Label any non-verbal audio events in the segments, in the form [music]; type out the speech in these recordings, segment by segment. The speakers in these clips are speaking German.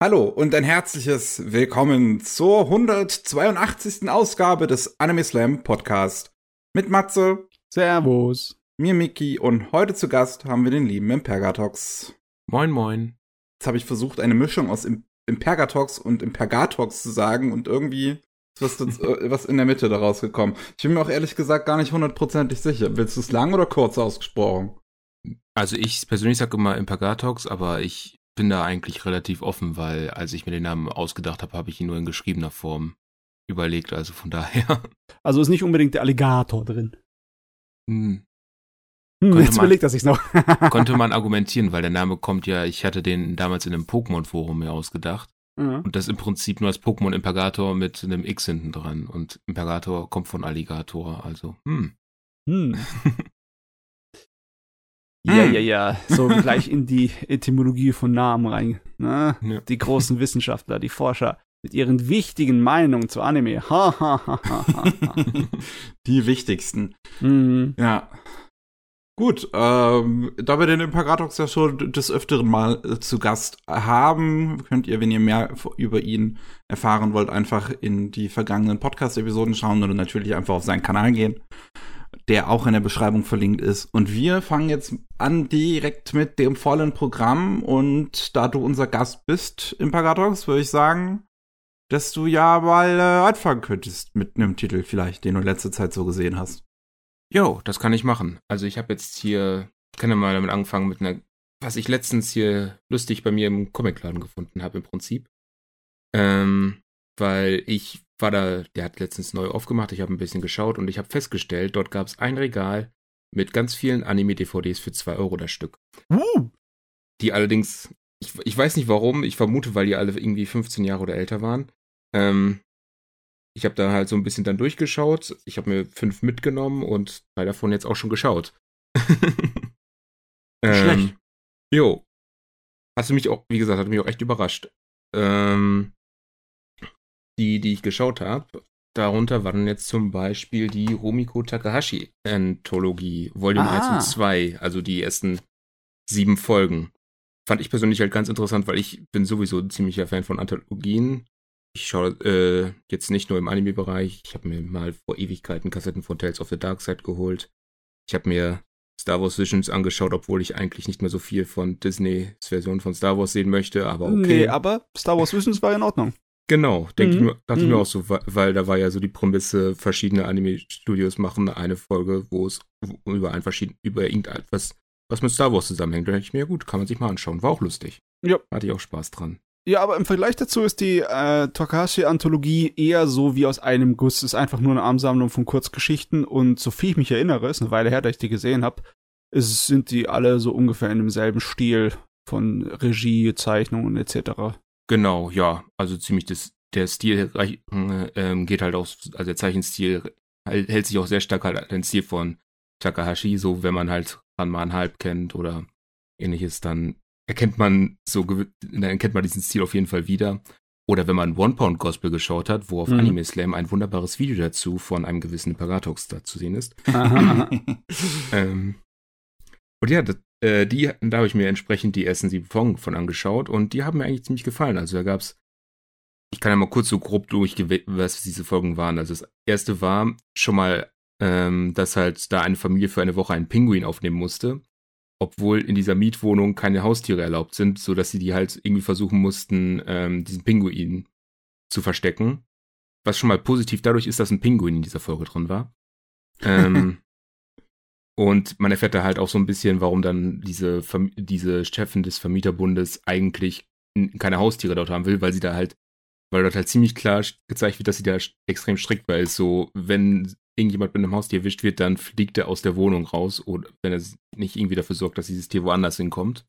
Hallo und ein herzliches Willkommen zur 182. Ausgabe des Anime Slam Podcast. Mit Matze, Servus, mir Miki und heute zu Gast haben wir den lieben Impergatox. Moin, moin. Jetzt habe ich versucht, eine Mischung aus Impergatox und Impergatox zu sagen und irgendwie ist was, [laughs] äh, was in der Mitte daraus gekommen. Ich bin mir auch ehrlich gesagt gar nicht hundertprozentig sicher. Willst du es lang oder kurz ausgesprochen? Also ich persönlich sage immer Impergatox, aber ich bin da eigentlich relativ offen, weil als ich mir den Namen ausgedacht habe, habe ich ihn nur in geschriebener Form überlegt, also von [laughs] daher. Also ist nicht unbedingt der Alligator drin. Hm. Hm, jetzt man- überlegt er sich noch. [laughs] Konnte man argumentieren, weil der Name kommt ja, ich hatte den damals in einem Pokémon-Forum mir ausgedacht. Ja. Und das im Prinzip nur als Pokémon Impergator mit einem X hinten dran. Und Impergator kommt von Alligator, also, hm. Hm. [laughs] Ja, Hm. ja, ja. So gleich in die Etymologie von Namen rein. Ne? Ja. Die großen Wissenschaftler, die Forscher mit ihren wichtigen Meinungen zu Anime. Ha, ha, ha, ha, ha. [laughs] Die wichtigsten. Hm. Ja. Gut, ähm, da wir den Impergatox ja schon des Öfteren mal äh, zu Gast haben, könnt ihr, wenn ihr mehr über ihn erfahren wollt, einfach in die vergangenen Podcast-Episoden schauen oder natürlich einfach auf seinen Kanal gehen, der auch in der Beschreibung verlinkt ist. Und wir fangen jetzt an direkt mit dem vollen Programm und da du unser Gast bist, Impergatox, würde ich sagen, dass du ja mal äh, anfangen könntest mit einem Titel vielleicht, den du in letzter Zeit so gesehen hast. Jo, das kann ich machen. Also ich habe jetzt hier, kann ja mal damit anfangen mit einer, was ich letztens hier lustig bei mir im Comicladen gefunden habe im Prinzip. Ähm, weil ich war da, der hat letztens neu aufgemacht, ich habe ein bisschen geschaut und ich habe festgestellt, dort gab es ein Regal mit ganz vielen Anime-DVDs für 2 Euro das Stück. Uh. Die allerdings, ich, ich weiß nicht warum, ich vermute, weil die alle irgendwie 15 Jahre oder älter waren. Ähm, ich habe da halt so ein bisschen dann durchgeschaut. Ich habe mir fünf mitgenommen und drei davon jetzt auch schon geschaut. [laughs] Schlecht. Jo. Hast du mich auch, wie gesagt, hat mich auch echt überrascht. Ähm, die, die ich geschaut habe, darunter waren jetzt zum Beispiel die Rumiko Takahashi Anthologie, Volume Ah. 1 und 2, also die ersten sieben Folgen. Fand ich persönlich halt ganz interessant, weil ich bin sowieso ein ziemlicher Fan von Anthologien. Ich schaue äh, jetzt nicht nur im Anime-Bereich, ich habe mir mal vor Ewigkeiten Kassetten von Tales of the Dark Side geholt. Ich habe mir Star Wars Visions angeschaut, obwohl ich eigentlich nicht mehr so viel von Disneys Version von Star Wars sehen möchte, aber okay. Nee, aber Star Wars Wissens war in Ordnung. Genau, denke ich Mhm. mir, dachte ich Mhm. mir auch so, weil da war ja so die Prämisse, verschiedene Anime-Studios machen eine Folge, wo es über ein verschieden, über irgendetwas, was mit Star Wars zusammenhängt. Da dachte ich mir, ja gut, kann man sich mal anschauen. War auch lustig. Ja. Hatte ich auch Spaß dran. Ja, aber im Vergleich dazu ist die äh, Takahashi-Anthologie eher so wie aus einem Guss. Ist einfach nur eine Ansammlung von Kurzgeschichten und so viel ich mich erinnere, ist eine Weile her, dass ich die gesehen habe, sind die alle so ungefähr in demselben Stil von Regie, Zeichnungen etc. Genau, ja. Also ziemlich das, der Stil äh, ähm, geht halt aus, also der Zeichenstil hält, sich auch sehr stark halt an den Stil von Takahashi, so wenn man halt Ranma halb kennt oder ähnliches, dann erkennt man so, dann erkennt man diesen Stil auf jeden Fall wieder. Oder wenn man One Pound Gospel geschaut hat, wo auf Mhm. Anime Slam ein wunderbares Video dazu von einem gewissen Paratox da zu sehen ist. [laughs] Ähm, und ja, das, äh, die, da habe ich mir entsprechend die ersten sieben Folgen von angeschaut und die haben mir eigentlich ziemlich gefallen. Also da gab's, ich kann ja mal kurz so grob durchgehen, was diese Folgen waren. Also das erste war schon mal, ähm, dass halt da eine Familie für eine Woche einen Pinguin aufnehmen musste, obwohl in dieser Mietwohnung keine Haustiere erlaubt sind, so dass sie die halt irgendwie versuchen mussten, ähm, diesen Pinguin zu verstecken. Was schon mal positiv dadurch ist, dass ein Pinguin in dieser Folge drin war. [laughs] Ähm, und man erfährt da halt auch so ein bisschen, warum dann diese, diese Chefin des Vermieterbundes eigentlich keine Haustiere dort haben will, weil sie da halt, weil dort halt ziemlich klar gezeigt wird, dass sie da extrem strikt bei ist. So, wenn irgendjemand mit einem Haustier erwischt wird, dann fliegt er aus der Wohnung raus oder wenn er nicht irgendwie dafür sorgt, dass dieses Tier woanders hinkommt.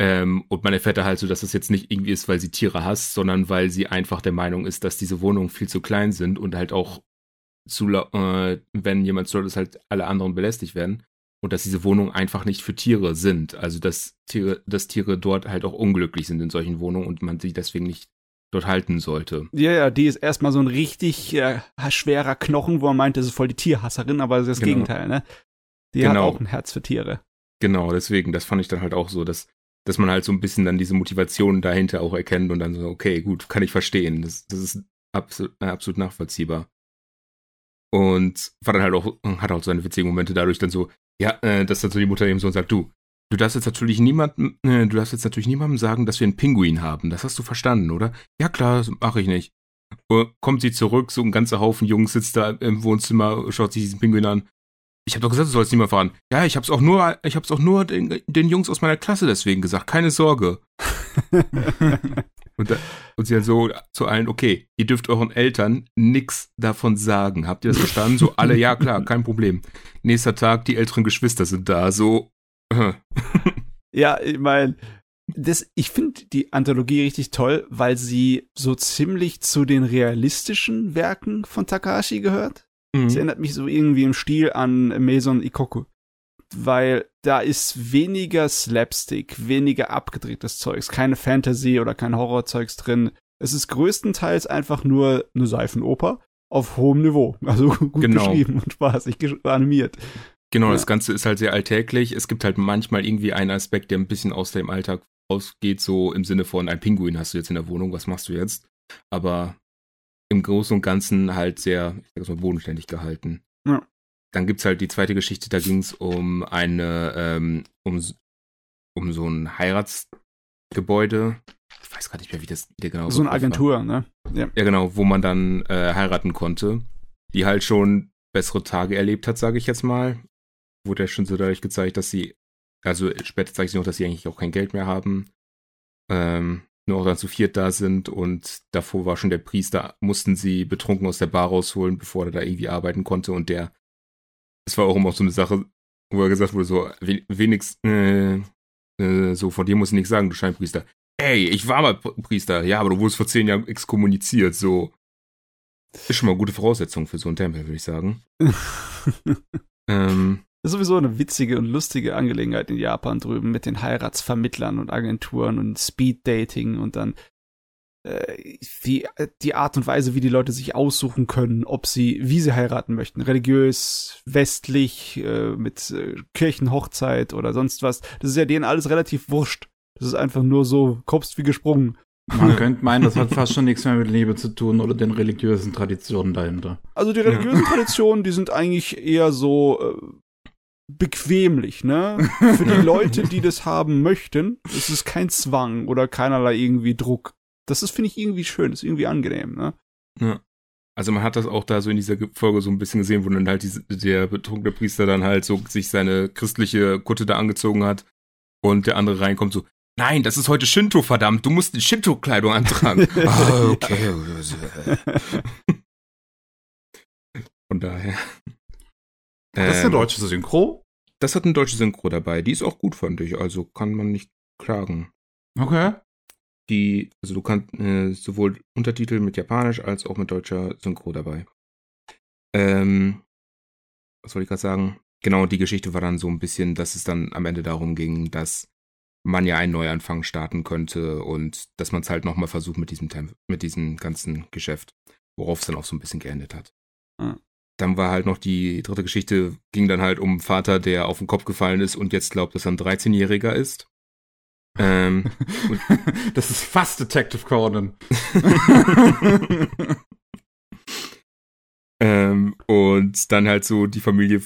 Ähm, und man erfährt da halt so, dass das jetzt nicht irgendwie ist, weil sie Tiere hasst, sondern weil sie einfach der Meinung ist, dass diese Wohnungen viel zu klein sind und halt auch zu, äh, wenn jemand soll, dass halt alle anderen belästigt werden und dass diese Wohnungen einfach nicht für Tiere sind. Also dass Tiere, dass Tiere dort halt auch unglücklich sind in solchen Wohnungen und man sie deswegen nicht dort halten sollte. Ja, ja, die ist erstmal so ein richtig äh, schwerer Knochen, wo man meint, das ist voll die Tierhasserin, aber das ist das Genau. Gegenteil, ne? Die hat Genau. auch ein Herz für Tiere. Genau, deswegen, das fand ich dann halt auch so, dass dass man halt so ein bisschen dann diese Motivation dahinter auch erkennt und dann so, okay, gut, kann ich verstehen. Das, das ist absolut, äh, absolut nachvollziehbar. Und war dann halt auch, hat auch seine witzigen Momente dadurch dann so, ja, äh, dass dann so die Mutter eben so sagt, du, du darfst jetzt natürlich niemandem, äh, du darfst jetzt natürlich niemandem sagen, dass wir einen Pinguin haben. Das hast du verstanden, oder? Ja klar, mache ich nicht. Und kommt sie zurück, so ein ganzer Haufen Jungs sitzt da im Wohnzimmer, schaut sich diesen Pinguin an. Ich habe doch gesagt, du sollst niemand fahren. Ja, ich hab's auch nur, ich hab's auch nur den, den Jungs aus meiner Klasse deswegen gesagt. Keine Sorge. [laughs] [laughs] und, da, und sie dann so zu allen, okay, ihr dürft euren Eltern nix davon sagen. Habt ihr das verstanden? So alle, ja klar, kein Problem. Nächster Tag, die älteren Geschwister sind da. So. Äh. [laughs] ja, ich meine, das, ich finde die Anthologie richtig toll, weil sie so ziemlich zu den realistischen Werken von Takahashi gehört. Mhm. Es erinnert mich so irgendwie im Stil an Maison Ikoku. Weil da ist weniger Slapstick, weniger abgedrehtes Zeugs, keine Fantasy oder kein Horrorzeugs drin. Es ist größtenteils einfach nur eine Seifenoper auf hohem Niveau. Also [laughs] gut genau. geschrieben und spaßig animiert. Genau, ja. das Ganze ist halt sehr alltäglich. Es gibt halt manchmal irgendwie einen Aspekt, der ein bisschen aus dem Alltag ausgeht, so im Sinne von ein Pinguin hast du jetzt in der Wohnung, was machst du jetzt? Aber im Großen und Ganzen halt sehr, ich sag mal, bodenständig gehalten. Dann gibt's halt die zweite Geschichte, da ging's um eine, ähm, um, um so ein Heiratsgebäude. Ich weiß gar nicht mehr, wie das genau So eine Agentur, war. ne? Ja. ja, genau, wo man dann äh, heiraten konnte, die halt schon bessere Tage erlebt hat, sage ich jetzt mal. Wurde ja schon so dadurch gezeigt, dass sie, also später zeigt sich noch, dass sie eigentlich auch kein Geld mehr haben. Ähm, nur auch dann zu viert da sind und davor war schon der Priester, mussten sie betrunken aus der Bar rausholen, bevor er da irgendwie arbeiten konnte und der, es war auch immer so eine Sache, wo er gesagt wurde, so, wenigstens, äh, äh, so, von dir muss ich nichts sagen, du Scheinpriester. Ey, ich war mal Priester, ja, aber du wurdest vor zehn Jahren exkommuniziert, so. Ist schon mal eine gute Voraussetzung für so einen Tempel, würde ich sagen. [laughs] ähm, das ist sowieso eine witzige und lustige Angelegenheit in Japan drüben mit den Heiratsvermittlern und Agenturen und Speeddating und dann die, die Art und Weise, wie die Leute sich aussuchen können, ob sie, wie sie heiraten möchten. Religiös, westlich, äh, mit äh, Kirchenhochzeit oder sonst was. Das ist ja denen alles relativ wurscht. Das ist einfach nur so, kopfst wie gesprungen. Man könnte meinen, das hat fast schon nichts mehr mit Liebe zu tun oder den religiösen Traditionen dahinter. Also die religiösen ja. Traditionen, die sind eigentlich eher so äh, bequemlich, ne? Für die Leute, die das haben möchten, ist es kein Zwang oder keinerlei irgendwie Druck. Das ist, finde ich, irgendwie schön, ist irgendwie angenehm, ne? Ja. Also man hat das auch da so in dieser Folge so ein bisschen gesehen, wo dann halt diese, der betrunkene Priester dann halt so sich seine christliche Kutte da angezogen hat und der andere reinkommt so, nein, das ist heute Shinto, verdammt, du musst die Shinto-Kleidung antragen. [laughs] ah, okay. [laughs] Von daher. Das ist eine ähm, deutsche Synchro? Das hat eine deutsche Synchro dabei. Die ist auch gut, fand ich. Also kann man nicht klagen. Okay. Die, also du kannst äh, sowohl Untertitel mit Japanisch als auch mit deutscher Synchro dabei. Ähm, was wollte ich gerade sagen? Genau, die Geschichte war dann so ein bisschen, dass es dann am Ende darum ging, dass man ja einen Neuanfang starten könnte und dass man es halt nochmal versucht mit diesem, mit diesem ganzen Geschäft, worauf es dann auch so ein bisschen geendet hat. Ah dann war halt noch die dritte Geschichte, ging dann halt um Vater, der auf den Kopf gefallen ist und jetzt glaubt, dass er ein 13-Jähriger ist. Ähm, [laughs] das ist fast Detective Conan. [laughs] ähm, und dann halt so die Familie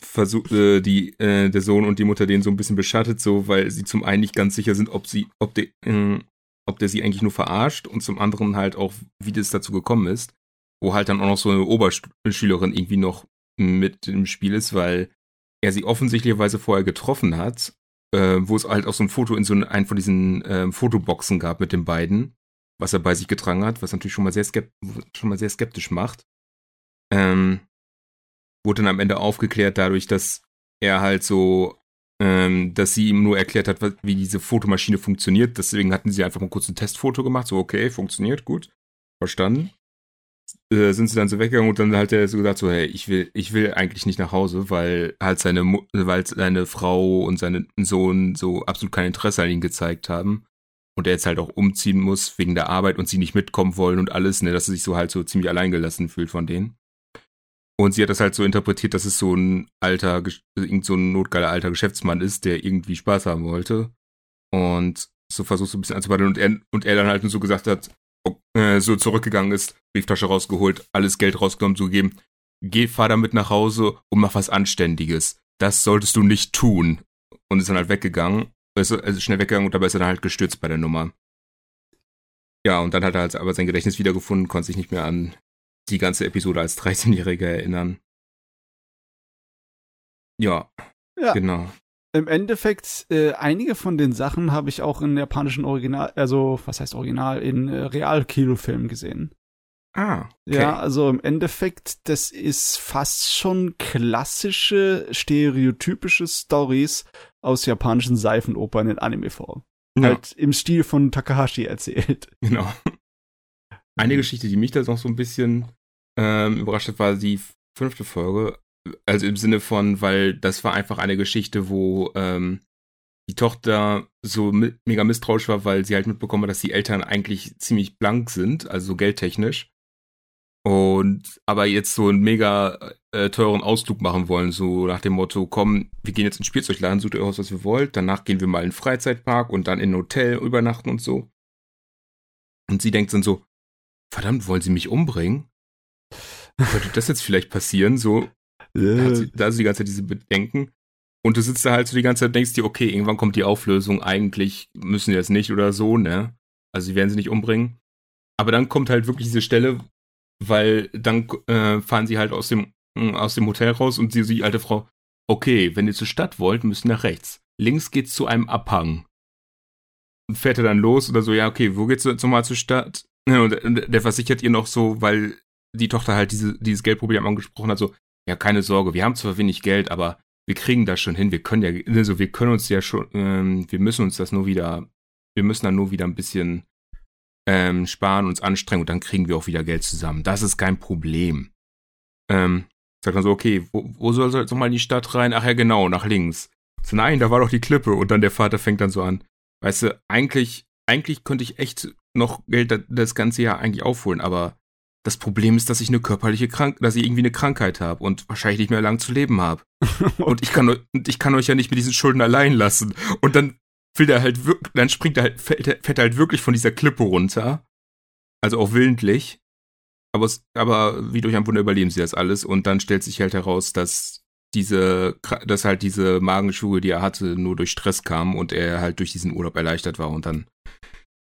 versucht, äh, die, äh, der Sohn und die Mutter den so ein bisschen beschattet, so, weil sie zum einen nicht ganz sicher sind, ob sie, ob der, äh, ob der sie eigentlich nur verarscht und zum anderen halt auch, wie das dazu gekommen ist wo halt dann auch noch so eine Oberschülerin irgendwie noch mit im Spiel ist, weil er sie offensichtlicherweise vorher getroffen hat, äh, wo es halt auch so ein Foto in so einen von diesen äh, Fotoboxen gab mit den beiden, was er bei sich getragen hat, was natürlich schon mal sehr, schon mal sehr skeptisch macht. Ähm, wurde dann am Ende aufgeklärt dadurch, dass er halt so, ähm, dass sie ihm nur erklärt hat, wie diese Fotomaschine funktioniert. Deswegen hatten sie einfach mal kurz ein Testfoto gemacht, so okay, funktioniert, gut, verstanden. Äh, sind sie dann so weggegangen und dann hat er so gesagt so, hey, ich will, ich will eigentlich nicht nach Hause, weil halt seine, weil seine Frau und sein Sohn so absolut kein Interesse an ihn gezeigt haben und er jetzt halt auch umziehen muss wegen der Arbeit und sie nicht mitkommen wollen und alles, ne, dass er sich so halt so ziemlich alleingelassen fühlt von denen. Und sie hat das halt so interpretiert, dass es so ein alter, irgend so ein notgeiler alter Geschäftsmann ist, der irgendwie Spaß haben wollte. und so versuchst du ein bisschen anzubauen und er, und er dann halt so gesagt hat, äh, so zurückgegangen ist, Brieftasche rausgeholt, alles Geld rausgenommen, so gegeben, geh, fahr damit nach Hause und mach was Anständiges. Das solltest du nicht tun. Und ist dann halt weggegangen, ist also schnell weggegangen und dabei ist er dann halt gestürzt bei der Nummer. Ja, und dann hat er halt aber sein Gedächtnis wiedergefunden, konnte sich nicht mehr an die ganze Episode als 13-Jähriger erinnern. Ja, ja. genau. Im Endeffekt, äh, einige von den Sachen habe ich auch in japanischen Original, also was heißt Original, in äh, Real-Kinofilmen gesehen. Ah. Okay. Ja, also im Endeffekt, das ist fast schon klassische, stereotypische Stories aus japanischen Seifenopern in Anime-Form. Ja. Halt im Stil von Takahashi erzählt. [laughs] Genau. Eine Geschichte, die mich da noch so ein bisschen ähm, überrascht hat, war die fünfte Folge. Also im Sinne von, weil das war einfach eine Geschichte, wo ähm, die Tochter so mega misstrauisch war, weil sie halt mitbekommen hat, dass die Eltern eigentlich ziemlich blank sind, also so geldtechnisch. Und aber jetzt so einen mega äh, teuren Ausflug machen wollen, so nach dem Motto, komm, wir gehen jetzt ins Spielzeugladen, sucht ihr aus, was ihr wollt, danach gehen wir mal in den Freizeitpark und dann in ein Hotel übernachten und so. Und sie denkt dann so, verdammt, wollen sie mich umbringen? Könnte das jetzt vielleicht passieren? So, sie, da hat sie die ganze Zeit diese Bedenken. Und du sitzt da halt so die ganze Zeit und denkst dir, okay, irgendwann kommt die Auflösung, eigentlich müssen die das nicht oder so, ne? Also sie werden sie nicht umbringen. Aber dann kommt halt wirklich diese Stelle, weil dann äh, fahren sie halt aus dem, äh, aus dem Hotel raus und sie, die alte Frau, okay, wenn ihr zur Stadt wollt, müsst ihr nach rechts. Links geht's zu einem Abhang. Und fährt er dann los oder so, ja, okay, wo geht's jetzt nochmal zur Stadt? Und der versichert ihr noch so, weil die Tochter halt diese, dieses Geldproblem angesprochen hat, so, ja, keine Sorge, wir haben zwar wenig Geld, aber wir kriegen das schon hin. Wir können ja, also wir können uns ja schon, ähm, wir müssen uns das nur wieder, wir müssen dann nur wieder ein bisschen ähm, sparen, uns anstrengen und dann kriegen wir auch wieder Geld zusammen. Das ist kein Problem. Ähm, sagt dann so, okay, wo, wo soll jetzt nochmal in die Stadt rein? Ach ja, genau, nach links. So, nein, da war doch die Klippe. Und dann der Vater fängt dann so an. Weißt du, eigentlich, eigentlich könnte ich echt noch Geld das ganze Jahr eigentlich aufholen, aber das Problem ist, dass ich eine körperliche Krankheit, dass ich irgendwie eine Krankheit habe und wahrscheinlich nicht mehr lang zu leben habe. [laughs] und ich kann, ich kann euch ja nicht mit diesen Schulden allein lassen. Und dann will der halt wirklich, dann springt er halt, fällt, fällt er halt wirklich von dieser Klippe runter. Also auch willentlich. Aber, es, aber wie durch ein Wunder überleben sie das alles und dann stellt sich halt heraus, dass diese, dass halt diese Magenschuhe, die er hatte, nur durch Stress kamen und er halt durch diesen Urlaub erleichtert war und dann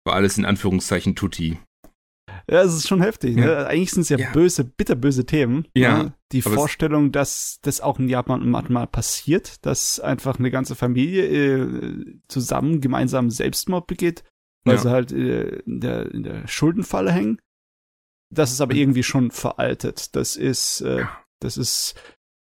war alles in Anführungszeichen tutti. Ja, es ist schon heftig. Ne? Ja. Eigentlich sind es ja, ja, böse, bitterböse Themen. Ja. Ne? Die Vorstellung, dass das auch in Japan mal passiert, dass einfach eine ganze Familie äh, zusammen gemeinsam Selbstmord begeht, weil ja. sie halt äh, in, der, in der Schuldenfalle hängen. Das ist aber irgendwie schon veraltet. Das ist, äh, das ist,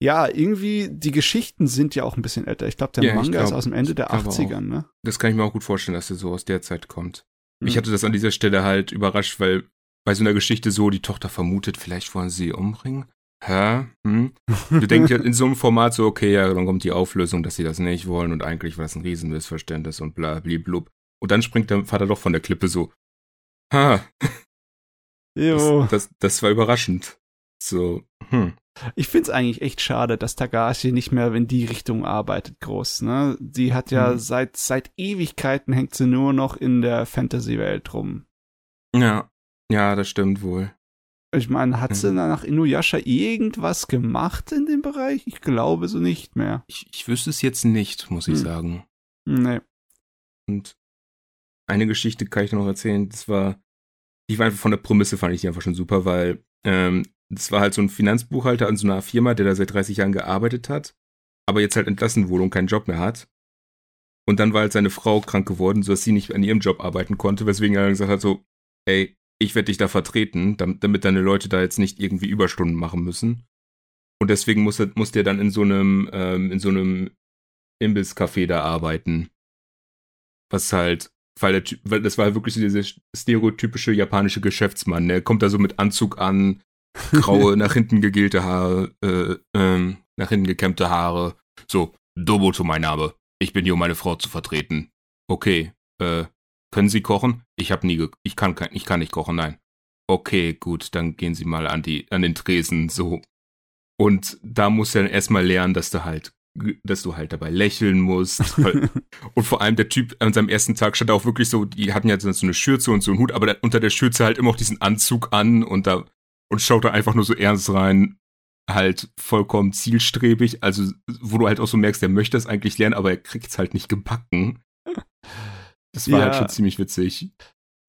ja, irgendwie, die Geschichten sind ja auch ein bisschen älter. Ich glaube, der Manga glaub, ist aus dem Ende der 80ern, ne? Das kann ich mir auch gut vorstellen, dass der so aus der Zeit kommt. Mich mhm. hatte das an dieser Stelle halt überrascht, weil bei so einer Geschichte so die Tochter vermutet, vielleicht wollen sie umbringen. Hä? Hm? Du denkst ja in so einem Format so, okay, ja, dann kommt die Auflösung, dass sie das nicht wollen und eigentlich war das ein Riesenmissverständnis und bla, blub. Und dann springt der Vater doch von der Klippe so. Ha. Jo. Das, das, das war überraschend. So, hm. Ich find's eigentlich echt schade, dass Takahashi nicht mehr in die Richtung arbeitet, groß, ne? Die hat ja hm. seit, seit Ewigkeiten hängt sie nur noch in der Fantasy-Welt rum. Ja. Ja, das stimmt wohl. Ich meine, hat sie nach Inuyasha irgendwas gemacht in dem Bereich? Ich glaube so nicht mehr. Ich, ich wüsste es jetzt nicht, muss ich hm. sagen. Nee. Und eine Geschichte kann ich noch erzählen, das war, die war einfach von der Prämisse, fand ich die einfach schon super, weil ähm, das war halt so ein Finanzbuchhalter an so einer Firma, der da seit 30 Jahren gearbeitet hat, aber jetzt halt entlassen wurde und keinen Job mehr hat. Und dann war halt seine Frau krank geworden, sodass sie nicht an ihrem Job arbeiten konnte, weswegen er dann gesagt hat so, ey, ich werde dich da vertreten, damit, damit deine Leute da jetzt nicht irgendwie Überstunden machen müssen. Und deswegen muss muss der dann in so einem, ähm, in so einem Imbisscafé da arbeiten. Was halt, weil, der, weil das war halt wirklich so dieser stereotypische japanische Geschäftsmann. Der kommt da so mit Anzug an, graue, [laughs] nach hinten gegelte Haare, äh, ähm, nach hinten gekämmte Haare. So, Doboto mein Name. Ich bin hier, um meine Frau zu vertreten. Okay, äh, können Sie kochen? Ich habe nie, ich kann kein, ich kann nicht kochen, nein. Okay, gut, dann gehen Sie mal an die, an den Tresen, so. Und da muss er erstmal lernen, dass du halt dass du halt dabei lächeln musst. [laughs] und vor allem der Typ an seinem ersten Tag stand auch wirklich so, die hatten ja so eine Schürze und so einen Hut, aber unter der Schürze halt immer auch diesen Anzug an und da und schaut da einfach nur so ernst rein, halt vollkommen zielstrebig, also wo du halt auch so merkst, der möchte es eigentlich lernen, aber er kriegt es halt nicht gebacken. Das war halt ja. halt schon ziemlich witzig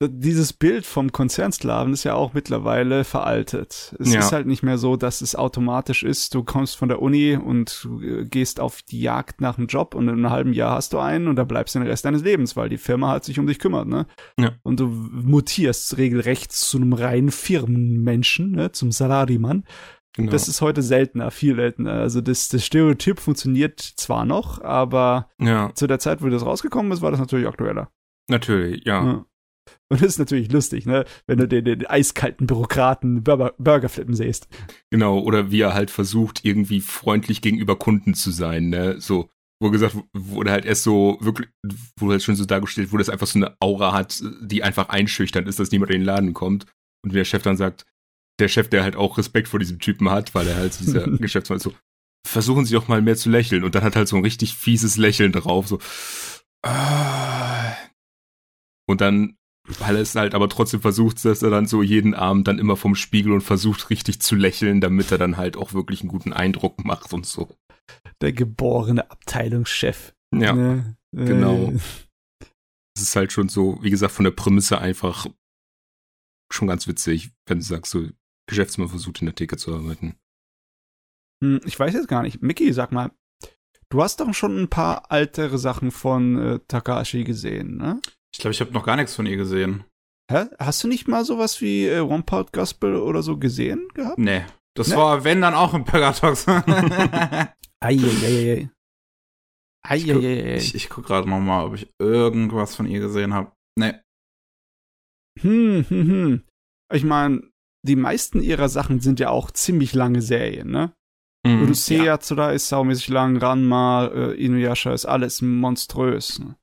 dieses Bild vom Konzernsklaven ist ja auch mittlerweile veraltet. Es ja. ist halt nicht mehr so, dass es automatisch ist, du kommst von der Uni und äh, gehst auf die Jagd nach einem Job und in einem halben Jahr hast du einen und da bleibst du den Rest deines Lebens, weil die Firma halt sich um dich kümmert, ne? Ja. Und du mutierst regelrecht zu einem reinen Firmenmenschen, ne? Zum Salarimann. Genau. Das ist heute seltener, viel seltener. Also das, das Stereotyp funktioniert zwar noch, aber ja. zu der Zeit, wo das rausgekommen ist, war das natürlich aktueller. Natürlich, ja. ja. Und das ist natürlich lustig, ne? Wenn du den, den eiskalten Bürokraten Burger, Burger flippen siehst. Genau, oder wie er halt versucht, irgendwie freundlich gegenüber Kunden zu sein, ne? So, wo gesagt wurde halt erst so wirklich, wo halt schon so dargestellt wurde, dass einfach so eine Aura hat, die einfach einschüchternd ist, dass niemand in den Laden kommt. Und wie der Chef dann sagt, der Chef, der halt auch Respekt vor diesem Typen hat, weil er halt dieser [laughs] Geschäftsmann ist so, versuchen Sie doch mal mehr zu lächeln. Und dann hat halt so ein richtig fieses Lächeln drauf, so. Ah. Und dann weil er es halt aber trotzdem versucht, dass er dann so jeden Abend dann immer vom Spiegel und versucht richtig zu lächeln, damit er dann halt auch wirklich einen guten Eindruck macht und so. Der geborene Abteilungschef. Ja, ne? genau. Es ist halt schon so, wie gesagt, von der Prämisse einfach schon ganz witzig, wenn du sagst, so Geschäftsmann versucht in der Theke zu arbeiten. Hm, ich weiß jetzt gar nicht. Mickey, sag mal, du hast doch schon ein paar ältere Sachen von äh, Takashi gesehen, ne? Ich glaube, ich habe noch gar nichts von ihr gesehen. Hä? Hast du nicht mal sowas wie äh, One Part Gospel oder so gesehen gehabt? Nee. Das nee? war, wenn, dann auch im Purgatox. [laughs] Eieieiei. Eieiei. Ich, ich guck gerade noch mal, ob ich irgendwas von ihr gesehen habe. Nee. Hm, hm, hm. Ich meine, die meisten ihrer Sachen sind ja auch ziemlich lange Serien, ne? Mm, Odyssea ja. da ist saumäßig lang, Ranma, äh, Inuyasha ist alles monströs. Ne?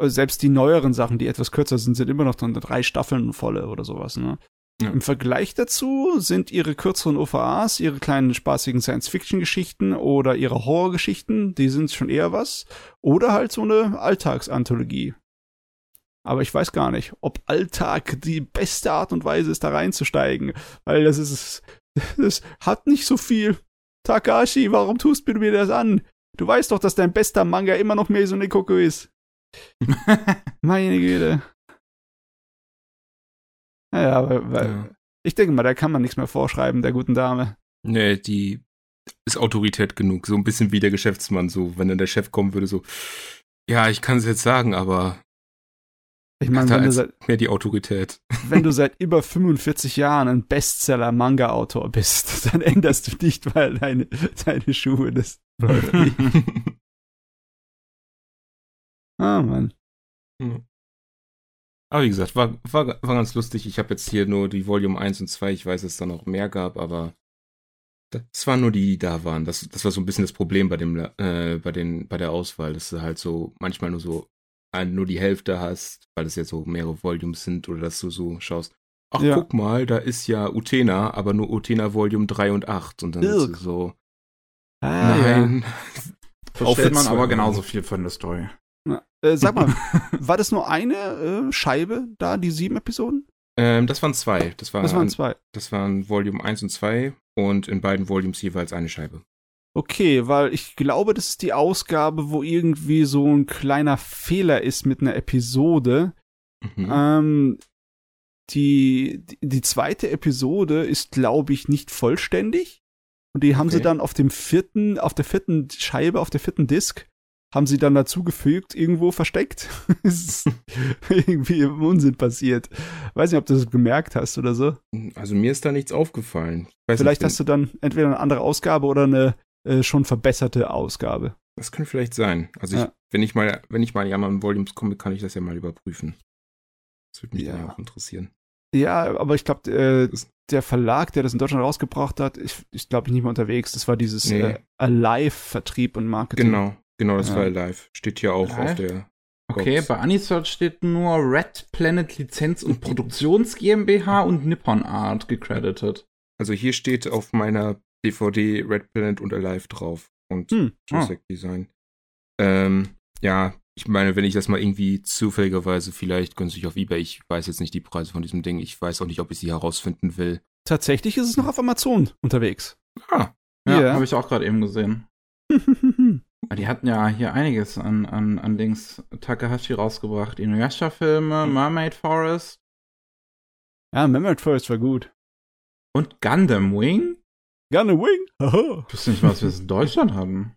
Äh, selbst die neueren Sachen, die etwas kürzer sind, sind immer noch dann drei Staffeln volle oder sowas. Ne? Ja. Im Vergleich dazu sind ihre kürzeren OVAs, ihre kleinen spaßigen Science-Fiction-Geschichten oder ihre Horror-Geschichten, die sind schon eher was. Oder halt so eine Alltagsanthologie. Aber ich weiß gar nicht, ob Alltag die beste Art und Weise ist, da reinzusteigen. Weil das ist, [laughs] das hat nicht so viel. Takashi, warum tust du mir das an? Du weißt doch, dass dein bester Manga immer noch Meso Nekoko ist. [laughs] Meine Güte. Naja, aber weil, ja. ich denke mal, da kann man nichts mehr vorschreiben, der guten Dame. Nee, die ist Autorität genug. So ein bisschen wie der Geschäftsmann. So, wenn dann der Chef kommen würde, so, ja, ich kann es jetzt sagen, aber ich meine, wenn du seit, mehr die Autorität. [laughs] Wenn du [laughs] seit über 45 Jahren ein Bestseller-Manga-Autor bist, dann änderst du nicht, weil deine, deine Schuhe das läuft nicht. Ah, Mann. Hm. Aber wie gesagt, war, war, war ganz lustig. Ich habe jetzt hier nur die Volume 1 und 2. Ich weiß, dass es da noch mehr gab, aber das waren nur die, die da waren. Das, das war so ein bisschen das Problem bei dem, äh, bei den, bei der Auswahl, dass du halt so manchmal nur so ein, nur die Hälfte hast, weil es ja so mehrere Volumes sind oder dass du so schaust. Ach, ja. guck mal, da ist ja Utena, aber nur Utena Volume 3 und 8. Und dann ist du so. Ah, nein. Ja. Versteht man aber genauso viel von der Story. Äh, sag mal, [laughs] war das nur eine äh, Scheibe da, die sieben Episoden? Ähm, das waren zwei. Das, war das waren zwei. Das waren Volume 1 und 2 und in beiden Volumes jeweils eine Scheibe. Okay, weil ich glaube, das ist die Ausgabe, wo irgendwie so ein kleiner Fehler ist mit einer Episode. Mhm. Ähm, die, die zweite Episode ist, glaube ich, nicht vollständig. Und die haben okay. sie dann auf dem vierten, auf der vierten Scheibe, auf der vierten Disc, haben sie dann dazugefügt, irgendwo versteckt. [laughs] ist irgendwie im Unsinn passiert. Weiß nicht, ob du das gemerkt hast oder so. Also mir ist da nichts aufgefallen. Vielleicht nicht, hast du dann entweder eine andere Ausgabe oder eine äh, schon verbesserte Ausgabe. Das könnte vielleicht sein. Also ich, wenn ich mal, wenn ich mal in die anderen Volumes komme, kann ich das ja mal überprüfen. Das würde mich ja. dann auch interessieren. Ja, aber ich glaube, äh, der Verlag, der das in Deutschland rausgebracht hat, ich, ich glaube, nicht mehr unterwegs. Das war dieses nee. äh, Alive-Vertrieb und Marketing. Genau, Genau, das ja. war live. Steht hier auch live? auf der. Okay, bei Anisearch steht nur Red Planet Lizenz und Produktions GmbH und Nippon Art gecredited. Also hier steht auf meiner DVD Red Planet und Alive drauf. und Hm. Jurassic-Design. Ähm, ja, ich meine, wenn ich das mal irgendwie zufälligerweise vielleicht günstig auf Ebay, ich weiß jetzt nicht die Preise von diesem Ding, ich weiß auch nicht, ob ich sie herausfinden will. Tatsächlich ist es noch auf Amazon unterwegs. Ah, Ja, Ja. habe ich auch gerade eben gesehen. [laughs] Ah, Die hatten ja hier einiges an, an, an Dings Takahashi rausgebracht. Inuyasha-Filme, Mermaid Forest ja, Memory Forest war gut. und Gundam Wing. Gun a Wing. Haha. Ich wusste nicht, was wir in Deutschland hatten.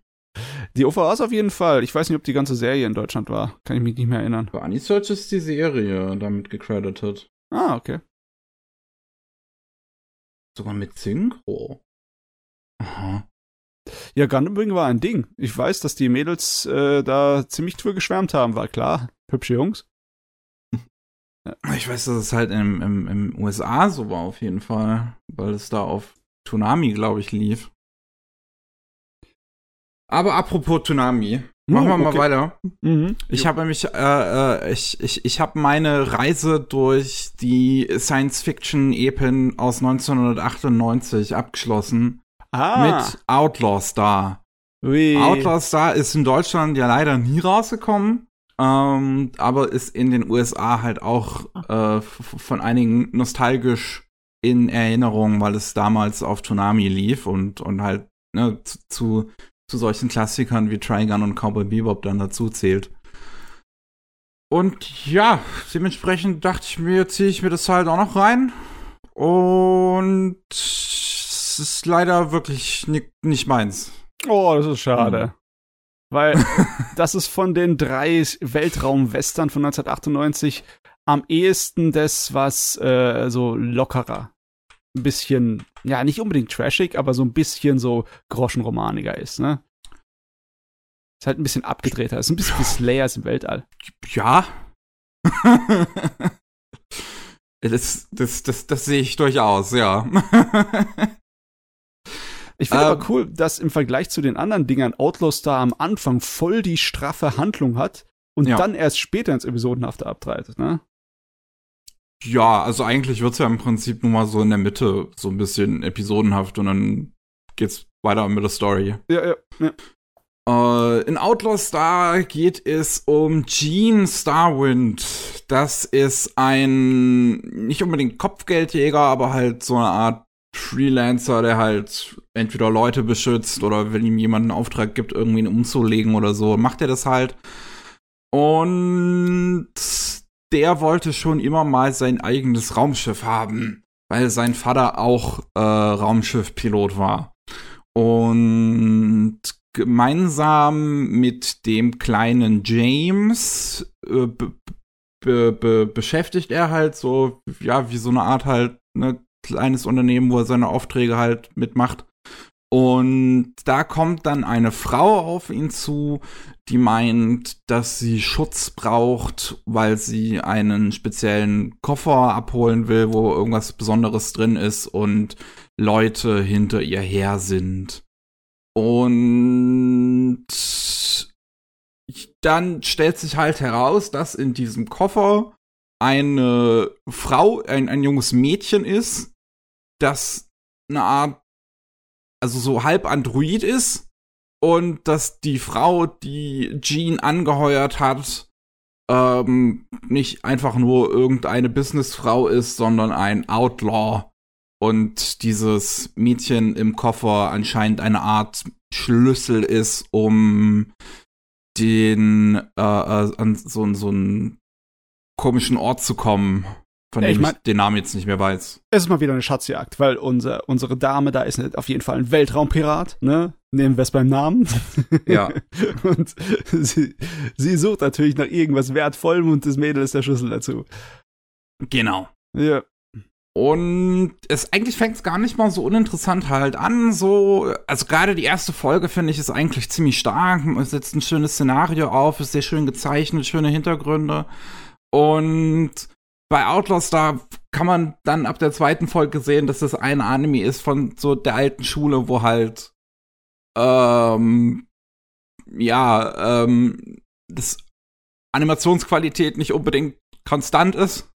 Die OVAs auf jeden Fall. Ich weiß nicht, ob die ganze Serie in Deutschland war. Kann ich mich nicht mehr erinnern. Bei Anisearch ist die Serie damit gecredited. Ah, okay. Sogar mit Synchro. Aha. Ja, Gundam Wing war ein Ding. Ich weiß, dass die Mädels äh, da ziemlich für geschwärmt haben, war klar. Hübsche Jungs. Ich weiß, dass es halt im, im, im USA so war, auf jeden Fall. Weil es da auf Tsunami, glaube ich, lief. Aber apropos Tsunami, machen wir mal okay. weiter. Mhm. Ich habe nämlich, äh, äh, ich, ich, ich habe meine Reise durch die Science-Fiction-Epen aus 1998 abgeschlossen Ah, mit Outlaw Star. Ui. Outlaw Star ist in Deutschland ja leider nie rausgekommen, ähm, aber ist in den USA halt auch äh, f- von einigen nostalgisch in Erinnerung, weil es damals auf Tsunami lief und, und halt ne, zu, zu, zu solchen Klassikern wie Trigun und Cowboy Bebop dann dazu zählt. Und ja, dementsprechend dachte ich mir, ziehe ich mir das halt auch noch rein. Und ist leider wirklich ni nicht meins. Oh, das ist schade. Hm. Weil [laughs] das ist von den drei Weltraum-Western von 1998 am ehesten das, was äh, so lockerer, ein bisschen, ja, nicht unbedingt trashig, aber so ein bisschen so groschenromaniger ist, ne? Ist halt ein bisschen abgedrehter, ist ein bisschen wie [laughs] Slayers im Weltall. Ja. [laughs] das, das, das, das sehe ich durchaus, ja. Ich finde Ähm. aber cool, dass im Vergleich zu den anderen Dingern Outlaw Star am Anfang voll die straffe Handlung hat und Ja. dann erst später ins Episodenhafte abtreitet, ne? ja, also eigentlich wird's ja im Prinzip nur mal so in der Mitte so ein bisschen episodenhaft und dann geht's weiter mit der Story. Ja, ja, ja. Äh, in Outlaw Star geht es um Gene Starwind. Das ist ein nicht unbedingt Kopfgeldjäger, aber halt so eine Art Freelancer, der halt entweder Leute beschützt oder wenn ihm jemand einen Auftrag gibt, irgendwen umzulegen oder so, macht er das halt. Und der wollte schon immer mal sein eigenes Raumschiff haben, weil sein Vater auch äh, Raumschiffpilot war. Und gemeinsam mit dem kleinen James äh, be be be beschäftigt er halt so, ja, wie so eine Art halt, ne, kleines Unternehmen, wo er seine Aufträge halt mitmacht. Und da kommt dann eine Frau auf ihn zu, die meint, dass sie Schutz braucht, weil sie einen speziellen Koffer abholen will, wo irgendwas Besonderes drin ist und Leute hinter ihr her sind. Und dann stellt sich halt heraus, dass in diesem Koffer eine Frau, ein, ein junges Mädchen ist, das eine Art, also so halb Android ist und dass die Frau, die Jean angeheuert hat, ähm, nicht einfach nur irgendeine Businessfrau ist, sondern ein Outlaw. Und dieses Mädchen im Koffer anscheinend eine Art Schlüssel ist, um den äh, äh, an so, so einen komischen Ort zu kommen, von dem ich mein- ich den Namen jetzt nicht mehr weiß. Es ist mal wieder eine Schatzjagd, weil unser, unsere Dame da ist auf jeden Fall ein Weltraumpirat, ne? Nehmen wir es beim Namen. [laughs] Ja. [laughs] und sie, sie sucht natürlich nach irgendwas Wertvollem und das Mädel ist der Schlüssel dazu. Genau. Ja. Und es eigentlich fängt es gar nicht mal so uninteressant halt an. So, also gerade die erste Folge finde ich ist eigentlich ziemlich stark. Es setzt ein schönes Szenario auf, ist sehr schön gezeichnet, schöne Hintergründe. Und bei Outlaws da kann man dann ab der zweiten Folge sehen, dass das ein Anime ist von so der alten Schule, wo halt ähm, ja, ähm, das Animationsqualität nicht unbedingt konstant ist.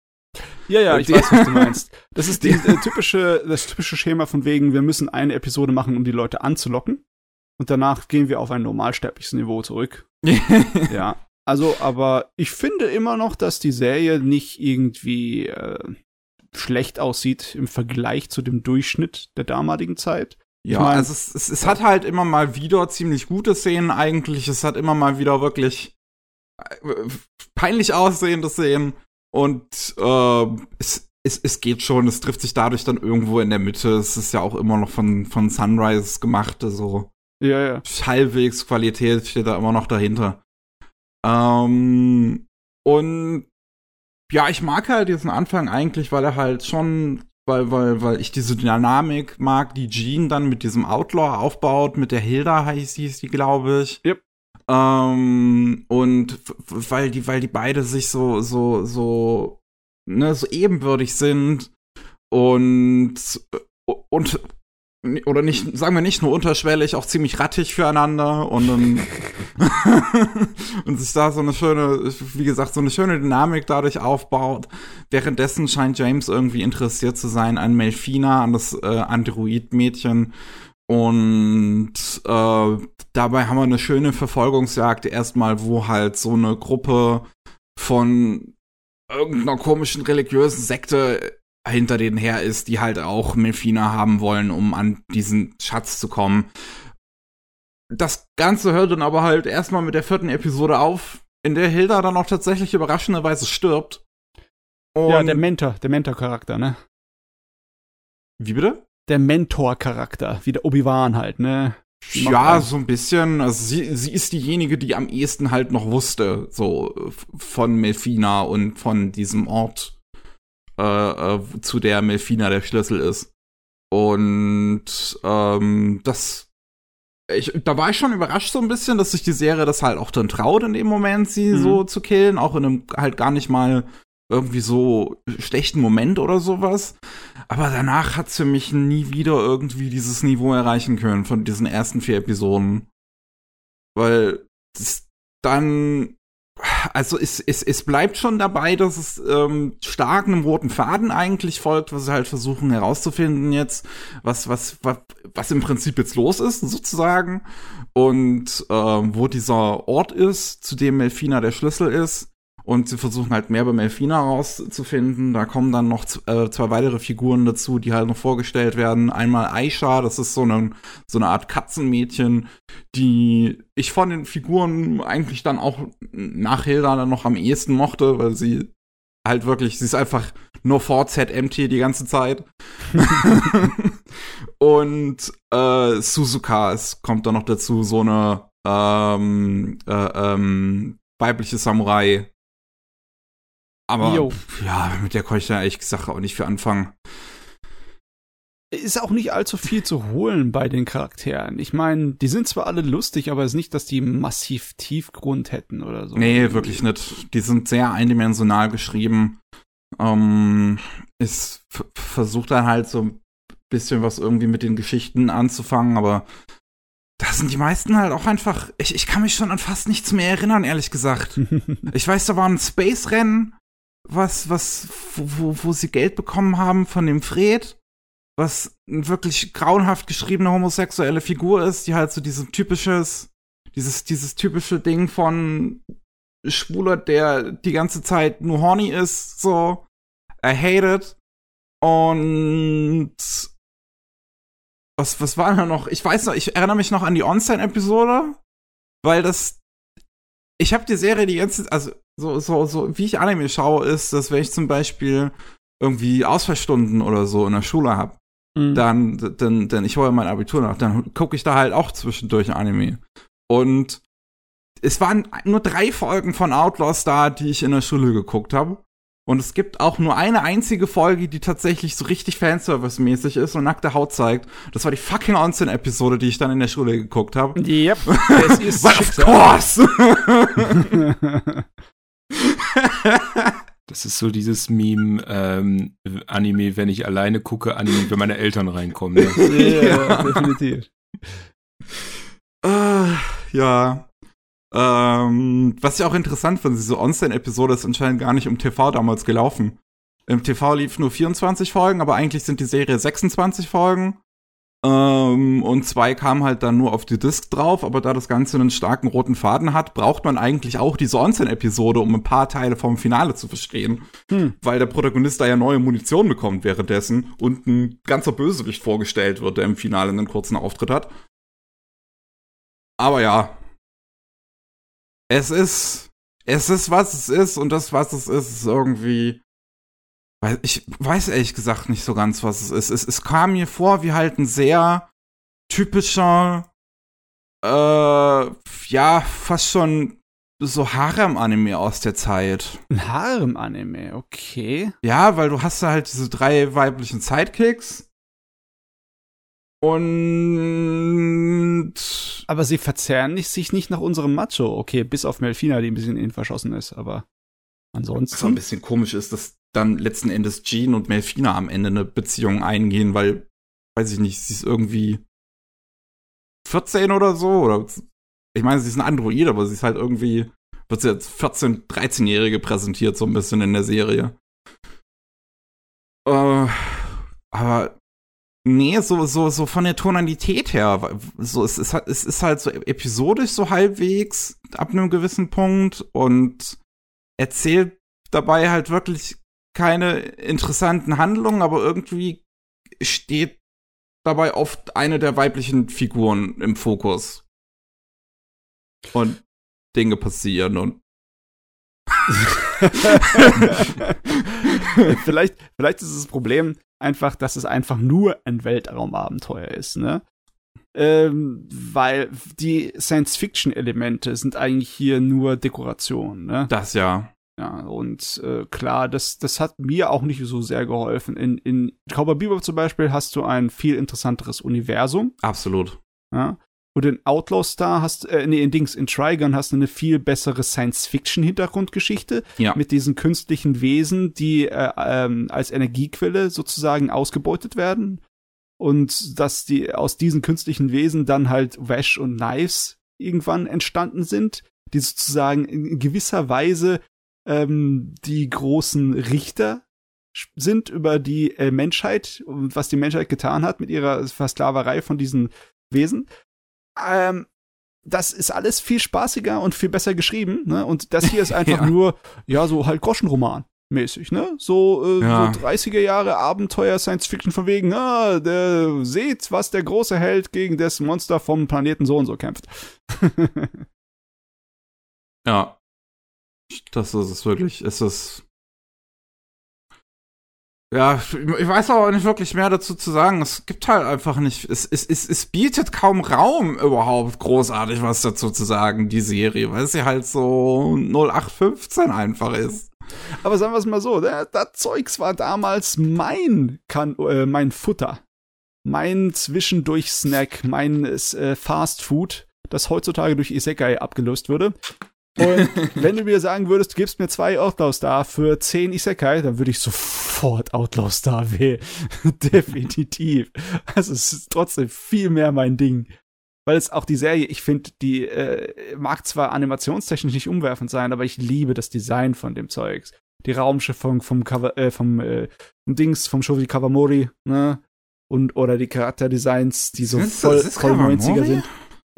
Ja, ja, ich die- weiß, [laughs] was du meinst. Das ist die, äh, typische, das typische Schema von wegen, wir müssen eine Episode machen, um die Leute anzulocken. und danach gehen wir auf ein normalsterbliches Niveau zurück. [laughs] ja. Also, aber ich finde immer noch, dass die Serie nicht irgendwie äh, schlecht aussieht im Vergleich zu dem Durchschnitt der damaligen Zeit. Ja, mein, also es, es, es hat halt immer mal wieder ziemlich gute Szenen eigentlich. Es hat immer mal wieder wirklich äh, peinlich aussehende Szenen. Und äh, es, es, es geht schon, es trifft sich dadurch dann irgendwo in der Mitte. Es ist ja auch immer noch von, von Sunrise gemacht, also ja, ja. halbwegs Qualität steht da immer noch dahinter. Ähm, und ja, ich mag halt diesen Anfang eigentlich, weil er halt schon, weil, weil, weil ich diese Dynamik mag, die Jean dann mit diesem Outlaw aufbaut, mit der Hilda heißt hieß die, glaube ich. Yep. Ähm, und weil die, weil die beide sich so, so, so, ne, so ebenbürtig sind und, und, oder nicht, sagen wir nicht nur unterschwellig, auch ziemlich rattig füreinander und dann, [laughs] und sich da so eine schöne, wie gesagt, so eine schöne Dynamik dadurch aufbaut. Währenddessen scheint James irgendwie interessiert zu sein an Melfina, an das äh, Android-Mädchen und äh, dabei haben wir eine schöne Verfolgungsjagd erstmal, wo halt so eine Gruppe von irgendeiner komischen religiösen Sekte hinter denen her ist, die halt auch Melfina haben wollen, um an diesen Schatz zu kommen. Das Ganze hört dann aber halt erstmal mit der vierten Episode auf, in der Hilda dann auch tatsächlich überraschenderweise stirbt. Und ja, der Mentor, der Mentor-Charakter, ne? Wie bitte? der Mentor-Charakter, wie der Obi-Wan halt, ne? Ja, so ein bisschen. Also sie, sie ist diejenige, die am ehesten halt noch wusste, so von Melfina und von diesem Ort, äh, äh, zu der Melfina der Schlüssel ist. Und ähm, das ich, da war ich schon überrascht so ein bisschen, dass sich die Serie das halt auch dann traut, in dem Moment sie mhm. so zu killen, auch in einem halt gar nicht mal irgendwie so schlechten Moment oder sowas. Aber danach hat's für mich nie wieder irgendwie dieses Niveau erreichen können von diesen ersten vier Episoden. Weil das dann, also es, es, es bleibt schon dabei, dass es ähm, stark einem roten Faden eigentlich folgt, was sie halt versuchen herauszufinden jetzt, was, was, was, was im Prinzip jetzt los ist, sozusagen. Und ähm, wo dieser Ort ist, zu dem Melfina der Schlüssel ist. Und sie versuchen halt mehr bei Melfina rauszufinden. Da kommen dann noch äh, zwei weitere Figuren dazu, die halt noch vorgestellt werden. Einmal Aisha, das ist so eine, so eine Art Katzenmädchen, die ich von den Figuren eigentlich dann auch nach Hilda dann noch am ehesten mochte, weil sie halt wirklich, sie ist einfach nur VZMT die ganze Zeit. [laughs] und äh, Suzuka, es kommt dann noch dazu, so eine ähm, äh, ähm, weibliche Samurai, aber jo. ja, mit der konnte ich da ehrlich gesagt auch nicht für anfangen. Ist auch nicht allzu viel zu holen bei den Charakteren. Ich meine, die sind zwar alle lustig, aber es ist nicht, dass die massiv Tiefgrund hätten oder so. Nee, wirklich nicht. Die sind sehr eindimensional geschrieben. Ähm, es versucht dann halt so ein bisschen was irgendwie mit den Geschichten anzufangen, aber da sind die meisten halt auch einfach. Ich, ich kann mich schon an fast nichts mehr erinnern, ehrlich gesagt. [laughs] ich weiß, da war ein Space-Rennen was, was, wo, wo sie Geld bekommen haben von dem Fred, was eine wirklich grauenhaft geschriebene homosexuelle Figur ist, die halt so dieses typisches, dieses, dieses typische Ding von Schwuler, der die ganze Zeit nur horny ist, so, er hated. Und was, was war da noch? Ich weiß noch, ich erinnere mich noch an die Onsen-Episode, weil das, ich habe die Serie die ganze, also so, so, so, wie ich Anime schaue, ist, dass wenn ich zum Beispiel irgendwie Ausfallstunden oder so in der Schule habe, mhm. dann, dann, dann, ich hole mein Abitur nach, dann gucke ich da halt auch zwischendurch Anime. Und es waren nur drei Folgen von Outlaws da, die ich in der Schule geguckt habe. Und es gibt auch nur eine einzige Folge, die tatsächlich so richtig Fanservice-mäßig ist und nackte Haut zeigt. Das war die fucking Onsen-Episode, die ich dann in der Schule geguckt habe. Yep. [laughs] Es ist of course! [laughs] Das ist so dieses Meme, ähm, Anime, wenn ich alleine gucke, Anime, wenn meine Eltern reinkommen. Ne? [laughs] ja, definitiv. Uh, ja. Ähm, was ich auch interessant finde, diese Onsen-Episode ist anscheinend gar nicht im TV damals gelaufen. Im TV lief nur 24 Folgen, aber eigentlich sind die Serie 26 Folgen. Ähm, und zwei kam halt dann nur auf die Disc drauf, aber da das Ganze einen starken roten Faden hat, braucht man eigentlich auch diese Onsen-Episode, um ein paar Teile vom Finale zu verstehen. Hm. Weil der Protagonist da ja neue Munition bekommt währenddessen und ein ganzer Bösewicht vorgestellt wird, der im Finale einen kurzen Auftritt hat. Aber ja. Es ist, es ist, was es ist und das, was es ist, ist irgendwie ich weiß ehrlich gesagt nicht so ganz, was es ist. Es, es kam mir vor wie halt ein sehr typischer, äh, ja, fast schon so Harem-Anime aus der Zeit. Ein Harem-Anime, okay. Ja, weil du hast da halt diese drei weiblichen Sidekicks. Und. Aber sie verzerren nicht, sich nicht nach unserem Macho. Okay, bis auf Melfina, die ein bisschen innen verschossen ist, aber ansonsten. Was ein bisschen komisch ist, dass dann letzten Endes Jean und Melfina am Ende eine Beziehung eingehen, weil, weiß ich nicht, sie ist irgendwie 14 oder so, oder ich meine, sie ist ein Android, aber sie ist halt irgendwie, wird sie als 14-, 13-Jährige präsentiert, so ein bisschen in der Serie. Äh, aber nee, so, so, so von der Tonalität her, so, es ist, es ist halt so episodisch so halbwegs ab einem gewissen Punkt und erzählt dabei halt wirklich keine interessanten Handlungen, aber irgendwie steht dabei oft eine der weiblichen Figuren im Fokus. Und Dinge passieren und [laughs] vielleicht, vielleicht ist das Problem einfach, dass es einfach nur ein Weltraumabenteuer ist, ne? Ähm, weil die Science-Fiction-Elemente sind eigentlich hier nur Dekoration, ne? Das ja. Ja, und äh, klar, das, das hat mir auch nicht so sehr geholfen. In, in Cowboy Bebop zum Beispiel hast du ein viel interessanteres Universum. Absolut. Ja. Und in Outlaw Star hast, äh, nee, in Dings, in Trigun hast du eine viel bessere Science-Fiction-Hintergrundgeschichte. Ja. Mit diesen künstlichen Wesen, die äh, ähm, als Energiequelle sozusagen ausgebeutet werden. Und dass die aus diesen künstlichen Wesen dann halt Wash und Knives irgendwann entstanden sind, die sozusagen in gewisser Weise ähm, die großen Richter sind über die äh, Menschheit und was die Menschheit getan hat mit ihrer Versklaverei von diesen Wesen. Ähm, das ist alles viel spaßiger und viel besser geschrieben, ne? Und das hier ist [laughs] einfach ja. nur, ja, so halt Groschenroman mäßig, ne? So, äh, ja. so 30er Jahre Abenteuer Science Fiction von wegen, ah, der seht, was der große Held gegen das Monster vom Planeten so und so kämpft. [laughs] ja. Das ist es wirklich. Es ist. Ja, ich weiß auch nicht wirklich mehr dazu zu sagen. Es gibt halt einfach nicht. Es, es, es, es bietet kaum Raum überhaupt großartig was dazu zu sagen, die Serie, weil sie halt so 0815 einfach ist. Aber sagen wir es mal so, das Zeugs war damals mein, kann, äh, mein Futter. Mein Zwischendurch-Snack, mein äh, Fast Food, das heutzutage durch Isekai abgelöst würde. Und [laughs] wenn du mir sagen würdest, du gibst mir zwei Outlaw Star für zehn Isekai, dann würde ich sofort Outlaw Star wählen. [laughs] Definitiv. Also es ist trotzdem viel mehr mein Ding. Weil es auch die Serie, ich finde, die äh, mag zwar animationstechnisch nicht umwerfend sein, aber ich liebe das Design von dem Zeugs. Die Raumschiffung vom Cover, äh, vom, äh, vom Dings, vom Shoji Kawamori, ne? Und, oder die Charakterdesigns, die so voll, voll 90er sind.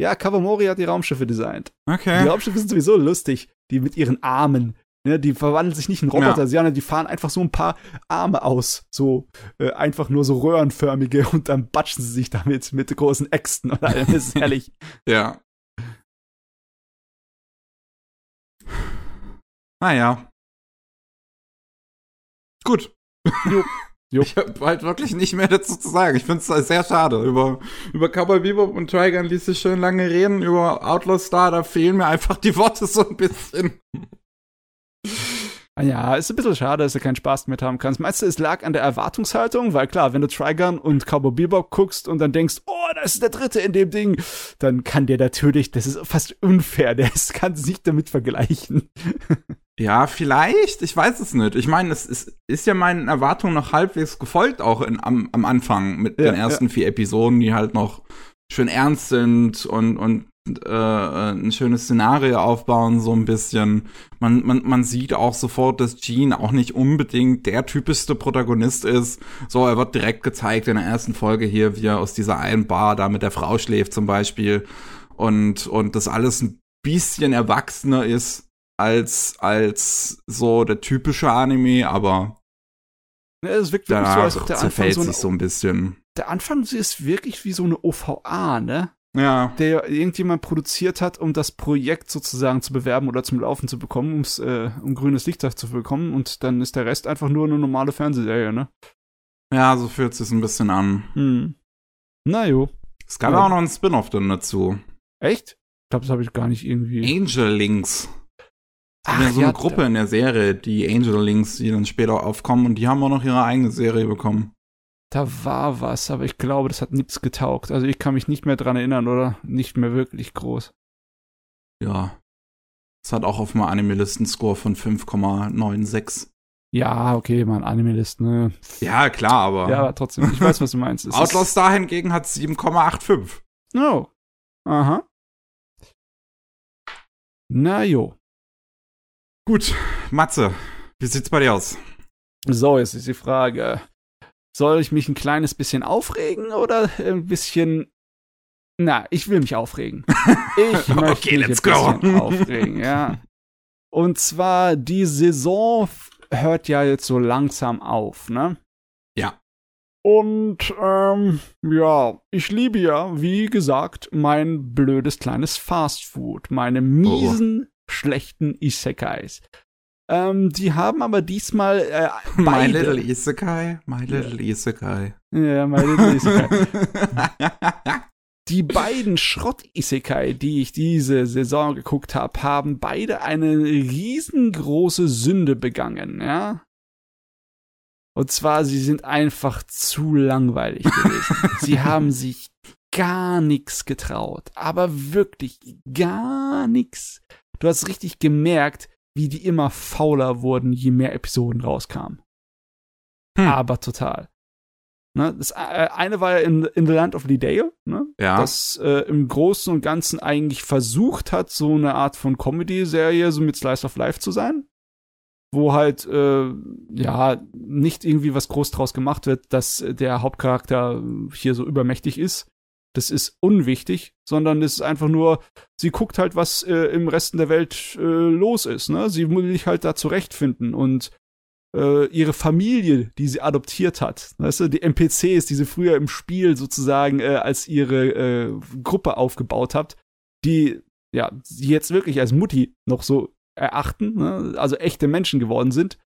Ja, Kawamori hat die Raumschiffe designt. Okay. Die Raumschiffe sind sowieso lustig. Die mit ihren Armen. Ne, die verwandeln sich nicht in Roboter, ja. sondern die fahren einfach so ein paar Arme aus. So äh, einfach nur so röhrenförmige und dann batschen sie sich damit mit großen Äxten und allem. Das ist [laughs] herrlich. ja. Naja. Gut. Jo. [laughs] Jupp. Ich habe halt wirklich nicht mehr dazu zu sagen. Ich finde es sehr schade. Über, über Cowboy Bebop und Trigun ließ sich schön lange reden. Über Outlaw Star, da fehlen mir einfach die Worte so ein bisschen. Ah ja, ist ein bisschen schade, dass du keinen Spaß mit haben kannst. Meinst du, es lag an der Erwartungshaltung? Weil klar, wenn du Trigun und Cowboy Bebop guckst und dann denkst, oh, das ist der dritte in dem Ding, dann kann der natürlich, das ist fast unfair, der [laughs] kann sich nicht damit vergleichen. Ja, vielleicht. Ich weiß es nicht. Ich meine, es ist, ist ja meinen Erwartungen noch halbwegs gefolgt, auch in, am, am Anfang mit ja, den ersten ja. vier Episoden, die halt noch schön ernst sind und, und äh, ein schönes Szenario aufbauen, so ein bisschen. Man, man, man sieht auch sofort, dass Gene auch nicht unbedingt der typischste Protagonist ist. So, er wird direkt gezeigt in der ersten Folge hier, wie er aus dieser einen Bar da mit der Frau schläft zum Beispiel. Und, und das alles ein bisschen erwachsener ist als, als so der typische Anime, aber Ja, es wirkt wirklich so, als ob der Anfang so, sich so ein bisschen. der Anfang ist wirklich wie so eine OVA, ne? Ja. Der irgendjemand produziert hat, um das Projekt sozusagen zu bewerben oder zum Laufen zu bekommen, um's, äh, um grünes Licht zu bekommen und dann ist der Rest einfach nur eine normale Fernsehserie, ne? Ja, so fühlt es sich ein bisschen an. Hm. Na jo. Es gab Ja. auch noch einen Spin-off dann dazu. Echt? Ich glaube, das habe ich gar nicht irgendwie. Angel Links. Ach, ja, so eine Gruppe in der Serie, die Angel Links, die dann später aufkommen und die haben auch noch ihre eigene Serie bekommen. Da war was, aber ich glaube, das hat nichts getaugt. Also ich kann mich nicht mehr dran erinnern, oder? Nicht mehr wirklich groß. Ja. Es hat auch auf dem Anime-Listen-Score von 5,96. Ja, okay, man, Anime-List, ne? Ja, klar, aber Ja, aber trotzdem, ich weiß, was du meinst. Es Outlaw Star hingegen hat 7,85. Oh. Aha. Na jo. Gut, Matze, wie sieht's bei dir aus? So, jetzt ist die Frage. Soll ich mich ein kleines bisschen aufregen oder ein bisschen. Na, ich will mich aufregen. [laughs] Ich möchte Okay, mich let's ein bisschen go. [laughs] aufregen, ja. Und zwar, die Saison hört ja jetzt so langsam auf, ne? Ja. Und, ähm, ja, ich liebe ja, wie gesagt, mein blödes kleines Fastfood, meine miesen, schlechten Isekais. Ähm, die haben aber diesmal äh, [laughs] My Little Isekai, My Little Isekai. Ja, My Little Isekai. [laughs] Die beiden Schrott-Isekai, die ich diese Saison geguckt habe, haben beide eine riesengroße Sünde begangen, ja? Und zwar, sie sind einfach zu langweilig gewesen. [laughs] sie haben sich gar nichts getraut. Aber wirklich gar nichts. Du hast richtig gemerkt, wie die immer fauler wurden, je mehr Episoden rauskamen. Hm. Aber total. Ne, das äh, eine war ja in, in The Land of Lidale, ne? Ja. das äh, im Großen und Ganzen eigentlich versucht hat, so eine Art von Comedy-Serie, so mit Slice of Life zu sein. Wo halt, äh, ja, nicht irgendwie was groß draus gemacht wird, dass der Hauptcharakter hier so übermächtig ist. Das ist unwichtig, sondern es ist einfach nur, sie guckt halt, was äh, im Resten der Welt äh, los ist. Ne? Sie will sich halt da zurechtfinden und äh, ihre Familie, die sie adoptiert hat, weißt du, die NPCs, die sie früher im Spiel sozusagen äh, als ihre äh, Gruppe aufgebaut hat, die ja sie jetzt wirklich als Mutti noch so erachten, ne? also echte Menschen geworden sind,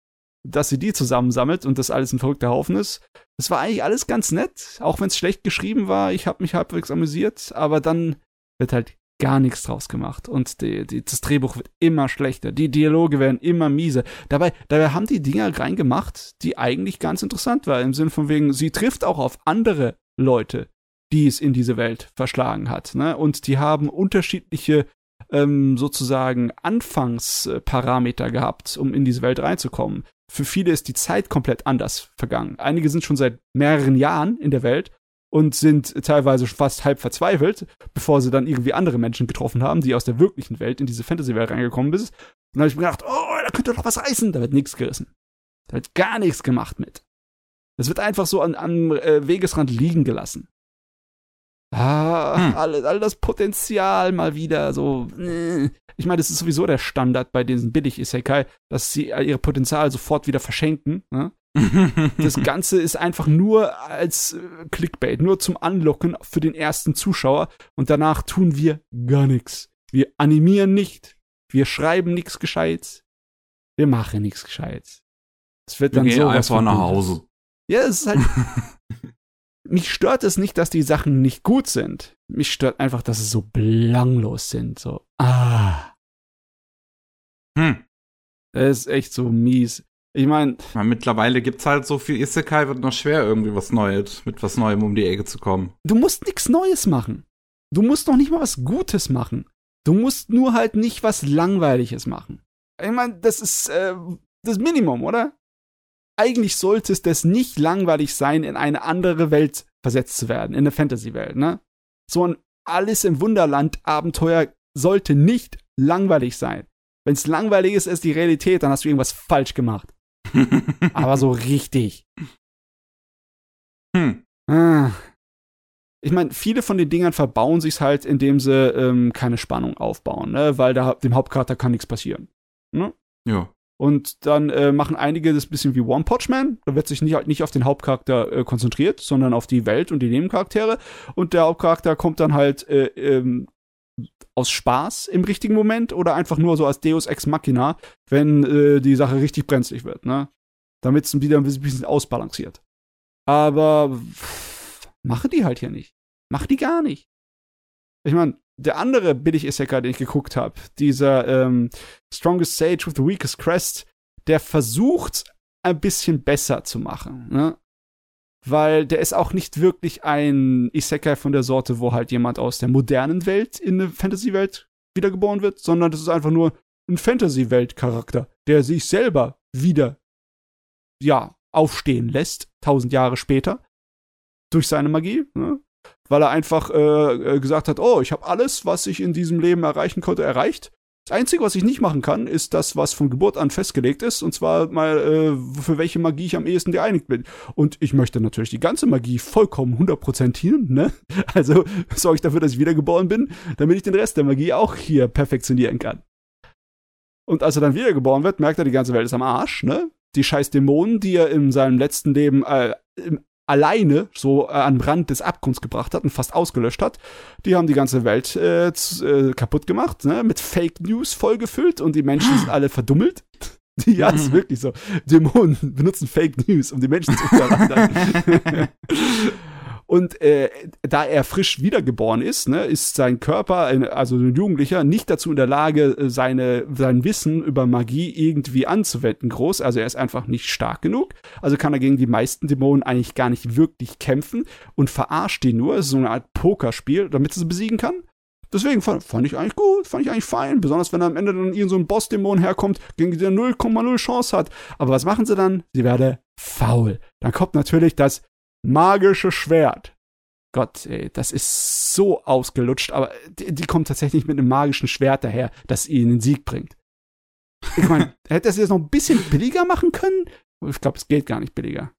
dass sie die zusammensammelt und das alles ein verrückter Haufen ist. Das war eigentlich alles ganz nett, auch wenn es schlecht geschrieben war. Ich habe mich halbwegs amüsiert, aber dann wird halt gar nichts draus gemacht und die, die, das Drehbuch wird immer schlechter, die Dialoge werden immer mieser. Dabei, dabei haben die Dinger reingemacht, die eigentlich ganz interessant waren, im Sinne von wegen, sie trifft auch auf andere Leute, die es in diese Welt verschlagen hat. Ne? Und die haben unterschiedliche ähm, sozusagen Anfangsparameter gehabt, um in diese Welt reinzukommen. Für viele ist die Zeit komplett anders vergangen. Einige sind schon seit mehreren Jahren in der Welt und sind teilweise fast halb verzweifelt, bevor sie dann irgendwie andere Menschen getroffen haben, die aus der wirklichen Welt in diese Fantasy-Welt reingekommen sind. Und dann habe ich mir gedacht, oh, da könnte doch was reißen. Da wird nichts gerissen. Da wird gar nichts gemacht mit. Das wird einfach so an, am äh, Wegesrand liegen gelassen. Ah, Hm. all, all das Potenzial mal wieder so. äh. Ich meine, das ist sowieso der Standard bei diesen Billig-Isekai, dass sie ihr Potenzial sofort wieder verschenken. Ne? [laughs] Das Ganze ist einfach nur als äh, Clickbait, nur zum Anlocken für den ersten Zuschauer und danach tun wir gar nichts. Wir animieren nicht, wir schreiben nichts Gescheites, wir machen nichts Gescheites. Es wird Wir dann gehen so einfach nach Hause. Ja, es ist halt. [laughs] mich stört es nicht, dass die Sachen nicht gut sind. Mich stört einfach, dass sie so belanglos sind. So, ah, Hm. das ist echt so mies. Ich meine, Weil mittlerweile gibt's halt so viel Isekai, wird noch schwer, irgendwie was Neues, mit was Neuem um die Ecke zu kommen. du musst nichts Neues machen. Du musst noch nicht mal was Gutes machen. Du musst nur halt nicht was Langweiliges machen. Ich meine, das ist äh, das Minimum, oder? Eigentlich sollte es das nicht langweilig sein, in eine andere Welt versetzt zu werden, in eine Fantasy-Welt, ne? So ein Alice im Wunderland Abenteuer sollte nicht langweilig sein. Wenn es langweilig ist, ist die Realität, dann hast du irgendwas falsch gemacht. [laughs] Aber so richtig. Hm. Ah. Ich meine, viele von den Dingern verbauen sich halt, indem sie ähm, keine Spannung aufbauen, ne? weil da, dem Hauptcharakter kann nichts passieren. Ne? Ja. Und dann äh, machen einige das bisschen wie One Punch Man. Da wird sich nicht, nicht auf den Hauptcharakter äh, konzentriert, sondern auf die Welt und die Nebencharaktere. Und der Hauptcharakter kommt dann halt äh, ähm, aus Spaß im richtigen Moment oder einfach nur so als Deus Ex Machina, wenn äh, die Sache richtig brenzlig wird, ne? Damit es wieder ein bisschen ausbalanciert. Aber pff, mache die halt hier nicht. Mach die gar nicht. Ich meine, der andere Billig-Isekai, den ich geguckt habe, dieser ähm, Strongest Sage with the Weakest Crest, der versucht, ein bisschen besser zu machen. Ne? Weil der ist auch nicht wirklich ein Isekai von der Sorte, wo halt jemand aus der modernen Welt in eine Fantasy-Welt wiedergeboren wird, sondern das ist einfach nur ein Fantasy-Welt-Charakter, der sich selber wieder, ja, aufstehen lässt, tausend Jahre später, durch seine Magie. Ne? Weil er einfach äh, äh, gesagt hat, oh, ich habe alles, was ich in diesem Leben erreichen konnte, erreicht. Das Einzige, was ich nicht machen kann, ist das, was von Geburt an festgelegt ist, und zwar mal, äh, für welche Magie ich am ehesten geeinigt bin. Und ich möchte natürlich die ganze Magie vollkommen 100% hier, ne? [laughs] Also sorge ich dafür, dass ich wiedergeboren bin, damit ich den Rest der Magie auch hier perfektionieren kann. Und als er dann wiedergeboren wird, merkt er, die ganze Welt ist am Arsch, ne? Die scheiß Dämonen, die er in seinem letzten Leben äh, im alleine so äh, an Rand des Abgrunds gebracht hat und fast ausgelöscht hat. Die haben die ganze Welt äh, äh, kaputt gemacht, ne? mit Fake News vollgefüllt und die Menschen sind [gasps] alle verdummelt. [laughs] Ja, ist wirklich so. Dämonen benutzen Fake News, um die Menschen zu unterwandern. [laughs] Und äh, da er frisch wiedergeboren ist, ne, ist sein Körper, also ein Jugendlicher, nicht dazu in der Lage, äh, seine, sein Wissen über Magie irgendwie anzuwenden, groß. Also er ist einfach nicht stark genug. Also kann er gegen die meisten Dämonen eigentlich gar nicht wirklich kämpfen und verarscht die nur. Es ist so eine Art Pokerspiel, damit er sie besiegen kann. Deswegen fand, fand, ich eigentlich gut, fand ich eigentlich fein. Besonders wenn am Ende dann irgend so ein Bossdämon herkommt, gegen der 0,0 Chance hat. Aber was machen sie dann? Sie werden faul. Dann kommt natürlich das magische Schwert. Gott, ey, das ist so ausgelutscht, aber die, die kommt tatsächlich mit einem magischen Schwert daher, das ihnen den Sieg bringt. Ich meine, [laughs] hätte es jetzt noch ein bisschen billiger machen können? Ich glaube, es geht gar nicht billiger.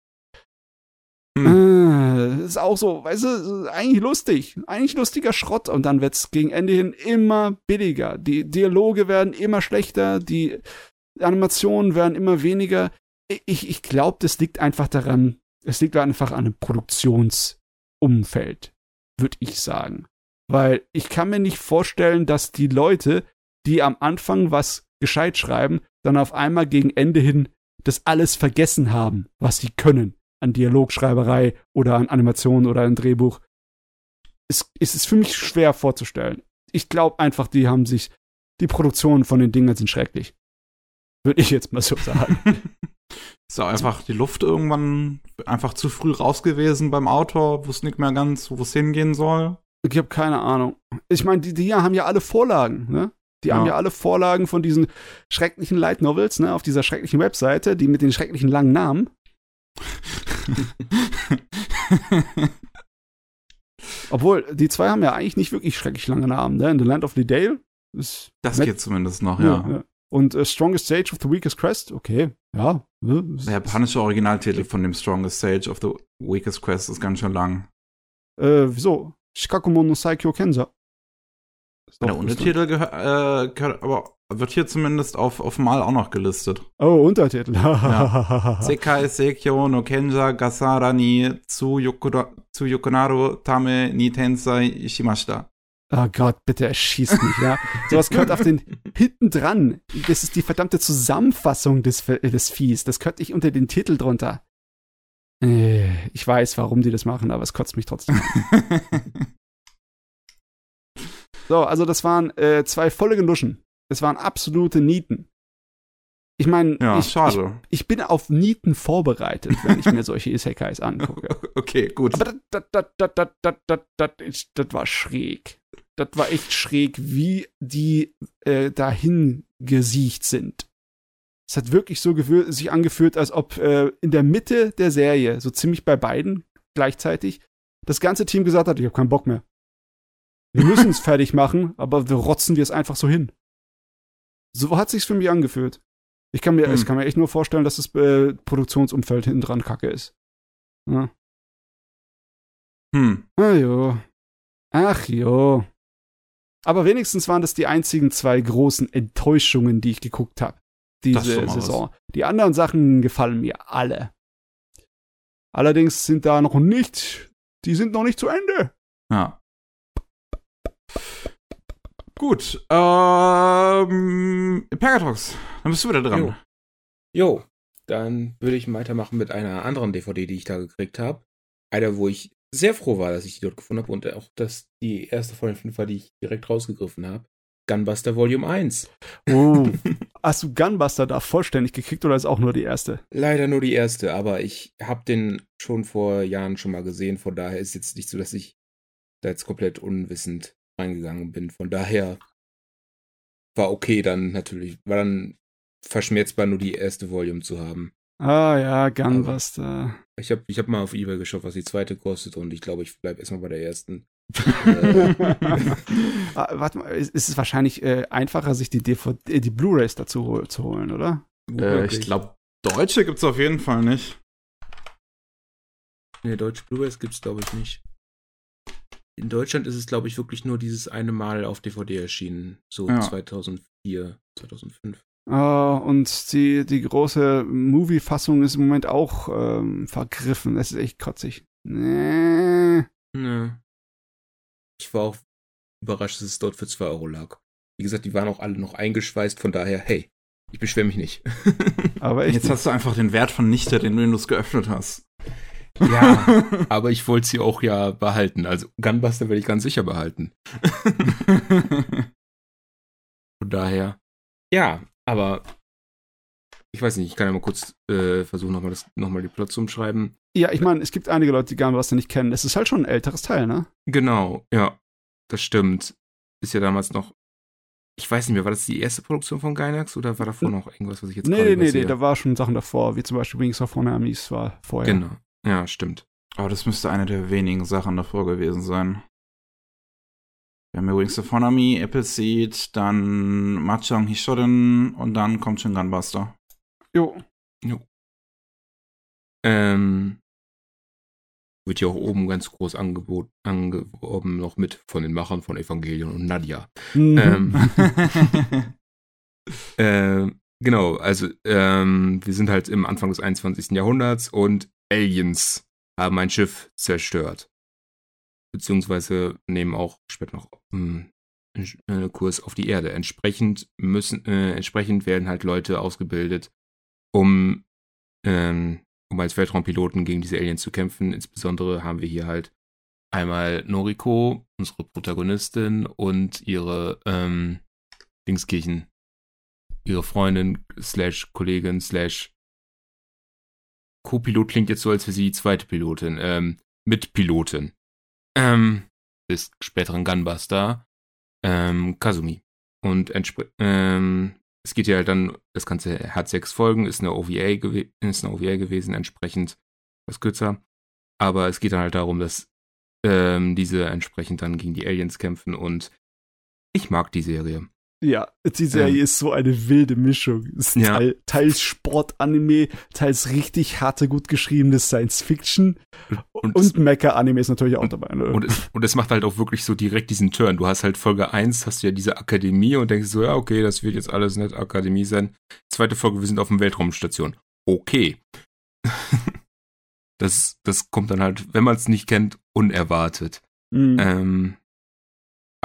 Hm. Äh, ist auch so, weißt du, eigentlich lustig. Eigentlich lustiger Schrott. Und dann wird es gegen Ende hin immer billiger. Die Dialoge werden immer schlechter, die Animationen werden immer weniger. Ich, ich glaube, das liegt einfach daran, es liegt einfach an einem Produktionsumfeld, würde ich sagen. Weil ich kann mir nicht vorstellen, dass die Leute, die am Anfang was gescheit schreiben, dann auf einmal gegen Ende hin das alles vergessen haben, was sie können an Dialogschreiberei oder an Animationen oder an Drehbuch. Es, es ist für mich schwer vorzustellen. Ich glaube einfach, die haben sich, die Produktionen von den Dingen sind schrecklich. Würde ich jetzt mal so sagen. [laughs] Ist ja einfach die Luft irgendwann einfach zu früh raus gewesen beim Autor, wusste nicht mehr ganz, wo es hingehen soll. Ich habe keine Ahnung. Ich meine, die, die haben ja alle Vorlagen, ne? Die ja. haben ja alle Vorlagen von diesen schrecklichen Light Novels, ne, auf dieser schrecklichen Webseite, die mit den schrecklichen langen Namen. [laughs] Obwohl, die zwei haben ja eigentlich nicht wirklich schrecklich lange Namen, ne? In The Land of the Dale. das geht zumindest noch, ja. ja, ja. Und äh, Strongest Sage of the Weakest Crest, okay, ja. Ne? Der japanische Originaltitel von dem Strongest Sage of the Weakest Quest ist ganz schön lang. Äh, wieso? Shikakumon no Saikyo Kenza. Der Untertitel gehört, äh, gehört, aber wird hier zumindest auf, auf Mal auch noch gelistet. Oh, Untertitel. ja. [laughs] Sekai Seikyo no Kenja Gasara ni tsu Yokonaru Tame ni Tensai Shimashita. Oh Gott, bitte erschieß mich, ja. Sowas gehört auf den hinten dran. Das ist die verdammte Zusammenfassung des, des Viehs. Das gehört nicht unter den Titel drunter. Äh, ich weiß, warum die das machen, aber es kotzt mich trotzdem. [laughs] so, also das waren äh, zwei volle Genuschen. Es waren absolute Nieten. Ich meine, ja, ich, ich, ich, bin auf Nieten vorbereitet, wenn ich mir solche Isekais angucke. [laughs] Okay, gut. Aber das, das, das, das, das, das, das, das war schräg das war echt schräg, wie die äh, dahin gesiecht sind. Es hat wirklich so sich angefühlt, als ob äh, in der Mitte der Serie, so ziemlich bei beiden gleichzeitig, das ganze Team gesagt hat, ich habe keinen Bock mehr. Wir [laughs] müssen es fertig machen, aber wir rotzen wir es einfach so hin. So hat sich's für mich angefühlt. Ich kann mir, hm. ich kann mir echt nur vorstellen, dass das äh, Produktionsumfeld hinten dran kacke ist. Ja. Hm. Ah, jo. Ach jo. Aber wenigstens waren das die einzigen zwei großen Enttäuschungen, die ich geguckt habe. Diese Saison. Was. Die anderen Sachen gefallen mir alle. Allerdings sind da noch nicht, die sind noch nicht zu Ende. Ja. Gut, ähm, Pegatrox, dann bist du wieder dran. Jo. jo, dann würde ich weitermachen mit einer anderen DVD, die ich da gekriegt habe. Einer, wo ich sehr froh war, dass ich die dort gefunden habe und auch, dass die erste von den fünf war, die ich direkt rausgegriffen habe. Gunbuster Volume 1. Oh. [laughs] Hast du Gunbuster da vollständig gekriegt oder ist auch nur die erste? Leider nur die erste, aber ich habe den schon vor Jahren schon mal gesehen, von daher ist jetzt nicht so, dass ich da jetzt komplett unwissend reingegangen bin. Von daher war okay dann natürlich, war dann verschmerzbar nur die erste Volume zu haben. Ah ja, Gunbuster. Aber ich habe ich hab mal auf Ebay geschaut, was die zweite kostet und ich glaube, ich bleibe erstmal bei der ersten. [laughs] ah, warte mal, ist, ist es wahrscheinlich äh, einfacher, sich die, DVD, die Blu-Rays dazu zu holen, oder? Äh, ich glaube, deutsche gibt es auf jeden Fall nicht. Nee, deutsche Blu-Rays gibt es, glaube ich, nicht. In Deutschland ist es, glaube ich, wirklich nur dieses eine Mal auf DVD erschienen. So ja. 2004, 2005. Uh, und die, die große Movie-Fassung ist im Moment auch ähm, vergriffen. Das ist echt kotzig. Nee. Nee. Ich war auch überrascht, dass es dort für 2 Euro lag. Wie gesagt, die waren auch alle noch eingeschweißt, von daher, hey, ich beschwere mich nicht. [laughs] Aber echt, jetzt hast du einfach den Wert von Nichter, den du es geöffnet hast. Ja, [laughs] aber ich wollte sie auch ja behalten. Also Gunbuster werde ich ganz sicher behalten. [laughs] Von daher. Ja, aber ich weiß nicht, ich kann ja mal kurz äh, versuchen, nochmal noch die Plot zu umschreiben. Ja, ich meine, es gibt einige Leute, die Gunbuster nicht kennen. Es ist halt schon ein älteres Teil, ne? Genau, ja. Das stimmt. Ist ja damals noch. Ich weiß nicht mehr, war das die erste Produktion von Gainax oder war davor noch irgendwas, was ich jetzt Nee, nee, nee, nee, da war schon Sachen davor, wie zum Beispiel Wings of Honamis war vorher. Genau. Ja, stimmt. Aber das müsste eine der wenigen Sachen davor gewesen sein. Wir haben übrigens Phonomy, Appleseed, dann Machang Hishoden und dann kommt schon Gunbuster. Jo. Jo. Ähm, wird ja auch oben ganz groß angebot, angeworben noch mit von den Machern von Evangelion und Nadia. Mhm. Ähm, [laughs] äh, genau, also ähm, wir sind halt im Anfang des 21. Jahrhunderts und Aliens haben ein Schiff zerstört. Beziehungsweise nehmen auch später noch einen Kurs auf die Erde. Entsprechend müssen, äh, entsprechend werden halt Leute ausgebildet, um, ähm, um als Weltraumpiloten gegen diese Aliens zu kämpfen. Insbesondere haben wir hier halt einmal Noriko, unsere Protagonistin, und ihre ähm, Dingskirchen, ihre Freundin slash Kollegin slash Co-Pilot klingt jetzt so, als wäre sie die zweite Pilotin, ähm, Mitpilotin. Ähm, des späteren Gunbuster, ähm, Kazumi. Und ähm, es geht ja halt dann, das Ganze hat sechs Folgen, ist eine OVA, ist eine OVA gewesen, entsprechend was kürzer. Aber es geht dann halt darum, dass ähm, diese entsprechend dann gegen die Aliens kämpfen und ich mag die Serie. Ja, die Serie ähm, ist so eine wilde Mischung. Ist ja. Teil, teils Sport-Anime, teils richtig harte, gut geschriebene Science-Fiction und, und Mecha-Anime ist natürlich auch dabei. Ne? Und, es, und es macht halt auch wirklich so direkt diesen Turn. Du hast halt Folge 1, hast du ja diese Akademie und denkst so, ja, okay, das wird jetzt alles nicht Akademie sein. Zweite Folge, wir sind auf dem Weltraumstation. Okay. [laughs] das, das kommt dann halt, wenn man es nicht kennt, unerwartet. Mhm. Ähm,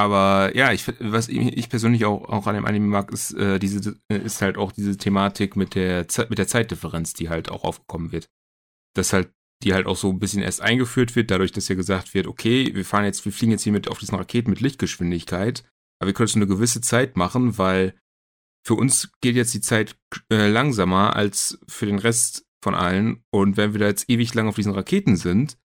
aber ja, ich, was ich persönlich auch, auch an dem Anime mag, ist, äh, diese, ist halt auch diese Thematik mit der, mit der Zeitdifferenz, die halt auch aufgekommen wird. Dass halt, die halt auch so ein bisschen erst eingeführt wird, dadurch, dass ja gesagt wird, okay, wir fahren jetzt, wir fliegen jetzt hier mit auf diesen Raketen mit Lichtgeschwindigkeit, aber wir können es nur eine gewisse Zeit machen, weil für uns geht jetzt die Zeit äh, langsamer als für den Rest von allen. Und wenn wir da jetzt ewig lang auf diesen Raketen sind,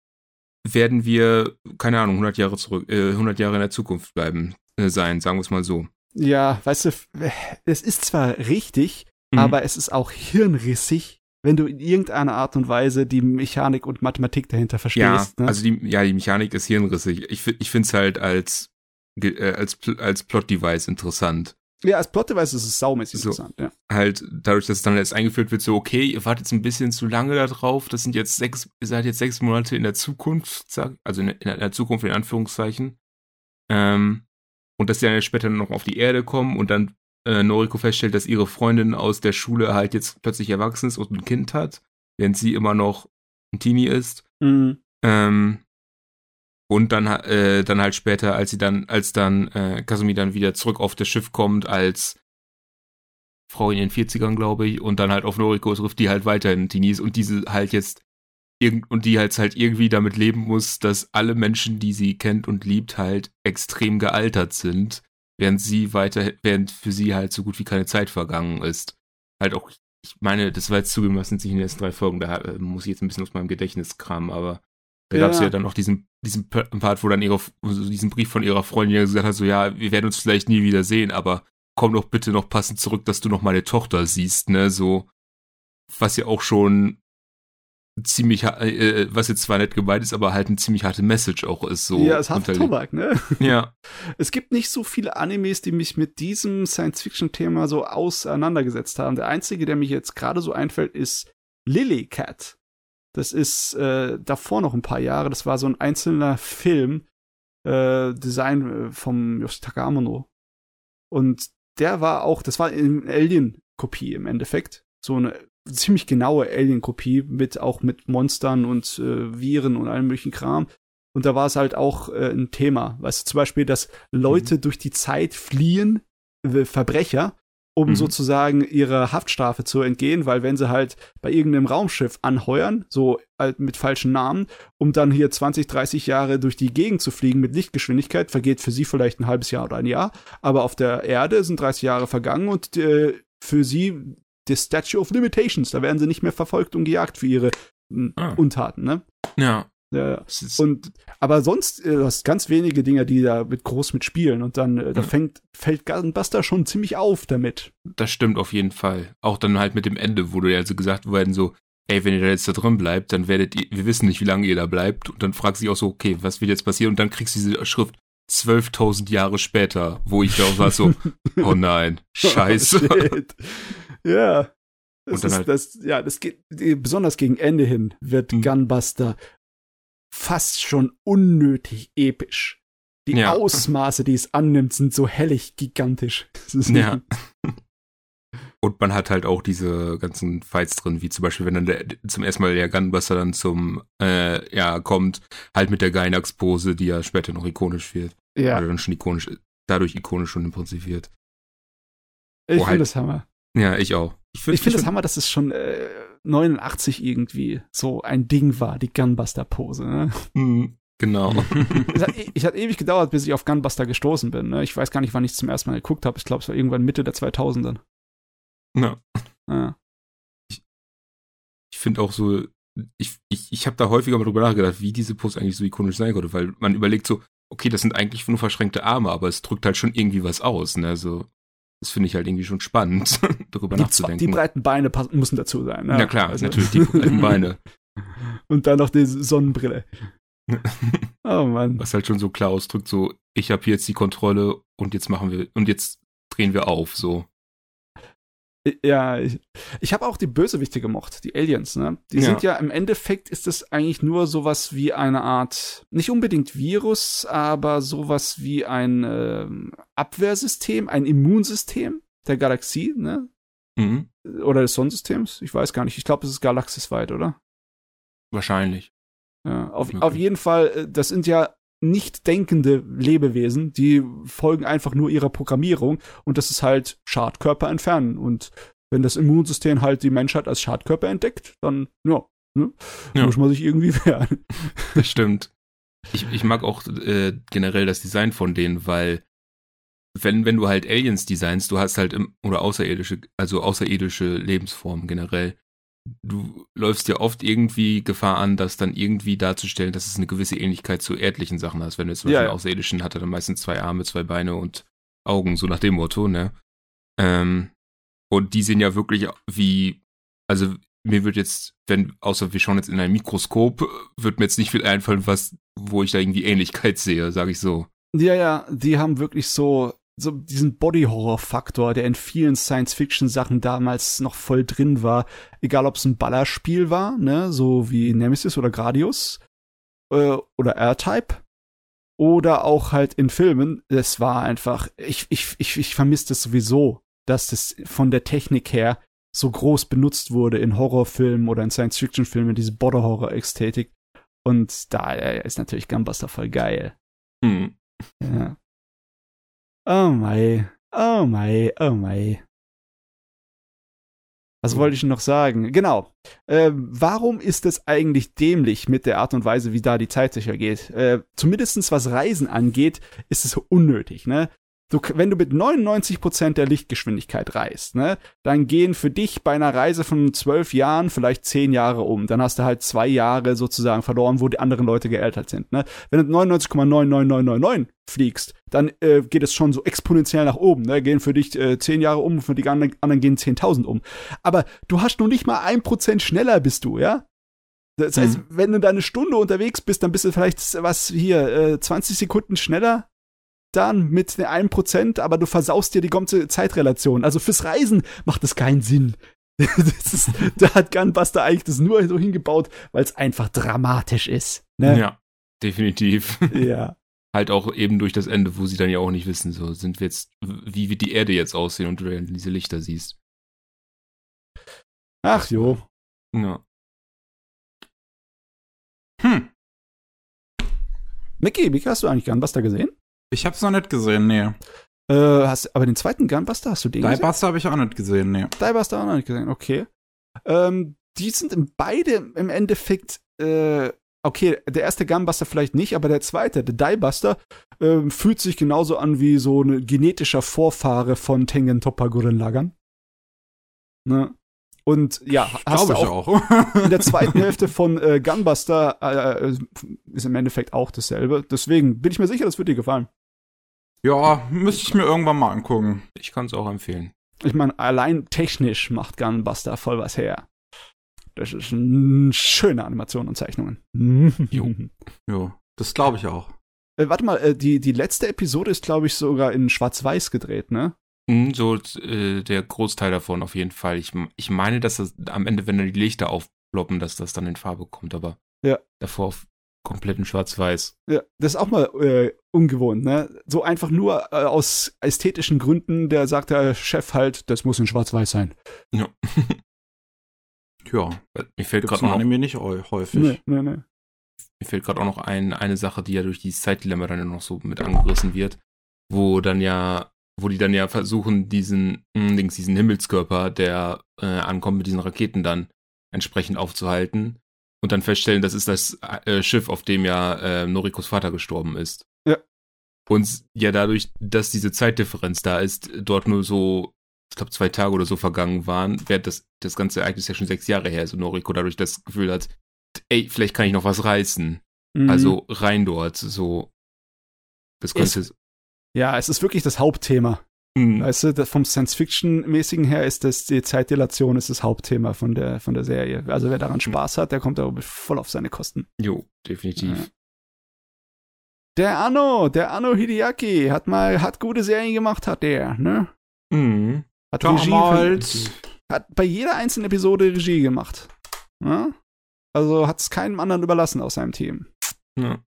werden wir, keine Ahnung, 100 Jahre zurück, äh, 100 Jahre in der Zukunft bleiben äh, sein, sagen wir es mal so. Ja, weißt du, es ist zwar richtig, mhm. aber es ist auch hirnrissig, wenn du in irgendeiner Art und Weise die Mechanik und Mathematik dahinter verstehst. Ja, ne? also die, ja, die Mechanik ist hirnrissig. Ich, ich finde es halt als äh, als, als Plot-Device interessant. Ja, als Plot-Device ist es saumäßig so, interessant, ja. Halt, dadurch, dass es dann jetzt eingeführt wird, so, okay, ihr wartet jetzt ein bisschen zu lange da drauf, das sind jetzt sechs, ihr seid jetzt sechs Monate in der Zukunft, also in, in der Zukunft in Anführungszeichen. Ähm, und dass sie dann später noch auf die Erde kommen und dann äh, Noriko feststellt, dass ihre Freundin aus der Schule halt jetzt plötzlich erwachsen ist und ein Kind hat, während sie immer noch ein Teenie ist. Mhm. Ähm, und dann, äh, dann halt später, als sie dann, als dann äh, Kasumi dann wieder zurück auf das Schiff kommt, als Frau in den 40ern, glaube ich, und dann halt auf Noriko trifft, die halt weiterhin Teenies und diese halt jetzt und die halt halt irgendwie damit leben muss, dass alle Menschen, die sie kennt und liebt, halt extrem gealtert sind, während sie weiter, während für sie halt so gut wie keine Zeit vergangen ist. Halt auch, ich meine, das war jetzt sind sich in den ersten drei Folgen, da äh, muss ich jetzt ein bisschen aus meinem Gedächtnis kramen, aber da ja. gab es ja dann noch diesen, diesen Part, wo dann ihre, also diesen Brief von ihrer Freundin gesagt hat, so, ja, wir werden uns vielleicht nie wieder sehen, aber komm doch bitte noch passend zurück, dass du noch meine Tochter siehst, ne, so, was ja auch schon ziemlich, äh, was jetzt zwar nett gemeint ist, aber halt ein ziemlich harte Message auch ist, so. Ja, es hat Tobak, ne? [laughs] Ja. Es gibt nicht so viele Animes, die mich mit diesem Science-Fiction-Thema so auseinandergesetzt haben. Der einzige, der mich jetzt gerade so einfällt, ist Lily Cat. Das ist äh, davor noch ein paar Jahre. Das war so ein einzelner Film, äh, Design äh, vom Yoshitaka Amano. Und der war auch, das war in Alien-Kopie im Endeffekt. So eine ziemlich genaue Alien-Kopie mit auch mit Monstern und äh, Viren und allem möglichen Kram. Und da war es halt auch äh, ein Thema. Weißt du, zum Beispiel, dass Leute mhm. durch die Zeit fliehen, äh, Verbrecher, um mhm. sozusagen ihrer Haftstrafe zu entgehen, weil wenn sie halt bei irgendeinem Raumschiff anheuern, so halt mit falschen Namen, um dann hier 20, 30 Jahre durch die Gegend zu fliegen mit Lichtgeschwindigkeit, vergeht für sie vielleicht ein halbes Jahr oder ein Jahr, aber auf der Erde sind 30 Jahre vergangen und äh, für sie die Statue of Limitations, da werden sie nicht mehr verfolgt und gejagt für ihre ah. Untaten, ne? Ja. Ja, und aber sonst äh, hast ganz wenige Dinge, die da mit groß mitspielen und dann äh, da fängt fällt Gunbuster schon ziemlich auf damit. Das stimmt auf jeden Fall. Auch dann halt mit dem Ende, wo du ja so gesagt werden so, ey, wenn ihr da jetzt da drin bleibt, dann werdet ihr, wir wissen nicht, wie lange ihr da bleibt und dann fragst du dich auch so, okay, was wird jetzt passieren und dann kriegst du diese Schrift 12.000 Jahre später, wo ich da auch war so, [laughs] oh nein, scheiße. Oh, ja. Das und dann ist, halt das, ja, das geht, besonders gegen Ende hin wird hm. Gunbuster fast schon unnötig episch. Die ja. Ausmaße, die es annimmt, sind so hellig gigantisch. [laughs] ja. [laughs] Und man hat halt auch diese ganzen Fights drin, wie zum Beispiel, wenn dann der, zum ersten Mal der Gunbuster dann zum, äh, ja, kommt, halt mit der Gainax-Pose, die ja später noch ikonisch wird. Ja. Oder dann schon ikonisch, dadurch ikonisch schon im Prinzip wird. Ich finde halt, das Hammer. Ja, ich auch. Ich finde find das Hammer, dass es schon äh, 89 irgendwie so ein Ding war, die Gunbuster-Pose. Ne? Mhm, genau. [laughs] es, hat, e, es hat ewig gedauert, bis ich auf Gunbuster gestoßen bin. Ne? Ich weiß gar nicht, wann ich es zum ersten Mal geguckt habe. Ich glaube, es war irgendwann Mitte der 2000er. Ja. ja. Ich, ich finde auch so, ich, ich, ich habe da häufiger mal drüber nachgedacht, wie diese Pose eigentlich so ikonisch sein konnte, weil man überlegt so, okay, das sind eigentlich nur verschränkte Arme, aber es drückt halt schon irgendwie was aus, ne? So, das finde ich halt irgendwie schon spannend, [laughs] darüber die, nachzudenken. Die breiten Beine passen, müssen dazu sein. Ja klar, also. natürlich die breiten Beine. [laughs] Und dann noch die Sonnenbrille. [laughs] oh Mann. Was halt schon so klar ausdrückt, so, ich habe hier jetzt die Kontrolle und jetzt machen wir, und jetzt drehen wir auf, so. Ja, ich, ich habe auch die Bösewichte gemocht, die Aliens, ne? Die ja. sind ja im Endeffekt ist es eigentlich nur sowas wie eine Art, nicht unbedingt Virus, aber sowas wie ein äh, Abwehrsystem, ein Immunsystem der Galaxie, ne? Mhm. Oder des Sonnensystems? Ich weiß gar nicht. Ich glaube, es ist galaxisweit, oder? Wahrscheinlich. Ja, auf, auf jeden Fall, äh, das sind ja nicht denkende Lebewesen, die folgen einfach nur ihrer Programmierung und das ist halt Schadkörper entfernen. Und wenn das Immunsystem halt die Menschheit als Schadkörper entdeckt, dann, ja, ne, ja. muss man sich irgendwie [laughs] wehren. Das stimmt. Ich, ich mag auch äh, generell das Design von denen, weil wenn, wenn du halt Aliens designst, du hast halt im, oder außerirdische, also außerirdische Lebensformen generell, du läufst ja oft irgendwie Gefahr an, das dann irgendwie darzustellen, dass es eine gewisse Ähnlichkeit zu erdlichen Sachen hast. Wenn du zum Beispiel ja. Außerirdischen hat er dann meistens zwei Arme, zwei Beine und Augen, so nach dem Motto, ne? Ähm, und die sehen ja wirklich wie, also mir wird jetzt, wenn, außer wir schauen jetzt in ein Mikroskop, wird mir jetzt nicht viel einfallen, was, wo ich da irgendwie Ähnlichkeit sehe, sag ich so. Ja, ja, die haben wirklich so, so diesen Body-Horror-Faktor, der in vielen Science-Fiction-Sachen damals noch voll drin war. Egal, ob es ein Ballerspiel war, ne, so wie Nemesis oder Gradius äh, oder R-Type. Oder auch halt in Filmen. Es war einfach, ich, ich, ich, ich vermisse das sowieso, dass das von der Technik her so groß benutzt wurde in Horrorfilmen oder in Science-Fiction-Filmen, diese Body-Horror-Ästhetik. Und da ist natürlich Gunbuster voll geil. Hm. Ja. Oh mei, oh mei, oh mei. Was wollte ich noch sagen? Genau. Äh, warum ist es eigentlich dämlich mit der Art und Weise, wie da die Zeit sicher geht? Äh, zumindestens was Reisen angeht, ist es unnötig, ne? Du, wenn du mit 99% der Lichtgeschwindigkeit reist, ne, dann gehen für dich bei einer Reise von zwölf Jahren vielleicht zehn Jahre um. Dann hast du halt zwei Jahre sozusagen verloren, wo die anderen Leute geältert sind. Ne? Wenn du 99,99999 fliegst, dann äh, geht es schon so exponentiell nach oben. Ne? Gehen für dich äh, zehn Jahre um, für die anderen, anderen gehen 10.000 um. Aber du hast nur nicht mal ein Prozent schneller bist du, ja? Das heißt, mhm. wenn du da eine Stunde unterwegs bist, dann bist du vielleicht was hier äh, 20 Sekunden schneller dann mit den 1%, aber du versaust dir die ganze Zeitrelation. Also fürs Reisen macht das keinen Sinn. [laughs] das ist, da hat Gunbuster eigentlich das nur so hingebaut, weil es einfach dramatisch ist. Ne? Ja, definitiv. [laughs] Ja. halt auch eben durch das Ende, wo sie dann ja auch nicht wissen, so sind wir jetzt, wie wird die Erde jetzt aussehen und du dann diese Lichter siehst. Ach jo. Ja. Hm. Mickey, Mickey, hast du eigentlich Gunbuster gesehen? Ich hab's noch nicht gesehen, nee. Äh, hast, aber den zweiten Gunbuster, hast du den gesehen? Diebuster habe ich auch nicht gesehen, nee. Diebuster auch noch nicht gesehen, okay. Ähm, die sind beide im Endeffekt, äh, okay, der erste Gunbuster vielleicht nicht, aber der zweite, der Diebuster, äh, fühlt sich genauso an wie so ein genetischer Vorfahre von Tengen Toppa Gurren. Ne? Und ja, hast du auch, auch. in der zweiten [laughs] Hälfte von äh, Gunbuster äh, ist im Endeffekt auch dasselbe. Deswegen bin ich mir sicher, das wird dir gefallen. Ja, müsste ich mir irgendwann mal angucken. Ich kann es auch empfehlen. Ich meine, allein technisch macht Gunbuster voll was her. Das ist eine schöne Animation und Zeichnungen. jo. [laughs] jo, das glaube ich auch. Äh, warte mal, äh, die, die letzte Episode ist, glaube ich, sogar in Schwarz-Weiß gedreht, ne? Mhm, so äh, der Großteil davon auf jeden Fall. Ich, ich meine, dass das am Ende, wenn dann die Lichter aufploppen, dass das dann in Farbe kommt, aber ja. davor auf kompletten Schwarz-Weiß. Ja, das ist auch mal äh, ungewohnt, ne? So einfach nur äh, aus ästhetischen Gründen, der sagt der Chef halt, das muss in Schwarz-Weiß sein. Ja. [laughs] ja. Mir fällt gerade noch mir nicht häufig. Nee, nee, nee. Mir fällt gerade auch noch ein, eine Sache, die ja durch dieses Zeitdilemma dann noch so mit angerissen wird, wo dann ja, wo die dann ja versuchen, diesen, mh, hm, diesen Himmelskörper, der äh, ankommt mit diesen Raketen dann entsprechend aufzuhalten und dann feststellen, das ist das äh, Schiff, auf dem ja äh, Norikos Vater gestorben ist. Ja. Und ja, dadurch, dass diese Zeitdifferenz da ist, dort nur so, ich glaube, zwei Tage oder so vergangen waren, während das, das ganze Ereignis ja schon sechs Jahre her ist und Noriko dadurch das Gefühl hat, ey, vielleicht kann ich noch was reißen. Mhm. Also rein dort, so. Das könnte. Es, ja, es ist wirklich das Hauptthema. Mhm. Weißt du, vom Science-Fiction-mäßigen her ist das, die Zeitdilation ist das Hauptthema von der, von der Serie. Also wer daran mhm. Spaß hat, der kommt da voll auf seine Kosten. Jo, definitiv. Ja. Der Anno, der Anno Hideaki hat mal, hat gute Serien gemacht, hat der, ne? Mhm. Hat Regie, Damals. hat bei jeder einzelnen Episode Regie gemacht. Ne? Also hat es keinem anderen überlassen aus seinem Team. Ja.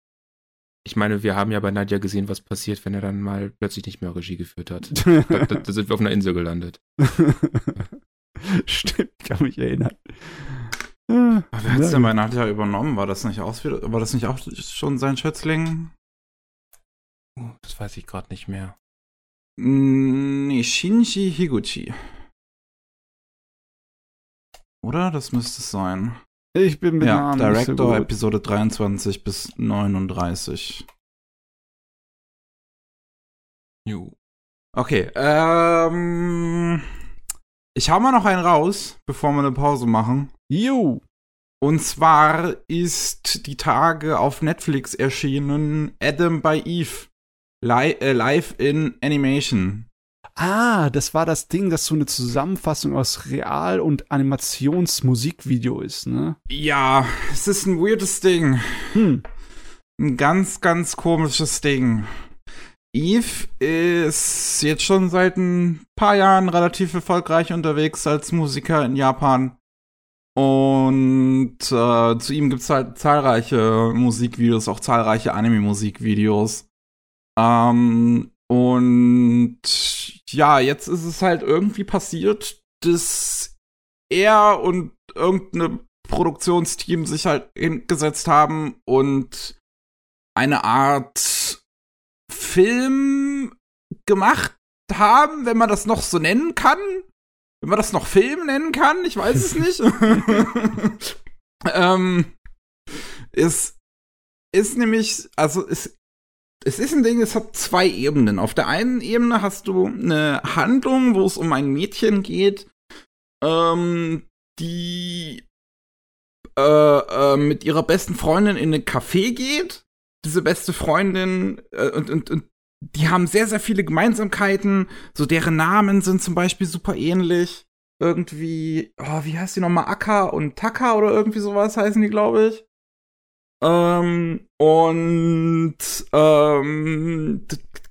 Ich meine, wir haben ja bei Nadja gesehen, was passiert, wenn er dann mal plötzlich nicht mehr Regie geführt hat. [laughs] da, da, da, sind wir auf einer Insel gelandet. [laughs] Stimmt, kann mich erinnern. Wer hat es denn bei Nadja übernommen? War das nicht auch, war das nicht auch schon sein Schätzling? Uh, das weiß ich gerade nicht mehr. Nee, Shinji Higuchi. Oder? Das müsste es sein. Ich bin mit ja, Namen Director so Episode 23 bis 39. Jo. Okay, ähm. Ich hau mal noch einen raus, bevor wir eine Pause machen. Jo. Und zwar ist die Tage auf Netflix erschienen Adam by Eve. Li äh, live in Animation. Ah, das war das Ding, das so eine Zusammenfassung aus Real- und Animationsmusikvideo ist, ne? Ja, es ist ein weirdes Ding. Hm. Ein ganz, ganz komisches Ding. Eve ist jetzt schon seit ein paar Jahren relativ erfolgreich unterwegs als Musiker in Japan. Und äh, zu ihm gibt's halt zahlreiche Musikvideos, auch zahlreiche Anime-Musikvideos. Ähm, und ja, jetzt ist es halt irgendwie passiert, dass er und irgendeine Produktionsteam sich halt hingesetzt haben und eine Art Film gemacht haben, wenn man das noch so nennen kann. Wenn man das noch Film nennen kann, ich weiß es nicht. [laughs] [laughs] ähm, es ist nämlich, also es, es ist ein Ding, es hat zwei Ebenen. Auf der einen Ebene hast du eine Handlung, wo es um ein Mädchen geht, ähm, die äh, äh, mit ihrer besten Freundin in ein Café geht. Diese beste Freundin äh, und, und, und die haben sehr, sehr viele Gemeinsamkeiten. So deren Namen sind zum Beispiel super ähnlich. Irgendwie, oh, wie heißt die nochmal? Akka und Taka oder irgendwie sowas heißen die, glaube ich. Ähm, und ähm,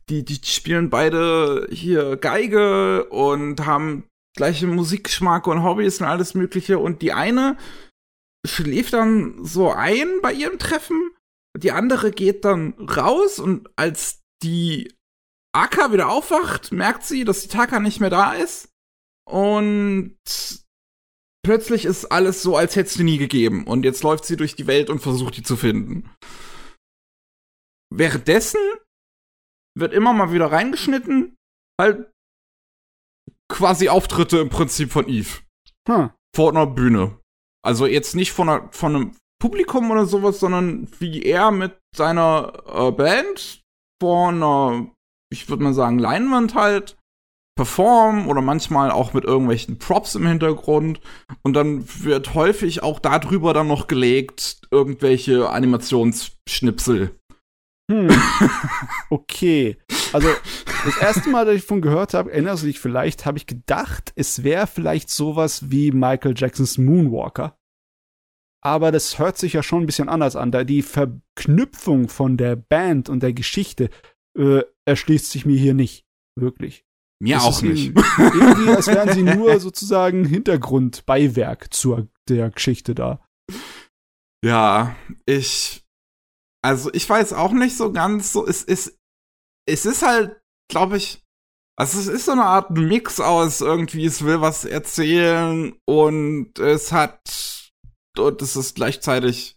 die, die spielen beide hier Geige und haben gleiche Musikgeschmack und Hobbys und alles Mögliche. Und die eine schläft dann so ein bei ihrem Treffen. Die andere geht dann raus und als die Aka wieder aufwacht, merkt sie, dass die Taka nicht mehr da ist. Und plötzlich ist alles so, als hätte es die nie gegeben. Und jetzt läuft sie durch die Welt und versucht, die zu finden. Währenddessen wird immer mal wieder reingeschnitten, halt quasi Auftritte im Prinzip von Eve. Hm. Vor einer Bühne. Also jetzt nicht von, einer, von einem Publikum oder sowas, sondern wie er mit seiner äh, Band vor einer, ich würde mal sagen, Leinwand halt performen oder manchmal auch mit irgendwelchen Props im Hintergrund. Und dann wird häufig auch darüber dann noch gelegt, irgendwelche Animationsschnipsel. Hm. [laughs] Okay. Also, das erste Mal, dass ich davon gehört habe, erinnerst du dich vielleicht, habe ich gedacht, es wäre vielleicht sowas wie Michael Jacksons Moonwalker. Aber das hört sich ja schon ein bisschen anders an. Da die Verknüpfung von der Band und der Geschichte äh, erschließt sich mir hier nicht. Wirklich. Mir das auch nicht. Irgendwie, als wären sie [laughs] nur sozusagen Hintergrund, Beiwerk zur der Geschichte da. Ja, ich. Also ich weiß auch nicht so ganz so. Es ist. Es ist halt, glaube ich. Also es ist so eine Art Mix aus irgendwie, es will was erzählen und es hat. Und es ist gleichzeitig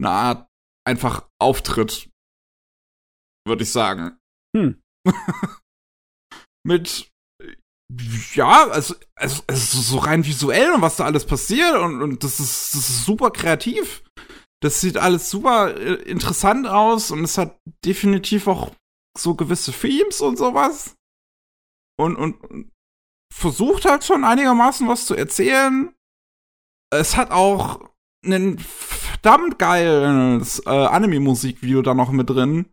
eine Art einfach Auftritt. Würde ich sagen. Hm. [laughs] mit ja, also, also, also so rein visuell und was da alles passiert und, und das ist, das ist super kreativ. Das sieht alles super äh, interessant aus und es hat definitiv auch so gewisse Themes und sowas. Und, und, versucht halt schon einigermaßen was zu erzählen. Es hat auch ein verdammt geiles äh, Anime-Musikvideo da noch mit drin.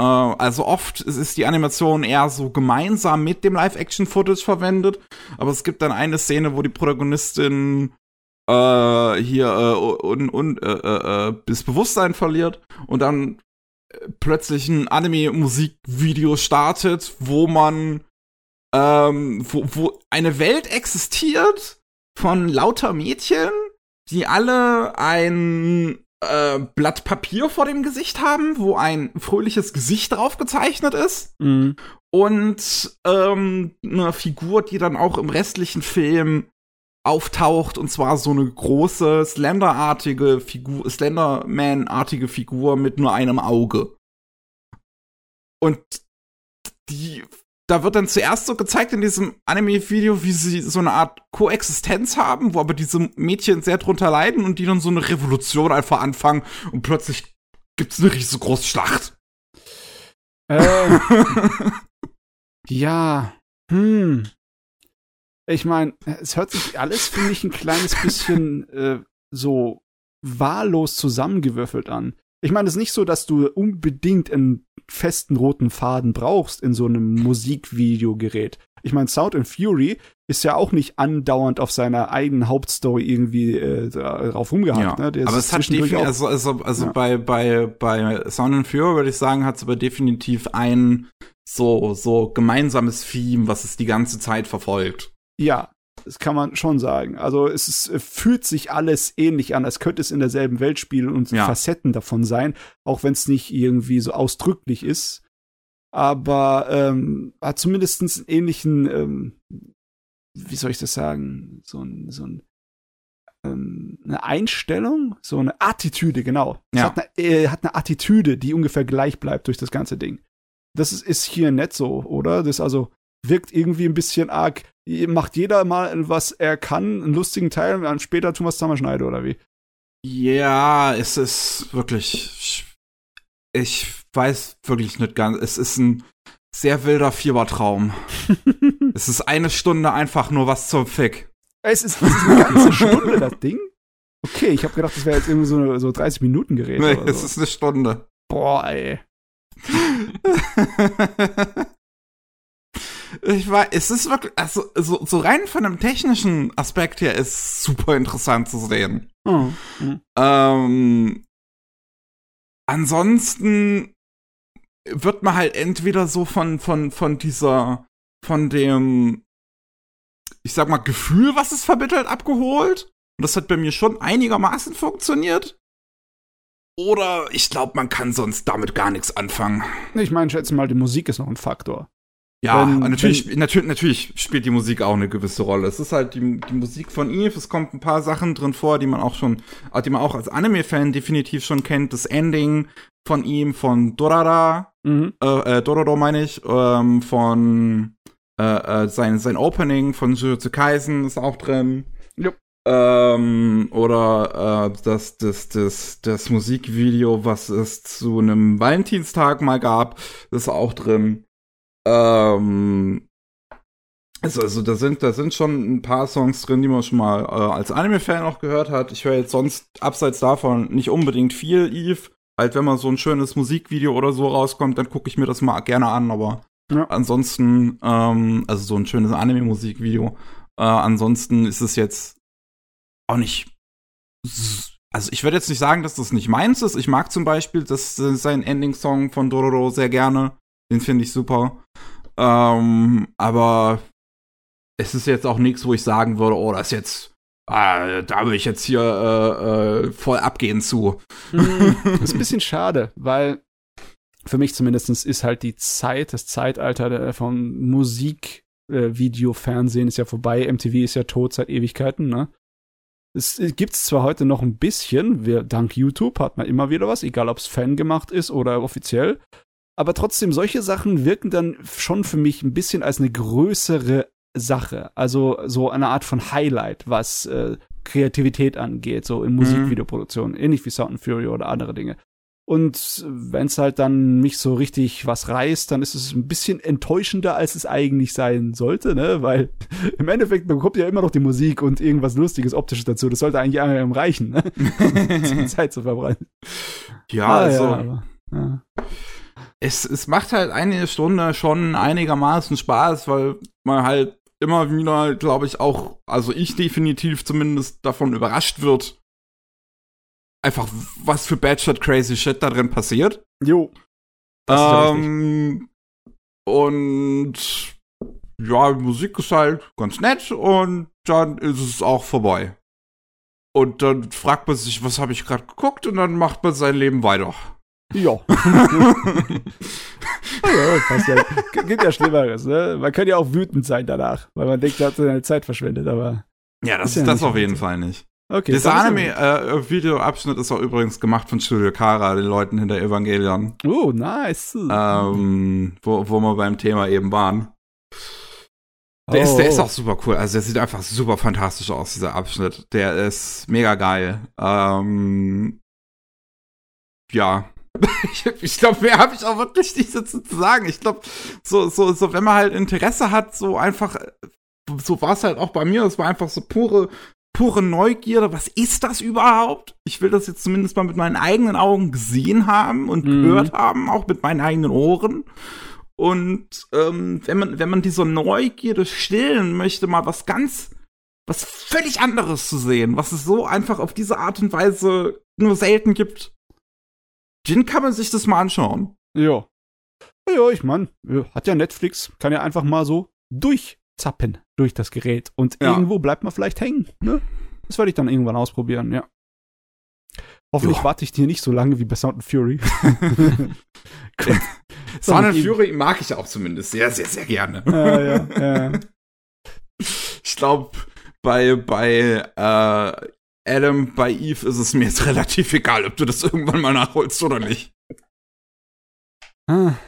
Äh, also oft ist die Animation eher so gemeinsam mit dem Live-Action-Footage verwendet, aber es gibt dann eine Szene, wo die Protagonistin äh, hier äh, und, und äh, äh, äh, das Bewusstsein verliert und dann plötzlich ein Anime-Musikvideo startet, wo man ähm, wo, wo eine Welt existiert von lauter Mädchen, die alle ein äh, Blatt Papier vor dem Gesicht haben, wo ein fröhliches Gesicht drauf gezeichnet ist. Mhm. Und ähm, eine Figur, die dann auch im restlichen Film auftaucht, und zwar so eine große Slender-artige Figur, Slenderman-artige Figur mit nur einem Auge. Und die da wird dann zuerst so gezeigt in diesem Anime-Video, wie sie so eine Art Koexistenz haben, wo aber diese Mädchen sehr drunter leiden und die dann so eine Revolution einfach anfangen und plötzlich gibt's eine riesengroße Schlacht. Äh, [laughs] ja, hm. Ich meine, es hört sich alles, finde ich, ein kleines bisschen äh, so wahllos zusammengewürfelt an. Ich meine, es ist nicht so, dass du unbedingt einen festen roten Faden brauchst in so einem Musikvideogerät. Ich meine, Sound and Fury ist ja auch nicht andauernd auf seiner eigenen Hauptstory irgendwie äh, drauf rumgehackt. Ja. Ne? aber es hat definitiv, also, also, also ja. bei, bei, bei Sound and Fury würde ich sagen, hat es aber definitiv einen so, so gemeinsames Theme, was es die ganze Zeit verfolgt. Ja, das kann man schon sagen. Also es ist, fühlt sich alles ähnlich an, als könnte es in derselben Welt spielen und ja. Facetten davon sein, auch wenn es nicht irgendwie so ausdrücklich ist. Aber ähm, hat zumindest einen ähnlichen, ähm, wie soll ich das sagen, so ein, so ein ähm, eine Einstellung, so eine Attitüde, genau. Es ja. hat, eine, äh, hat eine Attitüde, die ungefähr gleich bleibt durch das ganze Ding. Das ist, ist hier nicht so, oder? Das also wirkt irgendwie ein bisschen arg. Macht jeder mal, was er kann, einen lustigen Teil und dann später tun wir es zusammenschneiden, oder wie? Ja, es ist wirklich. Ich weiß wirklich nicht ganz. Es ist ein sehr wilder Fiebertraum. [laughs] es ist eine Stunde einfach nur was zum Fick. Es ist, es ist eine ganze Stunde, das Ding? Okay, ich habe gedacht, das wäre jetzt irgendwie so, so 30 Minuten Gerät. Nee, es so. ist eine Stunde. Boah, ey. [laughs] ich weiß, es ist wirklich, also so, so rein von einem technischen Aspekt her ist super interessant zu sehen. Oh. Mhm. Ähm, ansonsten wird man halt entweder so von, von, von dieser, von dem, ich sag mal, Gefühl, was es vermittelt, abgeholt. Und das hat bei mir schon einigermaßen funktioniert. Oder ich glaube, man kann sonst damit gar nichts anfangen. Ich meine, schätze mal, die Musik ist noch ein Faktor. Ja, wenn, natürlich, wenn, natürlich, natürlich spielt die Musik auch eine gewisse Rolle. Es ist halt die, die Musik von Eve, es kommt ein paar Sachen drin vor, die man auch schon, die man auch als Anime-Fan definitiv schon kennt. Das Ending von ihm, von Dorara, mhm. äh, äh, Dororo meine ich, ähm, von äh, äh, sein, sein Opening von Jujutsu Kaisen ist auch drin. Yep. Ähm, oder äh, das, das, das, das Musikvideo, was es zu einem Valentinstag mal gab, ist auch drin. Ähm, also, also da sind, da sind schon ein paar Songs drin, die man schon mal äh, als Anime-Fan auch gehört hat. Ich höre jetzt sonst abseits davon nicht unbedingt viel Eve. Halt, wenn mal so ein schönes Musikvideo oder so rauskommt, dann gucke ich mir das mal gerne an, aber ja. ansonsten, ähm, also so ein schönes Anime-Musikvideo. Äh, ansonsten ist es jetzt auch nicht. Also ich würde jetzt nicht sagen, dass das nicht meins ist. Ich mag zum Beispiel das, sein Ending-Song von Dororo sehr gerne. Den finde ich super. Ähm, aber es ist jetzt auch nichts, wo ich sagen würde, oh, das ist jetzt, ah, da will ich jetzt hier äh, äh, voll abgehen zu. Mhm. das [laughs] ist ein bisschen schade, weil für mich zumindest ist halt die Zeit, das Zeitalter von Musik, äh, Video, Fernsehen ist ja vorbei. MTV ist ja tot seit Ewigkeiten, ne? Es gibt es zwar heute noch ein bisschen, wir, dank YouTube hat man immer wieder was, egal ob es Fan gemacht ist oder offiziell, aber trotzdem, solche Sachen wirken dann schon für mich ein bisschen als eine größere Sache. Also so eine Art von Highlight, was äh, Kreativität angeht, so in. Musikvideoproduktion, mhm. ähnlich wie Sound and Fury oder andere Dinge. Und wenn es halt dann nicht so richtig was reißt, dann ist es ein bisschen enttäuschender, als es eigentlich sein sollte, ne? Weil [laughs] im Endeffekt bekommt ja immer noch die Musik und irgendwas Lustiges, Optisches dazu. Das sollte eigentlich einem reichen, ne? [laughs] Zeit zu verbrennen. Ja, ah, also. Ja, aber, ja es, es macht halt eine Stunde schon einigermaßen Spaß, weil man halt immer wieder, glaube ich, auch, also ich definitiv zumindest davon überrascht wird, einfach was für Badshot Crazy Shit da drin passiert. Jo. Ähm, und ja, Musik ist halt ganz nett und dann ist es auch vorbei. Und dann fragt man sich, was habe ich gerade geguckt und dann macht man sein Leben weiter. [laughs] Ja. ja, passt ja. Gibt ja Schlimmeres, ne? Man kann ja auch wütend sein danach, weil man denkt, man hat seine Zeit verschwendet, aber. Ja, das ist, ja das auf jeden Fall nicht. Okay. Dieser Anime-Videoabschnitt äh, ist auch übrigens gemacht von Studio Kara, den Leuten hinter Evangelion. Oh, nice. Ähm, wo, wo wir beim Thema eben waren. Der, oh. ist, der ist oh. auch super cool. Also der sieht einfach super fantastisch aus, dieser Abschnitt. Der ist mega geil. Ähm, ja, [laughs] ich, glaube, mehr habe ich auch wirklich nicht dazu zu sagen. Ich glaube, so, so, so, wenn man halt Interesse hat, so einfach, so war es halt auch bei mir. Es war einfach so pure, pure Neugierde. Was ist das überhaupt? Ich will das jetzt zumindest mal mit meinen eigenen Augen gesehen haben und mhm. gehört haben, auch mit meinen eigenen Ohren. Und ähm, wenn man, wenn man diese Neugierde stillen möchte, mal was ganz, was völlig anderes zu sehen, was es so einfach auf diese Art und Weise nur selten gibt, Jin kann man sich das mal anschauen. Ja. Ja, ich meine, hat ja Netflix, kann ja einfach mal so durchzappen durch das Gerät und ja. irgendwo bleibt man vielleicht hängen. Ne? Das werde ich dann irgendwann ausprobieren, ja. Hoffentlich jo. warte ich dir nicht so lange wie bei Sound and Fury. [laughs] [laughs] Sound and Fury mag ich auch zumindest sehr, sehr, sehr gerne. Ja, ja, ja. [laughs] Ich glaube, bei, bei äh, Adam, bei Eve ist es mir jetzt [laughs] relativ egal, ob du das irgendwann mal nachholst oder nicht. Ah. [sighs]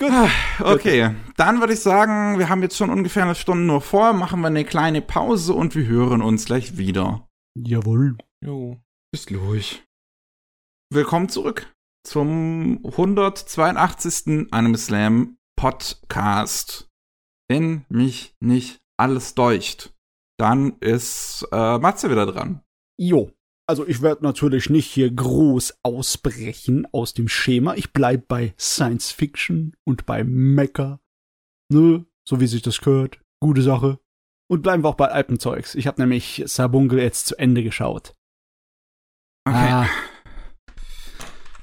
Gut. Ah, okay, dann würde ich sagen, wir haben jetzt schon ungefähr eine Stunde nur vor, machen wir eine kleine Pause und wir hören uns gleich wieder. Jawohl. Jo, bis gleich. Willkommen zurück zum 182. Anime Slam Podcast. Wenn mich nicht alles deucht, dann ist äh, Matze wieder dran. Jo. Also ich werde natürlich nicht hier groß ausbrechen aus dem Schema. Ich bleib bei Science Fiction und bei Mecha. Ne, so wie sich das gehört. Gute Sache. Und bleiben wir auch bei Alpenzeugs. Ich habe nämlich Sabungle jetzt zu Ende geschaut. Okay. Ah.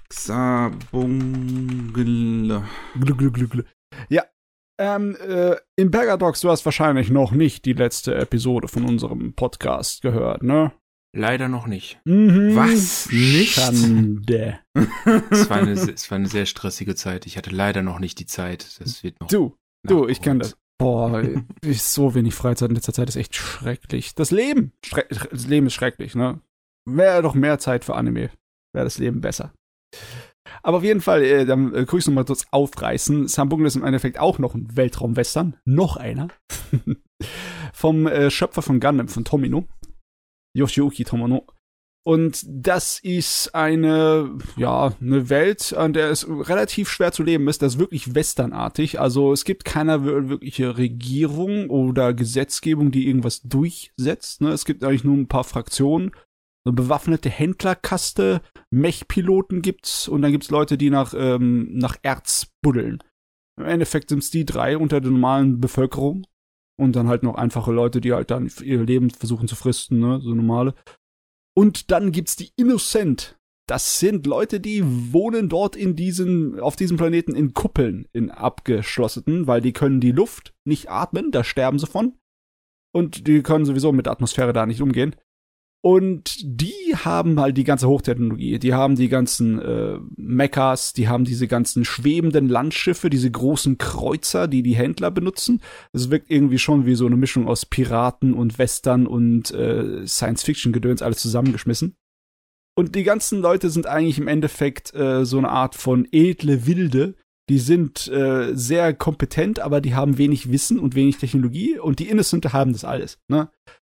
Sabungle. Glu, glu, glu, glu. Ja. Ähm, äh, in Bergadox, du hast wahrscheinlich noch nicht die letzte Episode von unserem Podcast gehört, ne? Leider noch nicht. Mhm. Was? Nicht? Schande. [laughs] es, war eine, [laughs] es war eine sehr stressige Zeit. Ich hatte leider noch nicht die Zeit. Das wird noch. Du, du, ich kenne das. Boah, [laughs] so wenig Freizeit in letzter Zeit ist echt schrecklich. Das Leben, das Leben ist schrecklich, ne? Wäre doch mehr Zeit für Anime, wäre das Leben besser. Aber auf jeden Fall, äh, dann äh, ich nochmal kurz aufreißen. Sambungle ist im Endeffekt auch noch ein Weltraumwestern. Noch einer. [laughs] Vom äh, Schöpfer von Gundam, von Tomino. Yoshiyuki Tomino. Und das ist eine, ja, eine Welt, an der es relativ schwer zu leben ist. Das ist wirklich westernartig. Also es gibt keine wirkliche Regierung oder Gesetzgebung, die irgendwas durchsetzt. Ne? Es gibt eigentlich nur ein paar Fraktionen. Eine bewaffnete Händlerkaste, Mechpiloten gibt's und dann gibt's Leute, die nach, ähm, nach Erz buddeln. Im Endeffekt sind's die drei unter der normalen Bevölkerung. Und dann halt noch einfache Leute, die halt dann ihr Leben versuchen zu fristen, ne, so normale. Und dann gibt's die Innocent. Das sind Leute, die wohnen dort in diesen, auf diesem Planeten in Kuppeln, in abgeschlossenen, weil die können die Luft nicht atmen, da sterben sie von. Und die können sowieso mit der Atmosphäre da nicht umgehen. Und die haben halt die ganze Hochtechnologie. Die haben die ganzen äh, Mechas, die haben diese ganzen schwebenden Landschiffe, diese großen Kreuzer, die die Händler benutzen. Es wirkt irgendwie schon wie so eine Mischung aus Piraten und Western und äh, Science-Fiction-Gedöns alles zusammengeschmissen. Und die ganzen Leute sind eigentlich im Endeffekt äh, so eine Art von edle Wilde. Die sind äh, sehr kompetent, aber die haben wenig Wissen und wenig Technologie. Und die Innocente haben das alles. Ne?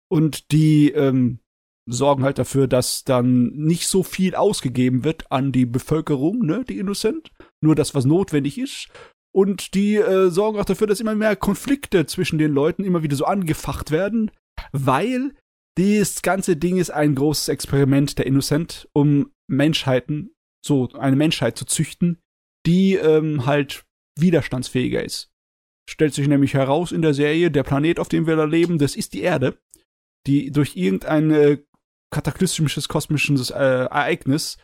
Und die ähm, sorgen halt dafür, dass dann nicht so viel ausgegeben wird an die Bevölkerung, ne, die Innocent. Nur das, was notwendig ist. Und die äh, sorgen auch dafür, dass immer mehr Konflikte zwischen den Leuten immer wieder so angefacht werden, weil das ganze Ding ist ein großes Experiment der Innocent, um Menschheiten, so eine Menschheit zu züchten, die ähm, halt widerstandsfähiger ist. Stellt sich nämlich heraus in der Serie, der Planet, auf dem wir da leben, das ist die Erde, die durch irgendeine kataklysmisches kosmisches äh, Ereignis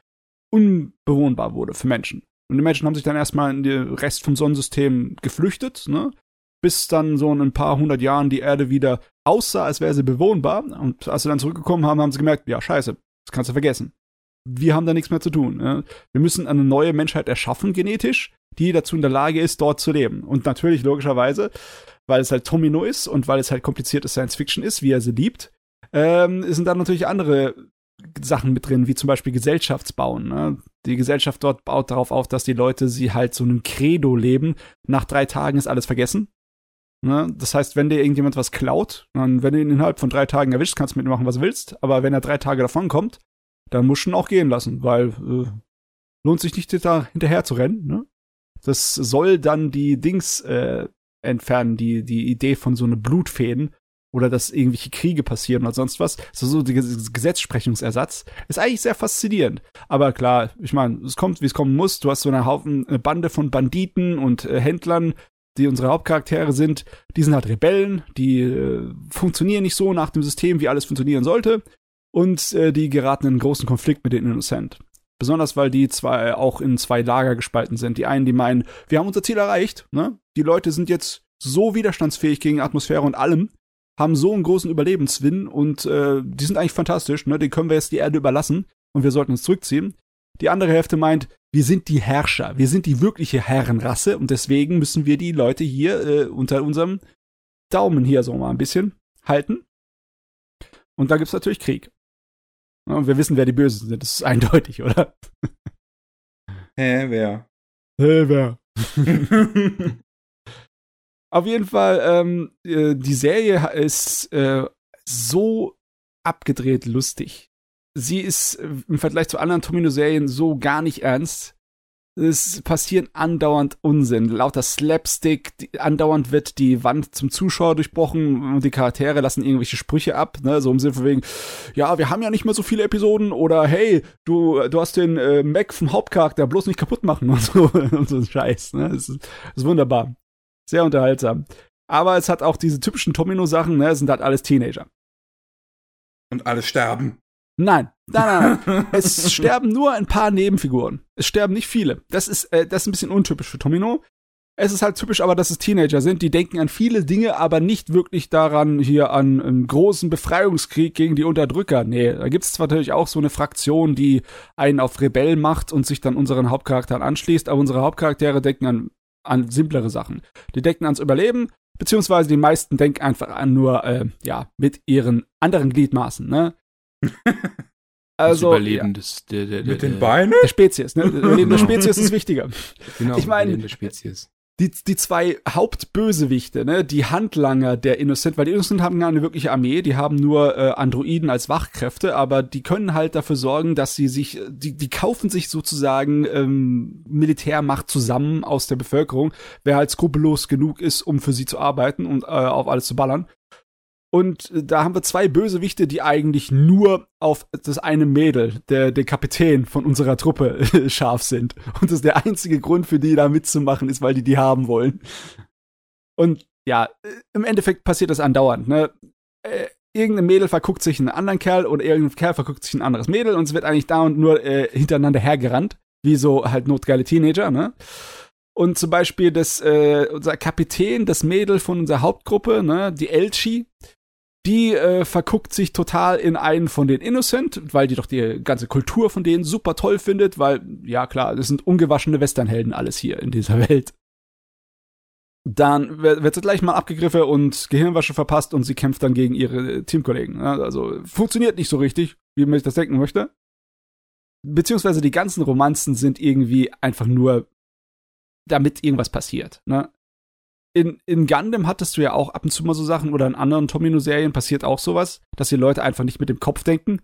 unbewohnbar wurde für Menschen. Und die Menschen haben sich dann erstmal in den Rest vom Sonnensystem geflüchtet, ne? bis dann so in ein paar hundert Jahren die Erde wieder aussah, als wäre sie bewohnbar. Und als sie dann zurückgekommen haben, haben sie gemerkt, ja, scheiße, das kannst du vergessen. Wir haben da nichts mehr zu tun. Ne? Wir müssen eine neue Menschheit erschaffen, genetisch, die dazu in der Lage ist, dort zu leben. Und natürlich, logischerweise, weil es halt Tomino ist und weil es halt komplizierte Science Fiction ist, wie er sie liebt, ähm, sind dann natürlich andere Sachen mit drin, wie zum Beispiel Gesellschaftsbauen. Ne? Die Gesellschaft dort baut darauf auf, dass die Leute sie halt so einem Credo leben. Nach drei Tagen ist alles vergessen. Ne? Das heißt, wenn dir irgendjemand was klaut, dann, wenn du ihn innerhalb von drei Tagen erwischt, kannst du mitmachen, was du willst. Aber wenn er drei Tage davon kommt, dann musst du ihn auch gehen lassen, weil äh, lohnt sich nicht da hinterher zu rennen. Ne? Das soll dann die Dings äh, entfernen, die, die Idee von so eine Blutfäden, oder dass irgendwelche Kriege passieren oder sonst was. So, so der Gesetzsprechungsersatz ist eigentlich sehr faszinierend. Aber klar, ich meine, es kommt, wie es kommen muss. Du hast so eine Haufen, eine Bande von Banditen und äh, Händlern, die unsere Hauptcharaktere sind. Die sind halt Rebellen, die äh, funktionieren nicht so nach dem System, wie alles funktionieren sollte. Und äh, die geraten in einen großen Konflikt mit den Innocent. Besonders weil die zwei auch in zwei Lager gespalten sind. Die einen, die meinen, wir haben unser Ziel erreicht, ne? Die Leute sind jetzt so widerstandsfähig gegen Atmosphäre und allem, haben so einen großen Überlebenswin und äh, die sind eigentlich fantastisch, ne? Den können wir jetzt die Erde überlassen und wir sollten uns zurückziehen. Die andere Hälfte meint, wir sind die Herrscher, wir sind die wirkliche Herrenrasse und deswegen müssen wir die Leute hier äh, unter unserem Daumen hier so mal ein bisschen halten. Und da gibt's natürlich Krieg. Und wir wissen, wer die Bösen sind, das ist eindeutig, oder? Hä, wer? Hä, wer? [laughs] Auf jeden Fall, ähm, äh, die Serie ist äh, so abgedreht lustig. Sie ist äh, im Vergleich zu anderen Tomino-Serien so gar nicht ernst. Es passieren andauernd Unsinn, lauter Slapstick, die, andauernd wird die Wand zum Zuschauer durchbrochen und die Charaktere lassen irgendwelche Sprüche ab, ne, so im Sinne von wegen, ja, wir haben ja nicht mehr so viele Episoden oder hey, du, du hast den äh, Mac vom Hauptcharakter bloß nicht kaputt machen und so, [laughs] und so ein Scheiß, ne, das ist, ist wunderbar. Sehr unterhaltsam. Aber es hat auch diese typischen Tomino-Sachen, ne, es sind halt alles Teenager. Und alle sterben. Nein, nein, nein. [laughs] es sterben nur ein paar Nebenfiguren. Es sterben nicht viele. Das ist, äh, das ist ein bisschen untypisch für Tomino. Es ist halt typisch aber, dass es Teenager sind, die denken an viele Dinge, aber nicht wirklich daran, hier an einen großen Befreiungskrieg gegen die Unterdrücker. Nee, da gibt es zwar natürlich auch so eine Fraktion, die einen auf Rebell macht und sich dann unseren Hauptcharakteren anschließt, aber unsere Hauptcharaktere denken an, an simplere Sachen. Die denken ans Überleben, beziehungsweise die meisten denken einfach an nur, äh, ja, mit ihren anderen Gliedmaßen, ne? [laughs] Also, das Überleben ja. des, der, der, der, Mit den Beinen? Der Spezies, ne? Das Überleben der [laughs] Spezies ist wichtiger. Genau, ich meine, der Spezies. Die, die zwei Hauptbösewichte, ne, die Handlanger der Innocent, weil die Innocent haben gar eine wirkliche Armee, die haben nur äh, Androiden als Wachkräfte, aber die können halt dafür sorgen, dass sie sich, die, die kaufen sich sozusagen ähm, Militärmacht zusammen aus der Bevölkerung, wer halt skrupellos genug ist, um für sie zu arbeiten und äh, auf alles zu ballern. Und da haben wir zwei Bösewichte, die eigentlich nur auf das eine Mädel, der, der Kapitän von unserer Truppe, [laughs] scharf sind. Und das ist der einzige Grund für die, da mitzumachen, ist, weil die die haben wollen. Und ja, im Endeffekt passiert das andauernd. Ne? Äh, irgendein Mädel verguckt sich einen anderen Kerl oder irgendein Kerl verguckt sich ein anderes Mädel und es wird eigentlich dauernd nur äh, hintereinander hergerannt. Wie so halt notgeile Teenager, ne? Und zum Beispiel das, äh, unser Kapitän, das Mädel von unserer Hauptgruppe, ne, die Elchi, die äh, verguckt sich total in einen von den Innocent, weil die doch die ganze Kultur von denen super toll findet, weil, ja klar, das sind ungewaschene Westernhelden alles hier in dieser [laughs] Welt. Dann wird sie gleich mal abgegriffen und Gehirnwasche verpasst und sie kämpft dann gegen ihre Teamkollegen. Also funktioniert nicht so richtig, wie man sich das denken möchte. Beziehungsweise die ganzen Romanzen sind irgendwie einfach nur, damit irgendwas passiert. Ne? In, in Gundam hattest du ja auch ab und zu mal so Sachen oder in anderen Tomino-Serien passiert auch sowas, dass die Leute einfach nicht mit dem Kopf denken,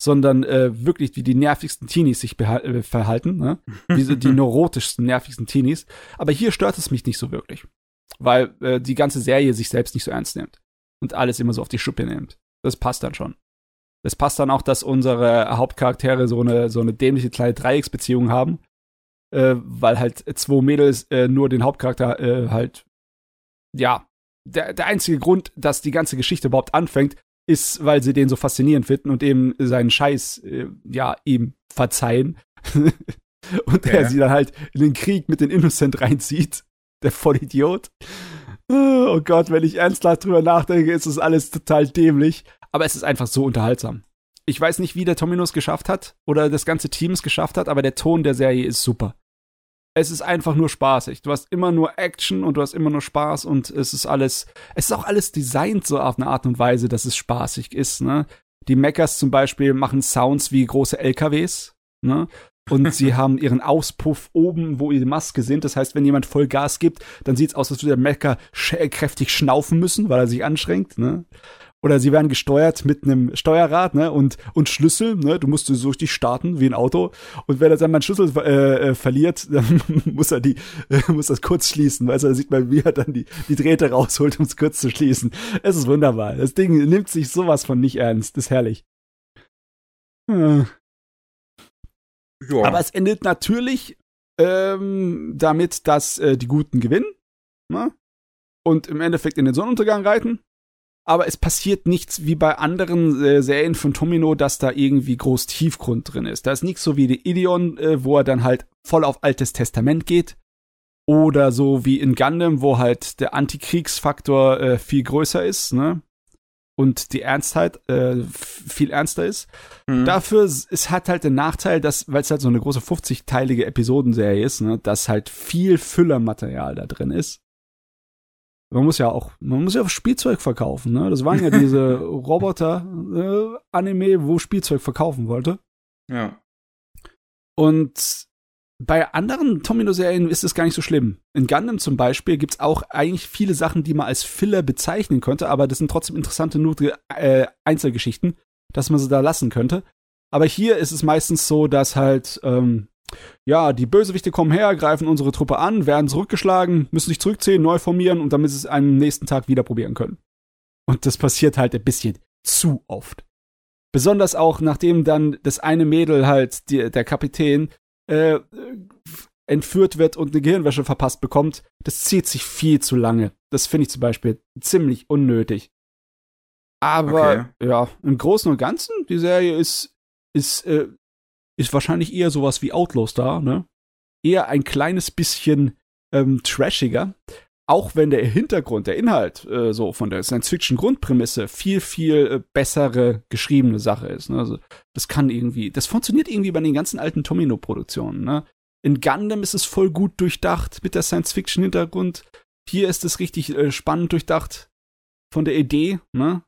sondern äh, wirklich wie die nervigsten Teenies sich äh, verhalten, ne? [laughs] Wie die neurotischsten, nervigsten Teenies. Aber hier stört es mich nicht so wirklich, weil äh, die ganze Serie sich selbst nicht so ernst nimmt und alles immer so auf die Schuppe nimmt. Das passt dann schon. Es passt dann auch, dass unsere Hauptcharaktere so eine so eine dämliche kleine Dreiecksbeziehung haben, äh, weil halt zwei Mädels äh, nur den Hauptcharakter äh, halt ja, der, der einzige Grund, dass die ganze Geschichte überhaupt anfängt, ist, weil sie den so faszinierend finden und eben seinen Scheiß, äh, ja, ihm verzeihen. [laughs] und er sie dann halt in den Krieg mit den Innocent reinzieht. [laughs] Der Vollidiot. Oh Gott, wenn ich ernsthaft drüber nachdenke, ist das alles total dämlich. Aber es ist einfach so unterhaltsam. Ich weiß nicht, wie der Tominus geschafft hat oder das ganze Team es geschafft hat, aber der Ton der Serie ist super es ist einfach nur spaßig. Du hast immer nur Action und du hast immer nur Spaß und es ist alles, es ist auch alles designt so auf eine Art und Weise, dass es spaßig ist, ne? Die Mechas zum Beispiel machen Sounds wie große LKWs, ne? Und sie [laughs] haben ihren Auspuff oben, wo ihre Maske sind. Das heißt, wenn jemand voll Gas gibt, dann sieht es aus, als würde der Mecha kräftig schnaufen müssen, weil er sich anstrengt. Ne? Oder sie werden gesteuert mit einem Steuerrad ne, und, und Schlüssel. Ne, du musst so richtig starten wie ein Auto. Und wenn er dann mal einen Schlüssel äh, äh, verliert, [laughs] dann muss er die äh, [laughs] muss das kurz schließen. Weißt du, da sieht man, wie er dann die, die Drähte rausholt, um es kurz zu schließen. Es ist wunderbar. Das Ding nimmt sich sowas von nicht ernst. Das ist herrlich. Hm. Ja. Aber es endet natürlich ähm, damit, dass äh, die Guten gewinnen. Ne? Und im Endeffekt in den Sonnenuntergang reiten aber es passiert nichts wie bei anderen äh, Serien von Tomino, dass da irgendwie groß Tiefgrund drin ist. Da ist nichts so wie die Ideon, äh, wo er dann halt voll auf Altes Testament geht. Oder so wie in Gundam, wo halt der Antikriegsfaktor äh, viel größer ist, ne? Und die Ernstheit äh, viel ernster ist. Mhm. Dafür, es hat halt den Nachteil, dass, weil es halt so eine große 50-teilige Episodenserie ist, ne, dass halt viel Füllermaterial da drin ist. Man muss ja auch, man muss ja auch Spielzeug verkaufen, ne? Das waren ja diese [laughs] Roboter-Anime, äh, wo Spielzeug verkaufen wollte. Ja. Und bei anderen Tomino-Serien ist es gar nicht so schlimm. In Gundam zum Beispiel gibt's auch eigentlich viele Sachen, die man als Filler bezeichnen könnte, aber das sind trotzdem interessante nutrige, äh, Einzelgeschichten, dass man sie da lassen könnte. Aber hier ist es meistens so, dass halt ähm, ja, die Bösewichte kommen her, greifen unsere Truppe an, werden zurückgeschlagen, müssen sich zurückziehen, neu formieren und damit sie es am nächsten Tag wieder probieren können. Und das passiert halt ein bisschen zu oft. Besonders auch, nachdem dann das eine Mädel halt, die, der Kapitän, äh, entführt wird und eine Gehirnwäsche verpasst bekommt, das zieht sich viel zu lange. Das finde ich zum Beispiel ziemlich unnötig. Aber okay. ja, im Großen und Ganzen, die Serie ist, ist äh, ist wahrscheinlich eher sowas wie Outlaws da, ne? Eher ein kleines bisschen ähm, trashiger. Auch wenn der Hintergrund, der Inhalt, äh, so von der Science-Fiction-Grundprämisse viel, viel äh, bessere geschriebene Sache ist. Ne? Also, das kann irgendwie, das funktioniert irgendwie bei den ganzen alten Tomino-Produktionen. Ne? In Gundam ist es voll gut durchdacht mit der Science-Fiction-Hintergrund. Hier ist es richtig äh, spannend durchdacht von der Idee, ne?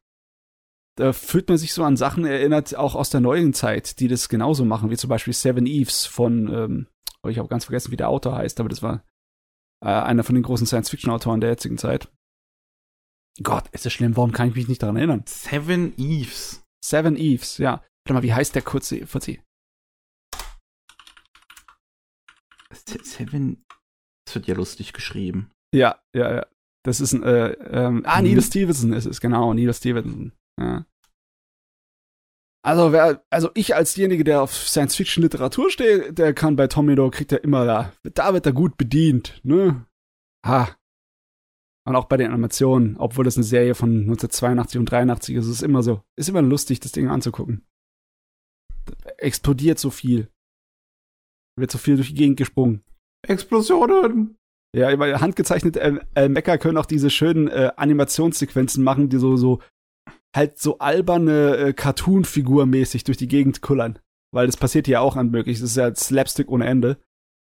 Da fühlt man sich so an Sachen erinnert, auch aus der neuen Zeit, die das genauso machen, wie zum Beispiel Seven Eves von, ähm, oh, ich habe ganz vergessen, wie der Autor heißt, aber das war äh, einer von den großen Science-Fiction-Autoren der jetzigen Zeit. Gott, ist das schlimm, warum kann ich mich nicht daran erinnern? Seven Eves. Seven Eves, ja. Warte mal, wie heißt der kurze Fuzzi? Seven. Das wird ja lustig geschrieben. Ja, ja, ja. Das ist ein, äh, ähm, ah, Neil mhm. Stevenson ist es, genau, Neil Stevenson. Ja. Also, wer, also ich als derjenige, der auf Science-Fiction-Literatur steht, der kann bei Tomido, kriegt er immer da, da wird er gut bedient, ne? Ha. Und auch bei den Animationen, obwohl das eine Serie von 1982 und 83 ist, ist es immer so, ist immer lustig, das Ding anzugucken. Explodiert so viel. Wird so viel durch die Gegend gesprungen. Explosionen! Ja, weil handgezeichnete äh, äh, Mecker können auch diese schönen äh, Animationssequenzen machen, die so, so halt so alberne äh, Cartoon-Figur-mäßig durch die Gegend kullern. Weil das passiert hier auch anmöglich. Das ist ja Slapstick ohne Ende.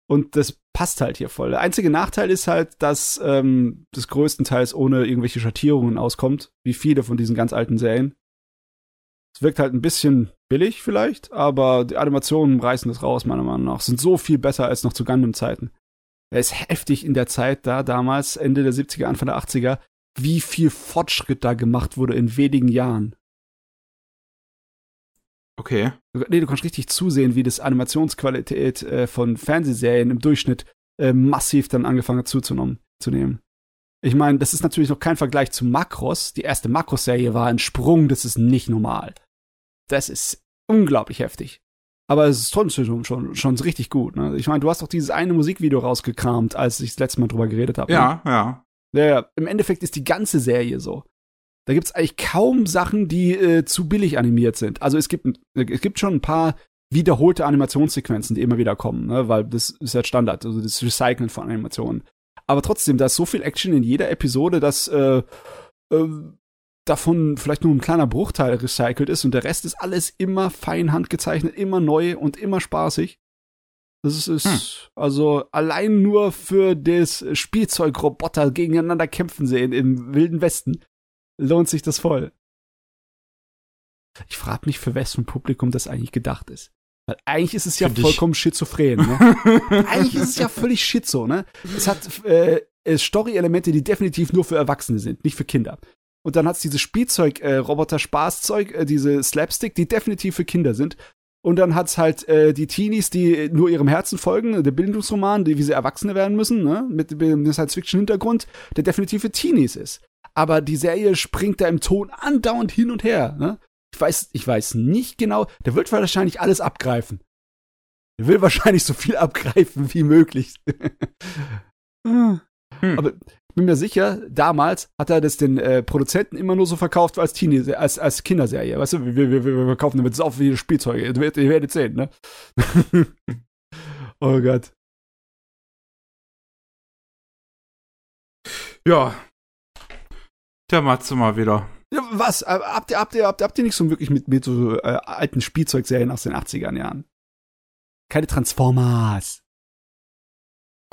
Und das passt halt hier voll. Der einzige Nachteil ist halt, dass ähm, das größtenteils ohne irgendwelche Schattierungen auskommt, wie viele von diesen ganz alten Serien. Es wirkt halt ein bisschen billig vielleicht, aber die Animationen reißen das raus, meiner Meinung nach. Sind so viel besser als noch zu Gundam-Zeiten. Er ist heftig in der Zeit da, damals, Ende der 70er, Anfang der 80er, wie viel Fortschritt da gemacht wurde in wenigen Jahren. Okay. Nee, du kannst richtig zusehen, wie das Animationsqualität äh, von Fernsehserien im Durchschnitt äh, massiv dann angefangen hat zuzunehmen. Zu nehmen. Ich meine, das ist natürlich noch kein Vergleich zu Makros. Die erste Makros-Serie war ein Sprung, das ist nicht normal. Das ist unglaublich heftig. Aber es ist trotzdem schon, schon, schon richtig gut. Ne? Ich meine, du hast doch dieses eine Musikvideo rausgekramt, als ich das letzte Mal drüber geredet habe. Ja, ne? ja. Ja, ja, im Endeffekt ist die ganze Serie so. Da gibt's eigentlich kaum Sachen, die äh, zu billig animiert sind. Also es gibt, es gibt schon ein paar wiederholte Animationssequenzen, die immer wieder kommen, ne? weil das ist ja Standard, also das Recyceln von Animationen. Aber trotzdem, da ist so viel Action in jeder Episode, dass äh, äh, davon vielleicht nur ein kleiner Bruchteil recycelt ist und der Rest ist alles immer fein handgezeichnet, immer neu und immer spaßig. Das ist, hm. also allein nur für das Spielzeugroboter gegeneinander kämpfen sehen im Wilden Westen lohnt sich das voll. Ich frage mich, für wessen Publikum das eigentlich gedacht ist. Weil eigentlich ist es ja vollkommen schizophren, ne? [laughs] eigentlich ist es ja völlig schizo, ne? Es hat äh, Story-Elemente, die definitiv nur für Erwachsene sind, nicht für Kinder. Und dann hat es diese Spielzeug-Roboter-Spaßzeug, äh, äh, diese Slapstick, die definitiv für Kinder sind. Und dann hat's halt äh, die Teenies, die nur ihrem Herzen folgen, der Bildungsroman, die, wie sie Erwachsene werden müssen, ne? mit dem Science-Fiction-Hintergrund, der definitiv für Teenies ist. Aber die Serie springt da im Ton andauernd hin und her. Ne? Ich weiß, ich weiß nicht genau. Der wird wahrscheinlich alles abgreifen. Der will wahrscheinlich so viel abgreifen wie möglich. hm. Aber bin mir sicher, damals hat er das den äh, Produzenten immer nur so verkauft als Teenie, als, als Kinderserie. Weißt du, wir, wir, wir verkaufen damit so viele Spielzeuge. Ihr werdet, ihr werdet sehen, ne? [laughs] oh Gott. Ja. Der Matze mal wieder. Ja, was? Äh, Habt ihr, habt ihr, habt ihr, habt ihr nicht so wirklich mit, mit so äh, alten Spielzeugserien aus den 80er Jahren? Keine Transformers.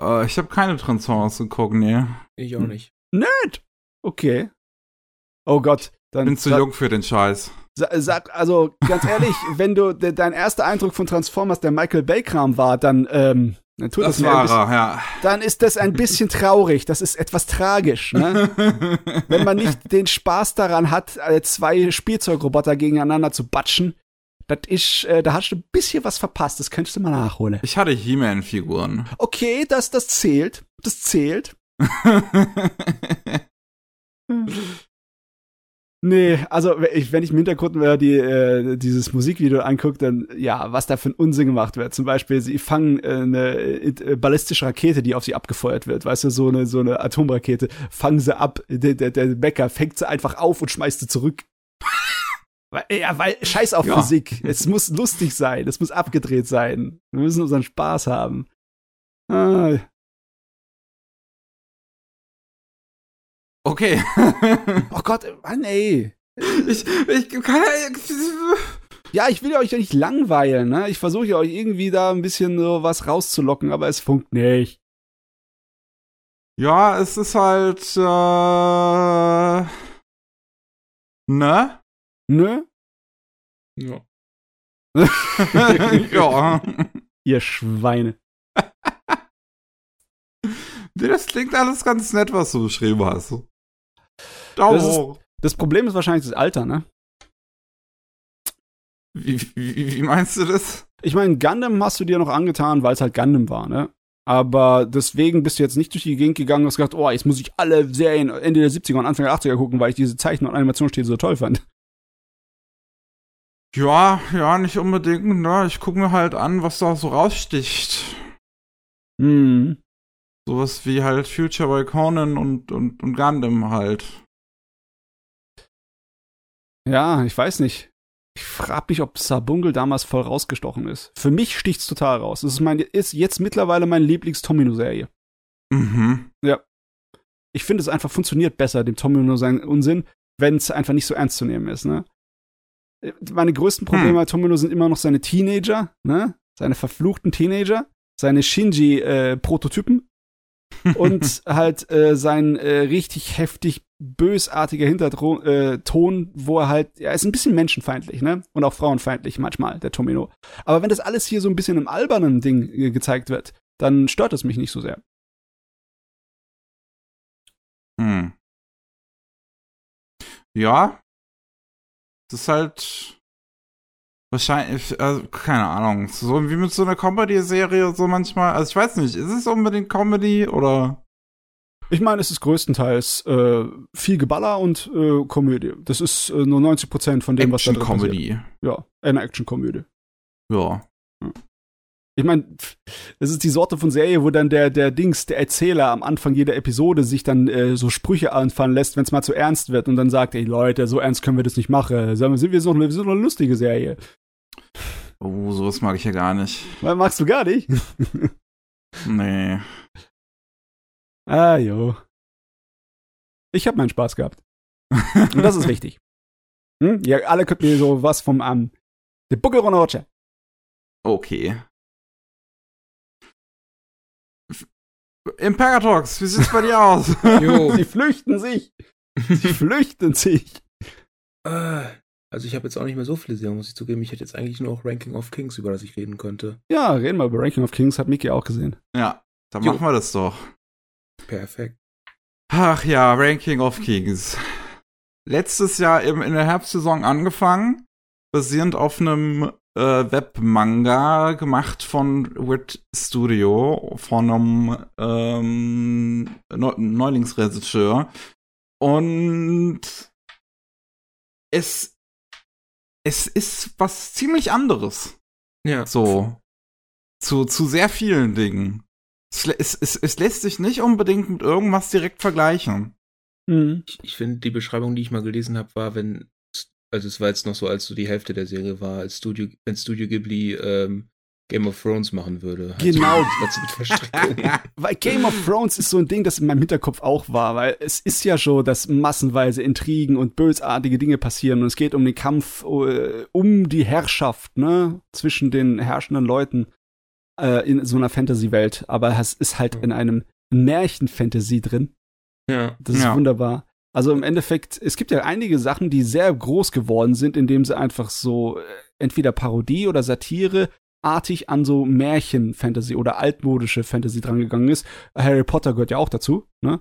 Äh, ich habe keine Transformers geguckt, nee. Ich auch nicht. Nett. Okay. Oh Gott. Dann, Bin zu jung für den Scheiß. Sa- Sag, also ganz ehrlich, [laughs] wenn du de, dein erster Eindruck von Transformers der Michael Bay-Kram war, dann, ähm, dann tut das, Das mir ein war bisschen, er, ja. dann ist das ein bisschen [laughs] traurig. Das ist etwas tragisch, ne? [laughs] Wenn man nicht den Spaß daran hat, äh, zwei Spielzeugroboter gegeneinander zu batschen, das ist, äh, da hast du ein bisschen was verpasst. Das könntest du mal nachholen. Ich hatte He-Man-Figuren. Okay, das, das zählt. Das zählt. [laughs] Nee, also wenn ich, im Hintergrund mir die, äh, dieses Musikvideo angucke, dann ja, was da für ein Unsinn gemacht wird. Zum Beispiel, sie fangen äh, eine äh, ballistische Rakete, die auf sie abgefeuert wird, weißt du, so eine, so eine Atomrakete, fangen sie ab, der, der, der Bäcker fängt sie einfach auf und schmeißt sie zurück. Weil, ja, weil, scheiß auf Ja. Physik. Es muss lustig sein, es muss abgedreht sein. Wir müssen unseren Spaß haben. Ah, okay. [laughs] oh Gott, Mann, ey. ich, ich kann Ja, ich will euch ja nicht langweilen, ne? Ich versuche ja euch irgendwie da ein bisschen so was rauszulocken, aber es funkt nicht. Ja, es ist halt, äh, ne? Ne? Ja. [laughs] [laughs] ja. Ihr Schweine. Das klingt alles ganz nett, was du beschrieben hast. Daumen Das ist-. Das Problem ist wahrscheinlich das Alter, ne? Wie, wie, wie meinst du das? Ich meine, Gundam hast du dir noch angetan, weil es halt Gundam war, ne? Aber deswegen bist du jetzt nicht durch die Gegend gegangen und hast gedacht, oh, jetzt muss ich alle Serien Ende der 70er und Anfang der 80er gucken, weil ich diese Zeichen- und Animationsstil so toll fand. Ja, ja, nicht unbedingt, ne? Ich gucke mir halt an, was da so raussticht. Hm. Sowas wie halt Future by Conan und, und, und Gundam halt. Ja, ich weiß nicht. Ich frag mich, ob Sabungle damals voll rausgestochen ist. Für mich sticht's total raus. Das ist, mein, ist jetzt mittlerweile meine Lieblings-Tomino-Serie. Mhm. ich finde, es einfach funktioniert besser, dem Tommy nur seinen Unsinn, wenn es einfach nicht so ernst zu nehmen ist, ne? Meine größten Probleme Hm. bei Tomino sind immer noch seine Teenager, ne? Seine verfluchten Teenager, seine Shinji-Prototypen [laughs] und halt äh, sein äh, richtig heftig bösartiger Hinterton, äh, wo er halt, ja, ist ein bisschen menschenfeindlich, ne? Und auch frauenfeindlich manchmal, der Tomino. Aber wenn das alles hier so ein bisschen im albernen Ding äh, gezeigt wird, dann stört es mich nicht so sehr. Hm. Ja. Das ist halt wahrscheinlich, also, keine Ahnung, so wie mit so einer Comedy-Serie so manchmal. Also ich weiß nicht, ist es unbedingt Comedy oder? Ich meine, es ist größtenteils äh, viel Geballer und äh, Komödie. Das ist äh, nur 90% von dem, was da. Action-Comedy. Ja, eine Action-Komödie. Ja. Ich meine, das ist die Sorte von Serie, wo dann der, der Dings, der Erzähler am Anfang jeder Episode sich dann äh, so Sprüche anfallen lässt, wenn es mal zu ernst wird und dann sagt, ey Leute, so ernst können wir das nicht machen. Sagen wir, sind wir so eine, doch eine lustige Serie. Oh, sowas mag ich ja gar nicht. Weil magst du gar nicht? [laughs] Nee. ah, jo. Ich habe meinen Spaß gehabt. Und das ist [laughs] wichtig. Hm? Ja, alle könnt mir so was vom ähm, der Buckel. Okay. Imperatox, wie sieht's bei dir aus? [laughs] Jo. Sie flüchten sich. Sie [laughs] flüchten sich. Äh, also ich habe jetzt auch nicht mehr so viele Serien, muss ich zugeben. Ich hätte jetzt eigentlich nur noch Ranking of Kings, über das ich reden könnte. Ja, reden wir über Ranking of Kings, hat Miki auch gesehen. ja, dann Jo. machen wir das doch. Perfekt. Ach ja, Ranking of Kings. Letztes Jahr eben in der Herbstsaison angefangen, basierend auf einem äh, Webmanga gemacht von Wit Studio, von einem ähm, Neu Neulingsregisseur. Und es, es ist was ziemlich anderes. Ja. So. Zu, zu sehr vielen Dingen. es, es, es, es lässt sich nicht unbedingt mit irgendwas direkt vergleichen. Mhm. Ich, ich finde, die Beschreibung, die ich mal gelesen habe, war, wenn, also es war jetzt noch so, als so die Hälfte der Serie war, als Studio, wenn Studio Ghibli ähm, Game of Thrones machen würde. Halt genau. [laughs] [laughs] weil Game of Thrones ist so ein Ding, das in meinem Hinterkopf auch war, weil es ist ja so, dass massenweise Intrigen und bösartige Dinge passieren und es geht um den Kampf uh, um die Herrschaft, ne, zwischen den herrschenden Leuten äh, in so einer Fantasy-Welt. Aber es ist halt in einem Märchen-Fantasy drin. Ja. Das ist ja. wunderbar. Also im Endeffekt, es gibt ja einige Sachen, die sehr groß geworden sind, indem sie einfach so äh, entweder Parodie oder Satire artig an so Märchen-Fantasy oder altmodische Fantasy drangegangen ist. Harry Potter gehört ja auch dazu, ne?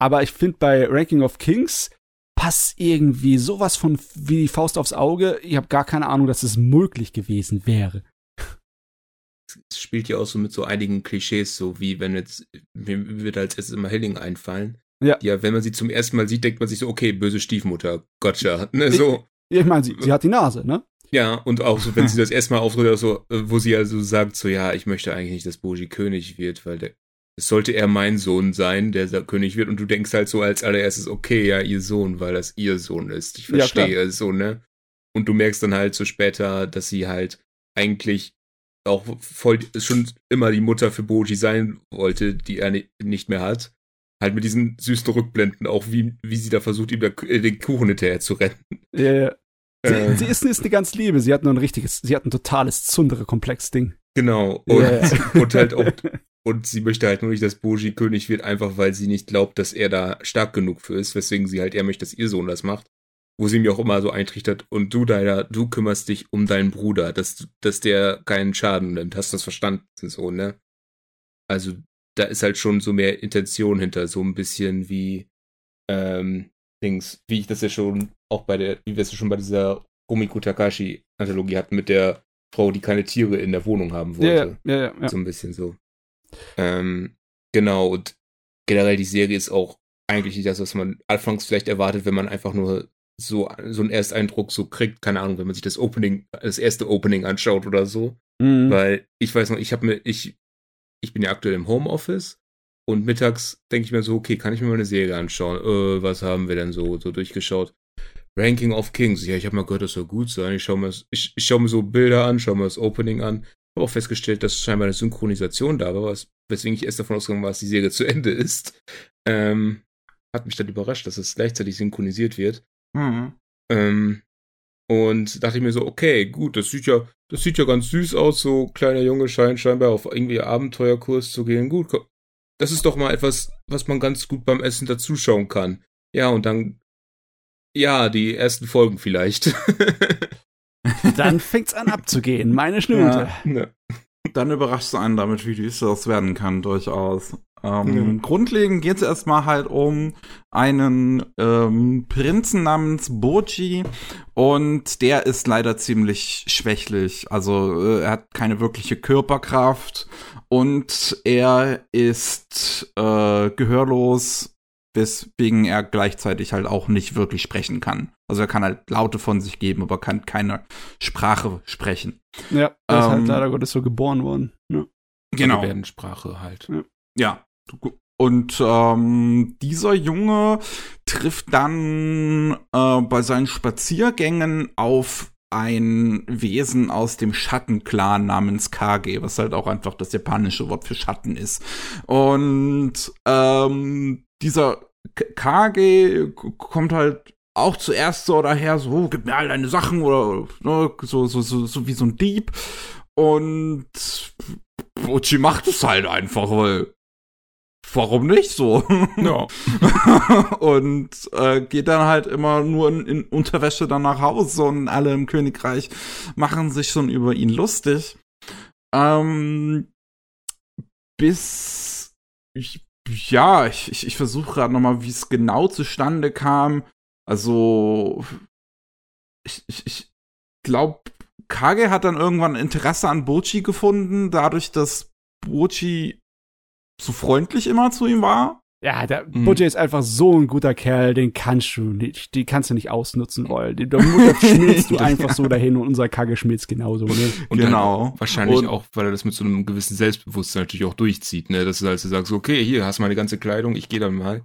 Aber ich finde bei Ranking of Kings passt irgendwie sowas von wie die Faust aufs Auge. Ich habe gar keine Ahnung, dass es möglich gewesen wäre. Es spielt ja auch so mit so einigen Klischees, so wie wenn jetzt, mir wird als erstes immer Helling einfallen. Ja. Ja, wenn man sie zum ersten Mal sieht, denkt man sich so, okay, böse Stiefmutter, gotcha, ne, so. Ich, ich meine, sie, sie hat die Nase, ne? Ja, und auch so, wenn sie [laughs] das erstmal auftritt, so, äh, wo sie also sagt, so, ja, ich möchte eigentlich nicht, dass Boji König wird, weil der, es sollte er mein Sohn sein, der König wird, und du denkst halt so als allererstes, okay, ja, ihr Sohn, weil das ihr Sohn ist. Ich verstehe ja, es so, ne? Und du merkst dann halt so später, dass sie halt eigentlich auch voll schon immer die Mutter für Boji sein wollte, die er nicht mehr hat. Halt mit diesen süßen Rückblenden, auch wie, wie sie da versucht, ihm da, äh, den Kuchen hinterher zu retten. Ja, ja. Sie, äh. sie ist, ist eine ganz Liebe. Sie hat nur ein richtiges, sie hat ein totales Zundere-Komplex-Ding. Genau. Und, yeah. [laughs] und halt auch, [laughs] und sie möchte halt nur nicht, dass Boji König wird, einfach weil sie nicht glaubt, dass er da stark genug für ist, weswegen sie halt eher möchte, dass ihr Sohn das macht. Wo sie mir auch immer so eintrichtert, und du, deiner, du kümmerst dich um deinen Bruder, dass, dass der keinen Schaden nimmt. Hast du das verstanden? So, ne? Also, da ist halt schon so mehr Intention hinter, so ein bisschen wie, ähm, Dings, wie ich das ja schon auch bei der, wie wir es ja schon bei dieser Rumiko Takashi-Anthologie hatten, mit der Frau, die keine Tiere in der Wohnung haben wollte. Ja, ja, ja. ja. So ein bisschen so. Ähm, genau, und generell die Serie ist auch eigentlich nicht das, was man anfangs vielleicht erwartet, wenn man einfach nur so, so einen Ersteindruck so kriegt, keine Ahnung, wenn man sich das Opening, das erste Opening anschaut oder so. Mhm. Weil ich weiß noch, ich habe mir, ich, ich bin ja aktuell im Homeoffice und mittags denke ich mir so, okay, kann ich mir mal eine Serie anschauen? Äh, was haben wir denn so, so durchgeschaut? Ranking of Kings. Ja, ich habe mal gehört, das soll gut sein. Ich schaue mir, ich, ich schau mir so Bilder an, schaue mir das Opening an. Habe auch festgestellt, dass scheinbar eine Synchronisation da war, was, weswegen ich erst davon ausgegangen war, dass die Serie zu Ende [laughs] ist. Ähm, hat mich dann überrascht, dass es gleichzeitig synchronisiert wird. Mhm. Ähm, und dachte ich mir so, okay, gut, das sieht ja, das sieht ja ganz süß aus, so kleiner Junge scheint scheinbar auf irgendwie Abenteuerkurs zu gehen. Gut, das ist doch mal etwas, was man ganz gut beim Essen dazuschauen kann. Ja, und dann, ja, die ersten Folgen vielleicht. [laughs] dann fängt's an abzugehen, meine Schnute. Ja, ne. Dann überrascht du einen damit, wie düster das werden kann, durchaus. Ähm, ja. Grundlegend geht es erstmal halt um einen ähm, Prinzen namens Boji und der ist leider ziemlich schwächlich. Also äh, er hat keine wirkliche Körperkraft und er ist äh, gehörlos, weswegen er gleichzeitig halt auch nicht wirklich sprechen kann. Also er kann halt Laute von sich geben, aber kann keine Sprache sprechen. Ja, er ist halt ähm, halt leider Gottes so geboren worden. Ne? Genau. Also Sprache halt. Ja. ja. Und ähm, dieser Junge trifft dann äh, bei seinen Spaziergängen auf ein Wesen aus dem Schattenclan namens Kage, was halt auch einfach das japanische Wort für Schatten ist. Und ähm, dieser Kage kommt halt auch zuerst so daher, so, oh, gib mir all deine Sachen oder ne, so, so, so, so wie so ein Dieb. Und Uchi macht es halt einfach, weil warum nicht so? Ja. [laughs] und äh, geht dann halt immer nur in, in, Unterwäsche dann nach Hause und alle im Königreich machen sich schon über ihn lustig. Ähm, bis ich, ja, ich, ich, ich versuche gerade nochmal, wie es genau zustande kam. Also, ich, ich, ich glaube, Kage hat dann irgendwann Interesse an Bochi gefunden, dadurch, dass Bochi so freundlich immer zu ihm war. Ja, der mhm. Butcher ist einfach so ein guter Kerl, den kannst du nicht, den kannst du nicht ausnutzen wollen. Den Mutter schmilzt du [laughs] einfach so dahin und unser Kacke schmilzt genauso, ne? Und genau. Wahrscheinlich und auch, weil er das mit so einem gewissen Selbstbewusstsein natürlich auch durchzieht, ne? Dass du halt sagst, okay, hier hast meine ganze Kleidung, ich gehe dann mal.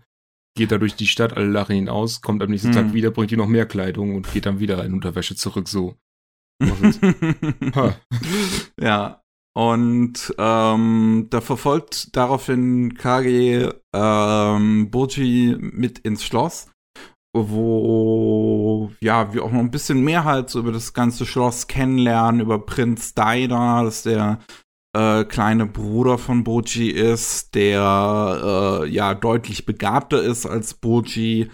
Geht da durch die Stadt, alle lachen ihn aus, kommt am nächsten mhm. Tag wieder, bringt ihm noch mehr Kleidung und geht dann wieder in Unterwäsche zurück, so. [laughs] ja, und ähm, da verfolgt daraufhin Kage ähm, Boji mit ins Schloss, wo ja wir auch noch ein bisschen mehr halt so über das ganze Schloss kennenlernen, über Prinz Daida, dass der äh, kleine Bruder von Boji ist, der äh, ja deutlich begabter ist als Boji,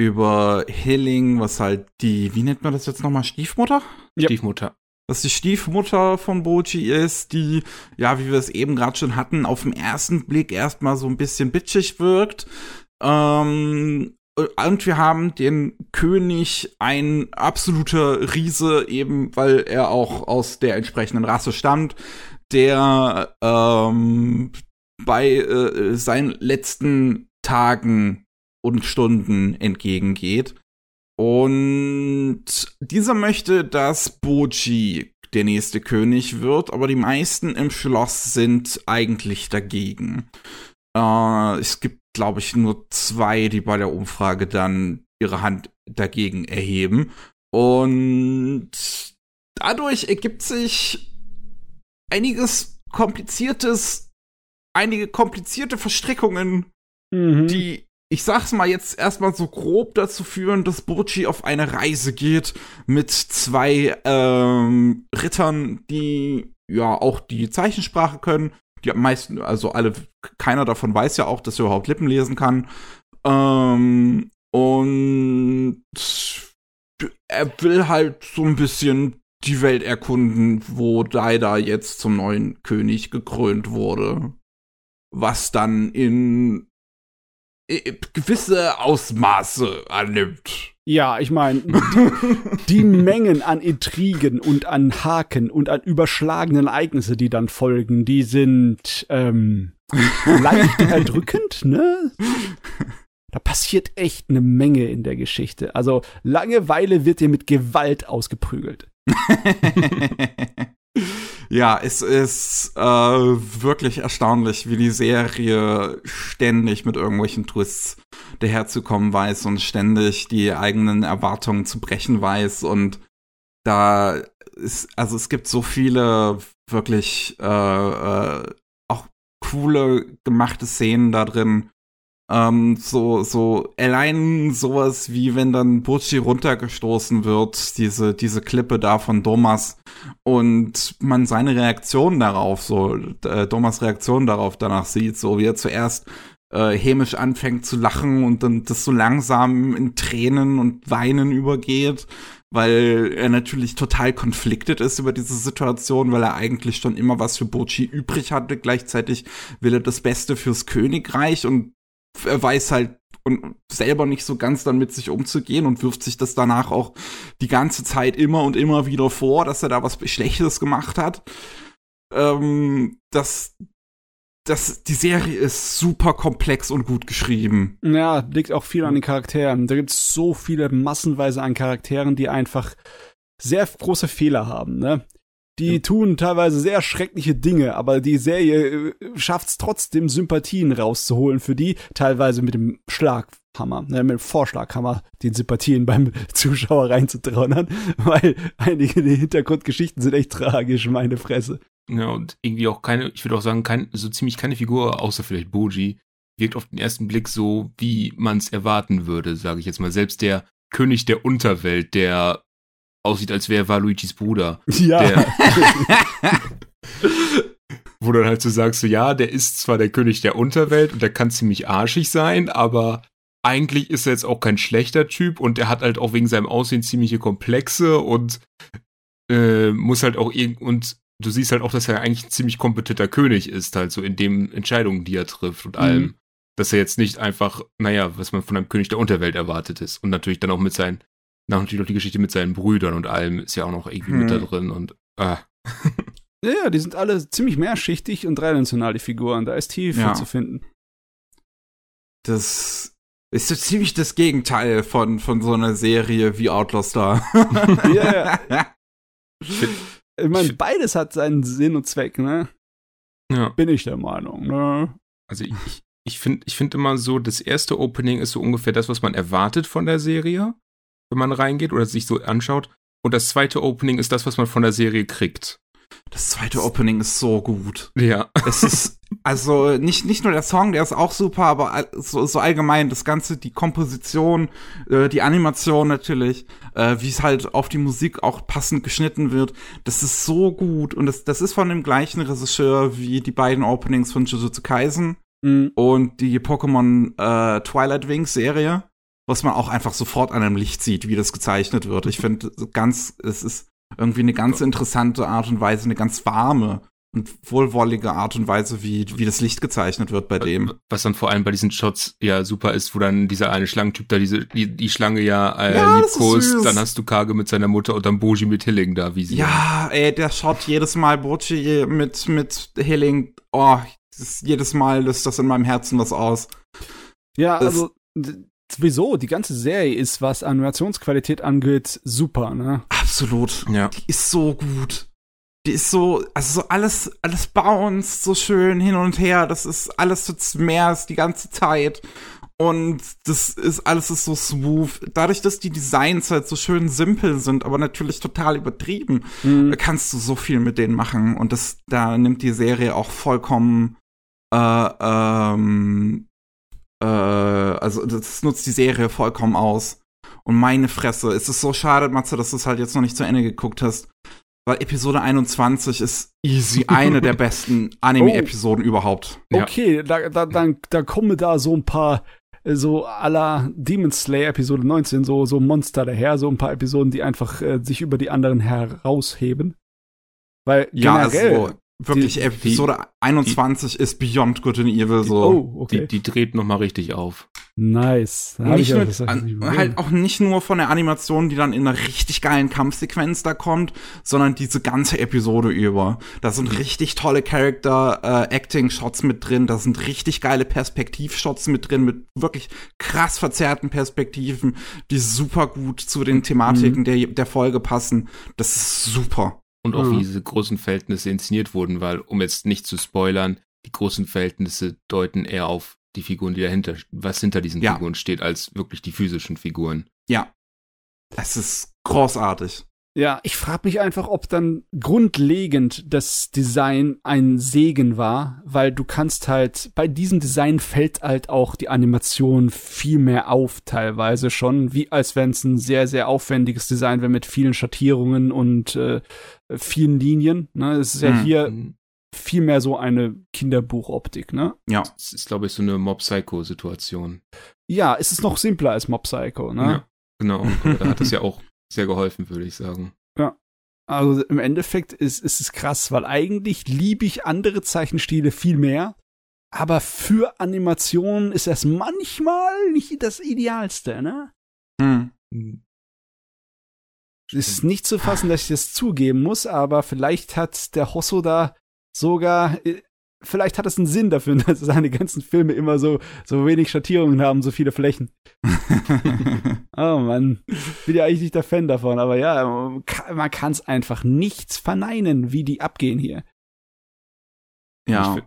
über Hilling, was halt die, wie nennt man das jetzt nochmal, Stiefmutter? Stiefmutter dass die Stiefmutter von Boji ist, die, ja, wie wir es eben gerade schon hatten, auf den ersten Blick erstmal so ein bisschen bitchig wirkt. Ähm, und wir haben den König, ein absoluter Riese, eben weil er auch aus der entsprechenden Rasse stammt, der ähm, bei äh, seinen letzten Tagen und Stunden entgegengeht. Und dieser möchte, dass Boji der nächste König wird, aber die meisten im Schloss sind eigentlich dagegen. Äh, es gibt, glaube ich, nur zwei, die bei der Umfrage dann ihre Hand dagegen erheben. Und dadurch ergibt sich einiges kompliziertes, einige komplizierte Verstrickungen, mhm. die ich sag's mal jetzt erstmal so grob dazu führen, dass Bochi auf eine Reise geht mit zwei ähm, Rittern, die ja auch die Zeichensprache können. Die meisten, also alle, keiner davon weiß ja auch, dass er überhaupt Lippen lesen kann. Ähm, und er will halt so ein bisschen die Welt erkunden, wo Daida jetzt zum neuen König gekrönt wurde. Was dann in gewisse Ausmaße annimmt. Ja, ich meine, die, [laughs] die, Mengen an Intrigen und an Haken und an überschlagenen Ereignisse, die dann folgen, die sind ähm, [laughs] leicht erdrückend, ne? Da passiert echt eine Menge in der Geschichte. Also Langeweile wird dir mit Gewalt ausgeprügelt. [laughs] Ja, es ist äh, wirklich erstaunlich, wie die Serie ständig mit irgendwelchen Twists daherzukommen weiß und ständig die eigenen Erwartungen zu brechen weiß. Und da ist, also es gibt so viele wirklich äh, äh, auch coole gemachte Szenen da drin, ähm, so, so, allein sowas wie wenn dann Burchi runtergestoßen wird, diese, diese Klippe da von Domas und man seine Reaktion darauf, so, äh, Domas Reaktion darauf danach sieht, so wie er zuerst äh, hämisch anfängt zu lachen und dann das so langsam in Tränen und Weinen übergeht, weil er natürlich total konfliktet ist über diese Situation, weil er eigentlich schon immer was für Bochi übrig hatte. Gleichzeitig will er das Beste fürs Königreich und weiß halt und selber nicht so ganz dann mit sich umzugehen und wirft sich das danach auch die ganze Zeit immer und immer wieder vor, dass er da was Schlechtes gemacht hat. Ähm, das, das, die Serie ist super komplex und gut geschrieben. Ja, liegt auch viel an den Charakteren. Da gibt es so viele massenweise an Charakteren, die einfach sehr große Fehler haben, ne? Die ja. tun teilweise sehr schreckliche Dinge, aber die Serie äh, schafft es trotzdem, Sympathien rauszuholen für die, teilweise mit dem Schlaghammer, ne, mit dem Vorschlaghammer, den Sympathien beim [laughs] Zuschauer reinzutraunern, [laughs] weil einige der Hintergrundgeschichten sind echt tragisch, meine Fresse. Ja, und irgendwie auch keine, ich würde auch sagen, kein, so ziemlich keine Figur, außer vielleicht Boji, wirkt auf den ersten Blick so, wie man es erwarten würde, sage ich jetzt mal. Selbst der König der Unterwelt, der aussieht, als wäre er Luigis Bruder. Ja. [laughs] Wo du dann halt so sagst, so, ja, der ist zwar der König der Unterwelt und der kann ziemlich arschig sein, aber eigentlich ist er jetzt auch kein schlechter Typ und er hat halt auch wegen seinem Aussehen ziemliche Komplexe und äh, muss halt auch irgend und du siehst halt auch, dass er eigentlich ein ziemlich kompetenter König ist, halt so in den Entscheidungen, die er trifft und mhm. allem. Dass er jetzt nicht einfach, naja, was man von einem König der Unterwelt erwartet ist. Und natürlich dann auch mit seinen nach natürlich noch die Geschichte mit seinen Brüdern und allem ist ja auch noch irgendwie hm. mit da hm. drin und ah. [laughs] ja, die sind alle ziemlich mehrschichtig und dreidimensional, die Figuren. Da ist Tiefe ja. zu finden. das ist so ziemlich das Gegenteil von, von so einer Serie wie Outlaw Star. [laughs] Ja, ja. [laughs] Ich meine, beides hat seinen Sinn und Zweck, ne? Ja. Bin ich der Meinung, ne? Also ich, ich finde ich find immer so, das erste Opening ist so ungefähr das, was man erwartet von der Serie, wenn man reingeht oder sich so anschaut. Und das zweite Opening ist das, was man von der Serie kriegt. Das zweite Opening ist so gut. Ja. Es ist, also nicht, nicht nur der Song, der ist auch super, aber so, so allgemein das Ganze, die Komposition, äh, die Animation natürlich, äh, wie es halt auf die Musik auch passend geschnitten wird, das ist so gut. Und das, das ist von dem gleichen Regisseur wie die beiden Openings von Jujutsu Kaisen Mhm. und die Pokémon äh, Twilight Wings Serie, was man auch einfach sofort an einem Licht sieht, wie das gezeichnet wird. Ich finde ganz, es ist irgendwie eine ganz interessante Art und Weise, eine ganz warme und wohlwollige Art und Weise, wie, wie das Licht gezeichnet wird bei dem. Was dann vor allem bei diesen Shots ja super ist, wo dann dieser eine Schlangentyp da diese, die, die Schlange ja, äh, Ja, liebkost, dann hast du Kage mit seiner Mutter und dann Boji mit Hilling da, wie sie. Ja, ey, der Shot jedes Mal Bochi mit, mit Healing, oh, jedes Mal löst das in meinem Herzen was aus. Ja, Das- also sowieso, die ganze Serie ist, was Animationsqualität angeht, super, ne? Absolut. Ja. Die ist so gut. Die ist so, also so alles, alles bounced so schön hin und her. Das ist alles so mehr die ganze Zeit. Und das ist alles ist so smooth. Dadurch, dass die Designs halt so schön simpel sind, aber natürlich total übertrieben, Mhm. kannst du so viel mit denen machen. Und das, da nimmt die Serie auch vollkommen, äh, ähm, äh, also das nutzt die Serie vollkommen aus. Und meine Fresse, es ist so schade, Matze, dass du es halt jetzt noch nicht zu Ende geguckt hast. Weil Episode 21 ist easy [laughs] eine der besten Anime-Episoden überhaupt. Ja. Okay, da, da, dann, da kommen da so ein paar äh, so aller Demon Slayer Episode 19, so, so Monster daher, so ein paar Episoden, die einfach äh, sich über die anderen herausheben. Weil Ja, generell. also wirklich, die- Episode 21 ist Beyond Good and Evil so. oh, okay. Die, die dreht noch mal richtig auf. nice. Nicht nur, ich an, nicht halt auch nicht nur von der Animation, die dann in einer richtig geilen Kampfsequenz da kommt, sondern diese ganze Episode über. Da sind richtig tolle Character-Acting-Shots mit drin, da sind richtig geile Perspektivshots mit drin, mit wirklich krass verzerrten Perspektiven, die super gut zu den Thematiken der, der Folge passen. Das ist super. Und auch Mhm. wie diese großen Verhältnisse inszeniert wurden, weil, um jetzt nicht zu spoilern, die großen Verhältnisse deuten eher auf die Figuren, die dahinter, was hinter diesen Ja. Figuren steht, als wirklich die physischen Figuren. Ja. Es ist großartig. Ja, ich frage mich einfach, ob dann grundlegend das Design ein Segen war, weil du kannst halt, bei diesem Design fällt halt auch die Animation viel mehr auf, teilweise schon, wie als wenn es ein sehr, sehr aufwendiges Design wäre mit vielen Schattierungen und äh, vielen Linien. Ne? Es ist ja Hm. hier viel mehr so eine Kinderbuchoptik, ne? Ja. Das ist, glaube ich, so eine Mob-Psycho-Situation. Ja, es ist noch simpler als Mob Psycho, ne? Ja, genau. Da hat es ja auch sehr geholfen, würde ich sagen. Also im Endeffekt ist, ist es krass, weil eigentlich liebe ich andere Zeichenstile viel mehr. Aber für Animationen ist das manchmal nicht das Idealste, ne? Hm. Es ist nicht zu fassen, dass ich das zugeben muss, aber vielleicht hat der Hosso da sogar, äh, vielleicht hat es einen Sinn dafür, [laughs] dass seine ganzen Filme immer so, so wenig Schattierungen haben, so viele Flächen. [laughs] Oh Mann, bin ja eigentlich nicht der Fan davon, aber ja, man kann es einfach nichts verneinen, wie die abgehen hier. ja.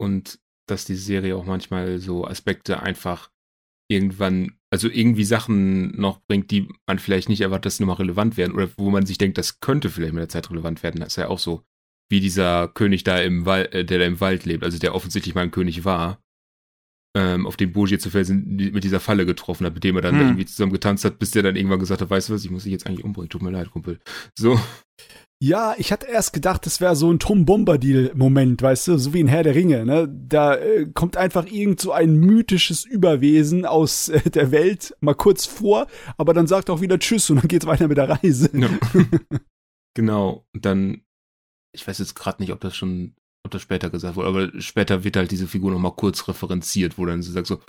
Und dass die Serie auch manchmal so Aspekte einfach irgendwann, also irgendwie Sachen noch bringt, die man vielleicht nicht erwartet, dass sie nochmal relevant werden oder wo man sich denkt, das könnte vielleicht mit der Zeit relevant werden. Das ist ja auch so, wie dieser König da im Wald, äh, der da im Wald lebt, also der offensichtlich mal ein König war, ähm, auf den Boji zu felsen mit dieser Falle getroffen hat, mit dem er dann Hm. irgendwie zusammen getanzt hat, bis der dann irgendwann gesagt hat, weißt du was, ich muss dich jetzt eigentlich umbringen, tut mir leid, Kumpel. So, Ja, ich hatte erst gedacht, das wäre so ein Tom Bombadil-Moment, weißt du, so wie in Herr der Ringe, ne? Da äh, kommt einfach irgend so ein mythisches Überwesen aus äh, der Welt mal kurz vor, aber dann sagt auch wieder Tschüss und dann geht's weiter mit der Reise. Ja. [laughs] genau. Und dann, ich weiß jetzt gerade nicht, ob das schon, ob das später gesagt wurde, aber später wird halt diese Figur noch mal kurz referenziert, wo dann sie sagt so,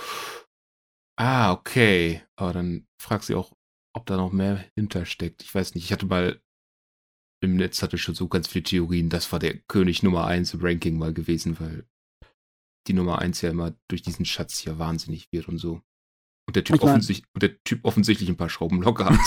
ah, okay. Aber dann fragt sie auch, ob da noch mehr hintersteckt. Ich weiß nicht, ich hatte mal im Netz hatte ich schon so ganz viele Theorien, das war der König Nummer eins im Ranking mal gewesen, weil die Nummer eins ja immer durch diesen Schatz hier wahnsinnig wird und so. Und der Typ, Ich mein- offensichtlich, und der typ offensichtlich ein paar Schrauben locker hat.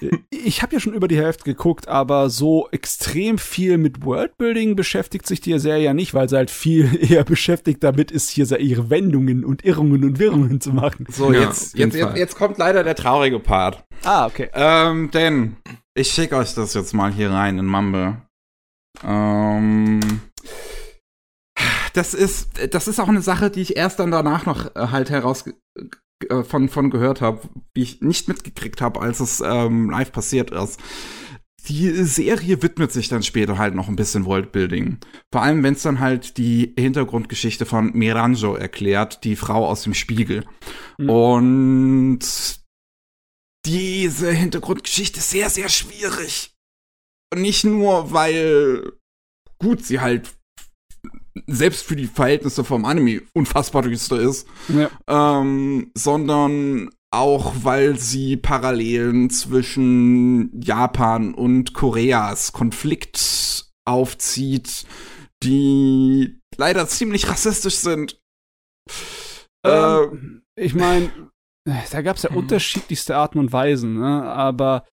[laughs] Ich habe ja schon über die Hälfte geguckt, aber so extrem viel mit Worldbuilding beschäftigt sich die Serie ja nicht, weil sie halt viel [laughs] eher beschäftigt damit ist, hier so ihre Wendungen und Irrungen und Wirrungen zu machen. So, Ja, jetzt, jetzt, jetzt, jetzt kommt leider der traurige Part. Ah, okay. Ähm, denn ich schicke euch das jetzt mal hier rein in Mumble. Ähm, das ist, das ist auch eine Sache, die ich erst dann danach noch äh, halt heraus äh, von, von gehört habe, die ich nicht mitgekriegt habe, als es ähm, live passiert ist. Die Serie widmet sich dann später halt noch ein bisschen Worldbuilding. Vor allem, wenn es dann halt die Hintergrundgeschichte von Miranjo erklärt, die Frau aus dem Spiegel. Mhm. Und diese Hintergrundgeschichte ist sehr, sehr schwierig. Und nicht nur, weil, gut, sie halt selbst für die Verhältnisse vom Anime unfassbar düster ist, Ja. ähm, sondern auch, weil sie Parallelen zwischen Japan und Koreas Konflikt aufzieht, die leider ziemlich rassistisch sind. Äh, Ähm, ich meine, da gab es ja Hm. unterschiedlichste Arten und Weisen, ne? aber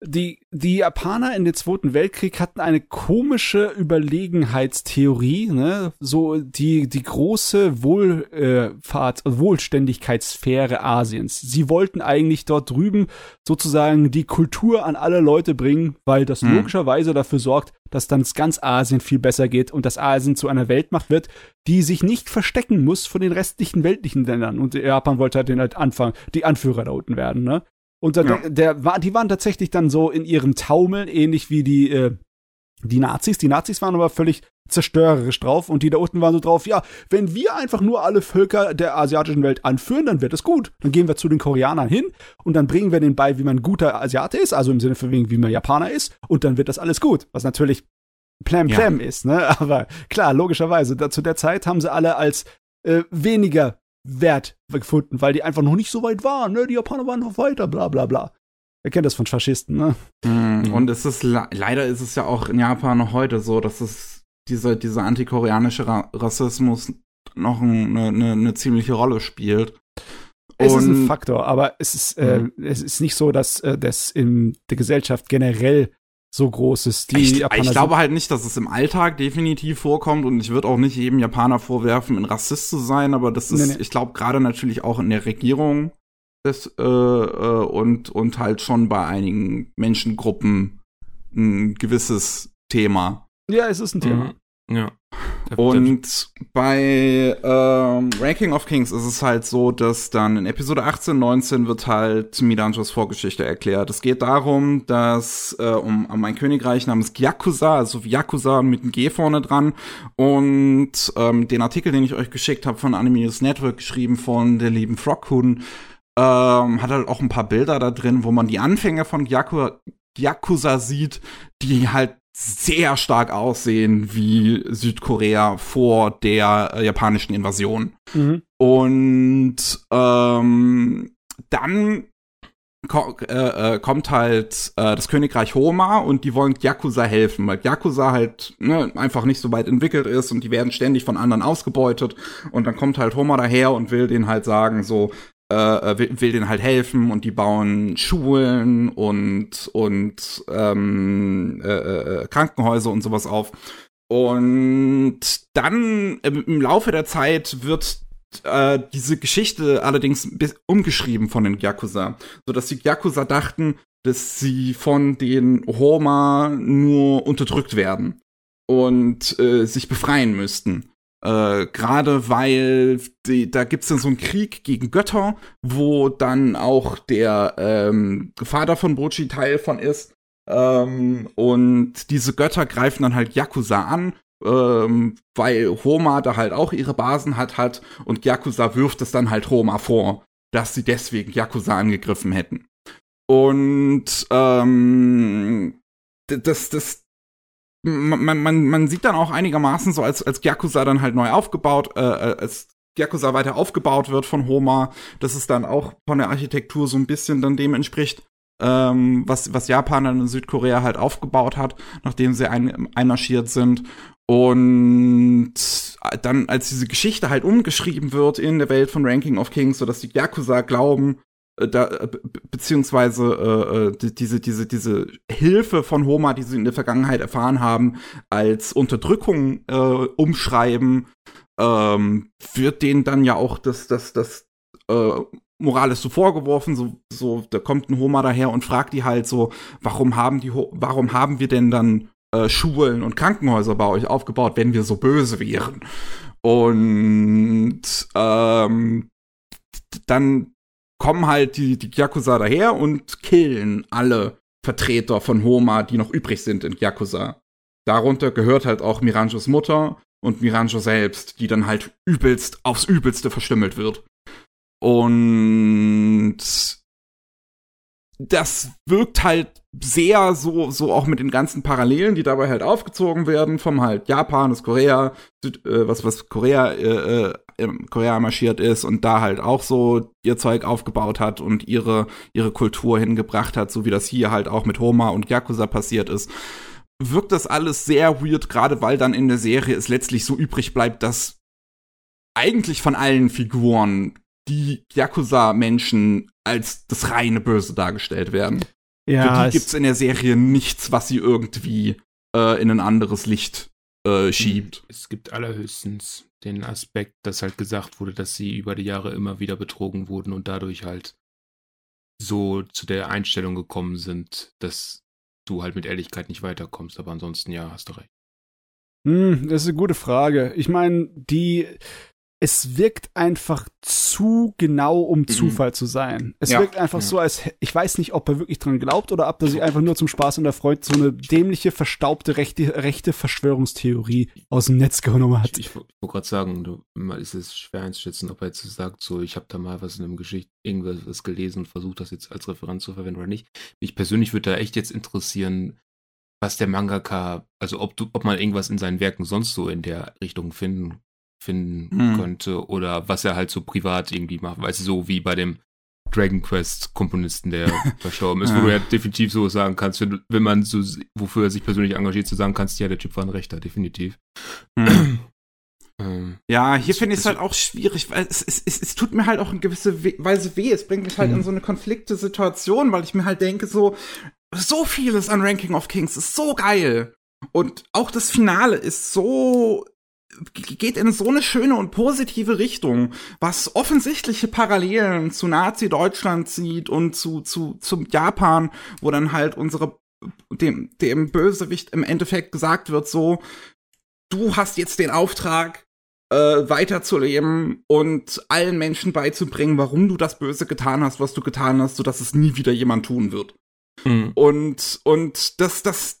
die, die Japaner in den Zweiten Weltkrieg hatten eine komische Überlegenheitstheorie, ne? so die, die große Wohlfahrt, Wohlständigkeitssphäre Asiens. Sie wollten eigentlich dort drüben sozusagen die Kultur an alle Leute bringen, weil das Hm. logischerweise dafür sorgt, dass dann ganz Asien viel besser geht und dass Asien zu einer Weltmacht wird, die sich nicht verstecken muss von den restlichen weltlichen Ländern. Und Japan wollte halt den halt Anfang, die Anführer da unten werden, ne? Und da, Ja. der, war, die waren tatsächlich dann so in ihrem Taumel, ähnlich wie die, äh, die Nazis. Die Nazis waren aber völlig zerstörerisch drauf und die da unten waren so drauf, ja, wenn wir einfach nur alle Völker der asiatischen Welt anführen, dann wird es gut. Dann gehen wir zu den Koreanern hin und dann bringen wir denen bei, wie man ein guter Asiate ist, also im Sinne von wegen, wie man Japaner ist, und dann wird das alles gut. Was natürlich Plam Ja. Plam ist, ne? [laughs] Aber klar, logischerweise, da, zu der Zeit haben sie alle als äh, weniger wert gefunden, weil die einfach noch nicht so weit waren, ne? Die Japaner waren noch weiter, bla bla bla. Ihr kennt das von Faschisten, ne? Mm, Und es ist le- leider ist es ja auch in Japan noch heute so, dass es dieser dieser antikoreanische Ra Rassismus noch ein- eine, eine, eine ziemliche Rolle spielt. Es ist ein Und- Faktor, aber es ist, äh, es ist nicht so, dass äh, das in der Gesellschaft generell so groß ist. Die ich, Japaner ich glaube halt nicht, dass es im Alltag definitiv vorkommt und ich würde auch nicht jedem Japaner vorwerfen, ein Rassist zu sein, aber das ist, Nee, nee. ich glaube, gerade natürlich auch in der Regierung des, äh, äh, und, und halt schon bei einigen Menschengruppen ein gewisses Thema. ja, es ist ein Thema. Mhm. Ja. Und bei ähm, Ranking of Kings ist es halt so, dass dann in Episode 18, 19 wird halt Miranjos Vorgeschichte erklärt. Es geht darum, dass äh, um, um ein Königreich namens Gyakuza, also wie Yakuza mit einem G vorne dran. Und ähm, den Artikel, den ich euch geschickt habe von Anime News Network, geschrieben von der lieben Froghuhn, ähm, hat halt auch ein paar Bilder da drin, wo man die Anfänge von Gyaku Yakuza sieht, die halt sehr stark aussehen wie Südkorea vor der äh, japanischen Invasion. Mhm. Und ähm, dann ko äh, äh, kommt halt äh, das Königreich Homa und die wollen Yakuza helfen, weil Yakuza halt ne, einfach nicht so weit entwickelt ist und die werden ständig von anderen ausgebeutet. Und dann kommt halt Homa daher und will denen halt sagen, so, äh, äh, will, will denen halt helfen und die bauen Schulen und, und ähm, äh, äh, Krankenhäuser und sowas auf. Und dann im Laufe der Zeit wird äh, diese Geschichte allerdings umgeschrieben von den Yakuza, sodass die Yakuza dachten, dass sie von den Homa nur unterdrückt werden und äh, sich befreien müssten. Äh, Gerade weil die, da gibt's dann so einen Krieg gegen Götter, wo dann auch der ähm, Vater von Bochi Teil von ist. Ähm, und diese Götter greifen dann halt Yakuza an, ähm, weil Homa da halt auch ihre Basen hat hat und Yakuza wirft es dann halt Homa vor, dass sie deswegen Yakuza angegriffen hätten. Und ähm, das, das, man, man, man sieht dann auch einigermaßen so, als, als Yakuza dann halt neu aufgebaut, äh, als Yakuza weiter aufgebaut wird von Homa, dass es dann auch von der Architektur so ein bisschen dann dem entspricht. ähm, was, was Japan dann in Südkorea halt aufgebaut hat, nachdem sie ein, einmarschiert sind. Und dann, als diese Geschichte halt umgeschrieben wird in der Welt von Ranking of Kings, sodass die Yakuza glauben, äh, da, äh, beziehungsweise äh, diese, diese, diese Hilfe von Homa, die sie in der Vergangenheit erfahren haben, als Unterdrückung äh, umschreiben, ähm, wird denen dann ja auch das, das, das äh, Morales so vorgeworfen, so, so, da kommt ein Homa daher und fragt die halt so, warum haben die, warum haben wir denn dann äh, Schulen und Krankenhäuser bei euch aufgebaut, wenn wir so böse wären? Und ähm, dann kommen halt die, die Yakuza daher und killen alle Vertreter von Homa, die noch übrig sind in Yakuza. Darunter gehört halt auch Miranjos Mutter und Miranjo selbst, die dann halt übelst aufs Übelste verstümmelt wird. Und das wirkt halt sehr so, so auch mit den ganzen Parallelen, die dabei halt aufgezogen werden, vom halt Japan, das Korea, Süd, äh, was, was Korea, äh, äh, Korea marschiert ist und da halt auch so ihr Zeug aufgebaut hat und ihre, ihre Kultur hingebracht hat, so wie das hier halt auch mit Homa und Yakuza passiert ist. Wirkt das alles sehr weird, gerade weil dann in der Serie es letztlich so übrig bleibt, dass eigentlich von allen Figuren die Yakuza-Menschen als das reine Böse dargestellt werden. Ja, Für die gibt's in der Serie nichts, was sie irgendwie äh, in ein anderes Licht äh, schiebt. Es gibt allerhöchstens den Aspekt, dass halt gesagt wurde, dass sie über die Jahre immer wieder betrogen wurden und dadurch halt so zu der Einstellung gekommen sind, dass du halt mit Ehrlichkeit nicht weiterkommst. Aber ansonsten ja, hast du recht. Hm, das ist eine gute Frage. Ich meine, die es wirkt einfach zu genau, um mhm. Zufall zu sein. Es ja, wirkt einfach ja. so, als ich weiß nicht, ob er wirklich dran glaubt oder ob er sich einfach nur zum Spaß und der Freude so eine dämliche, verstaubte rechte, rechte Verschwörungstheorie aus dem Netz genommen hat. Ich, ich wollte gerade sagen, du, ist es schwer einzuschätzen, ob er jetzt sagt, so ich habe da mal was in einem Geschichte irgendwas gelesen und versucht das jetzt als Referenz zu verwenden oder nicht. Mich persönlich würde da echt jetzt interessieren, was der Mangaka, also ob du, ob man irgendwas in seinen Werken sonst so in der Richtung finden finden hm. könnte oder was er halt so privat irgendwie macht. Weißt du, so wie bei dem Dragon Quest Komponisten, der [laughs] verstorben ist, wo du ja definitiv so sagen kannst, wenn, wenn man so, wofür er sich persönlich engagiert, zu sagen kannst, ja, der Typ war ein Rechter, definitiv. Hm. [clears throat] ähm, ja, hier finde ich es halt auch schwierig, weil es, es, es, es tut mir halt auch in gewisser Weise weh. Es bringt mich halt hm. in so eine konflikte Situation, weil ich mir halt denke, so, so vieles an Ranking of Kings ist so geil. Und auch das Finale ist so geht in so eine schöne und positive Richtung, was offensichtliche Parallelen zu Nazi-Deutschland zieht und zu, zu, zum Japan, wo dann halt unsere, dem, dem Bösewicht im Endeffekt gesagt wird, so, du hast jetzt den Auftrag, äh, weiterzuleben und allen Menschen beizubringen, warum du das Böse getan hast, was du getan hast, sodass es nie wieder jemand tun wird. Mhm. Und, und das, das,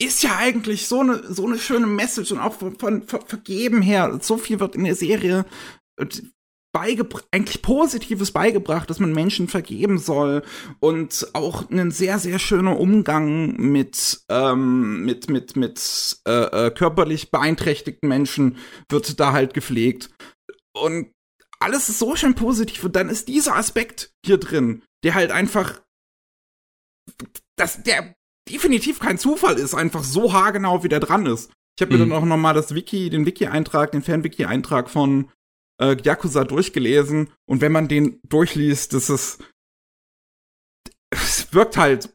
ist ja eigentlich so eine, so eine schöne Message und auch von, von, von Vergeben her. So viel wird in der Serie äh, eigentlich Positives beigebracht, dass man Menschen vergeben soll und auch ein sehr, sehr schöner Umgang mit, ähm, mit, mit, mit äh, äh, körperlich beeinträchtigten Menschen wird da halt gepflegt. Und alles ist so schön positiv und dann ist dieser Aspekt hier drin, der halt einfach, das, der definitiv kein Zufall ist, einfach so haargenau, wie der dran ist. Ich habe mir mhm. dann auch noch mal das Wiki, den Wiki-Eintrag, den Fan-Wiki-Eintrag von äh, Yakuza durchgelesen. Und wenn man den durchliest, das ist, es wirkt halt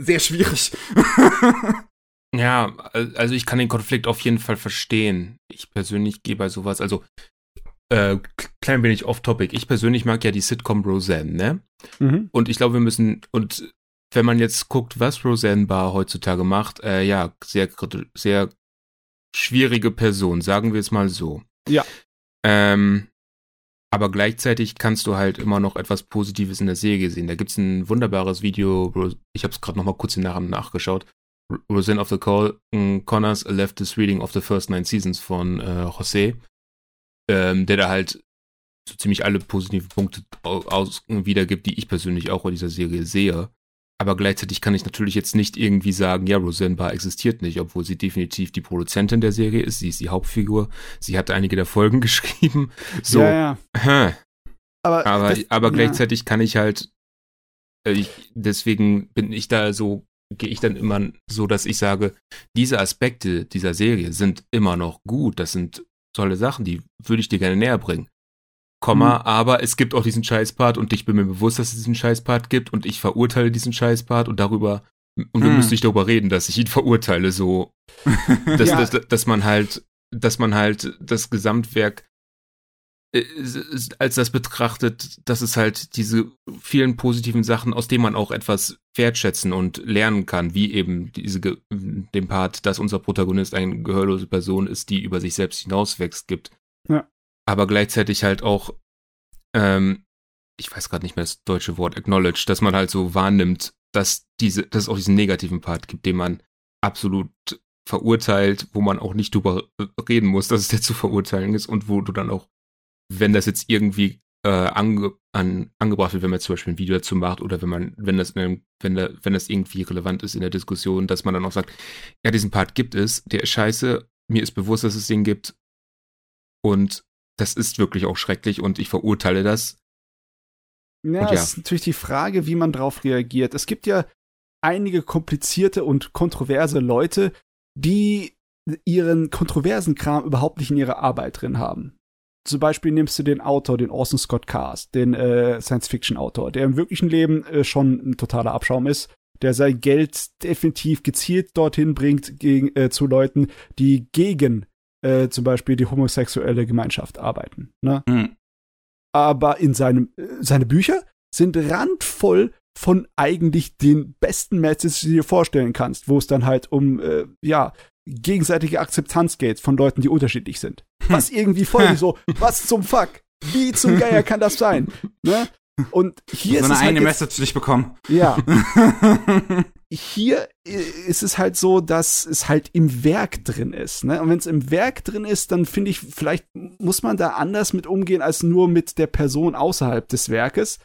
sehr schwierig. [laughs] ja, also ich kann den Konflikt auf jeden Fall verstehen. Ich persönlich gehe bei sowas, also äh, klein wenig off-topic. Ich persönlich mag ja die Sitcom Roseanne, ne? Mhm. Und ich glaube, wir müssen, und wenn man jetzt guckt, was Roseanne Barr heutzutage macht, äh, ja, sehr sehr schwierige Person, sagen wir es mal so. Ja. Ähm, aber gleichzeitig kannst du halt immer noch etwas Positives in der Serie sehen. Da gibt's ein wunderbares Video, ich habe es gerade noch mal kurz Nachhinein nachgeschaut. Roseanne of the Call, Connors a leftist reading of the first nine seasons von äh, José, ähm, der da halt so ziemlich alle positiven Punkte aus, wiedergibt, die ich persönlich auch in dieser Serie sehe. Aber gleichzeitig kann ich natürlich jetzt nicht irgendwie sagen, ja, Roseanne Barr existiert nicht, obwohl sie definitiv die Produzentin der Serie ist. Sie ist die Hauptfigur. Sie hat einige der Folgen [laughs] geschrieben. So. Ja, ja. Aber, aber, das, aber gleichzeitig ja. kann ich halt äh, ich, deswegen bin ich da so, gehe ich dann immer so, dass ich sage, diese Aspekte dieser Serie sind immer noch gut. Das sind tolle Sachen, die würde ich dir gerne näher bringen. Komma, mhm. aber es gibt auch diesen Scheißpart und ich bin mir bewusst, dass es diesen Scheißpart gibt und ich verurteile diesen Scheißpart und darüber und wir mhm. müssen nicht darüber reden, dass ich ihn verurteile, so [laughs] dass, ja. dass, dass man halt, dass man halt das Gesamtwerk äh, als das betrachtet, dass es halt diese vielen positiven Sachen, aus denen man auch etwas wertschätzen und lernen kann, wie eben diese dem Part, dass unser Protagonist eine gehörlose Person ist, die über sich selbst hinauswächst, gibt. Ja. Aber gleichzeitig halt auch, ähm, ich weiß gerade nicht mehr das deutsche Wort, acknowledge, dass man halt so wahrnimmt, dass diese, dass es auch diesen negativen Part gibt, den man absolut verurteilt, wo man auch nicht drüber reden muss, dass es der zu verurteilen ist und wo du dann auch wenn das jetzt irgendwie äh, ange, an, angebracht wird, wenn man zum Beispiel ein Video dazu macht oder wenn man, wenn das, einem, wenn, da, wenn das irgendwie relevant ist in der Diskussion, dass man dann auch sagt, ja, diesen Part gibt es, der ist scheiße, mir ist bewusst, dass es den gibt und das ist wirklich auch schrecklich und ich verurteile das. Ja, ja. ist natürlich die Frage, wie man darauf reagiert. Es gibt ja einige komplizierte und kontroverse Leute, die ihren kontroversen Kram überhaupt nicht in ihrer Arbeit drin haben zum Beispiel nimmst du den Autor, den Orson Scott Cars, den äh, Science-Fiction-Autor, der im wirklichen Leben äh, schon ein totaler Abschaum ist, der sein Geld definitiv gezielt dorthin bringt gegen, äh, zu Leuten, die gegen äh, zum Beispiel die homosexuelle Gemeinschaft arbeiten. Ne? Mhm. Aber in seinem, äh, seine Bücher sind randvoll von eigentlich den besten Messages, die du dir vorstellen kannst, wo es dann halt um, äh, ja, gegenseitige Akzeptanz geht von Leuten, die unterschiedlich sind. Was irgendwie voll [laughs] so, was zum Fuck? Wie zum Geier kann das sein? Ne? Und hier so ist eine es halt eine Message nicht bekommen. Ja. [laughs] hier ist es halt so, dass es halt im Werk drin ist. Ne? Und wenn es im Werk drin ist, dann finde ich, vielleicht muss man da anders mit umgehen als nur mit der Person außerhalb des Werkes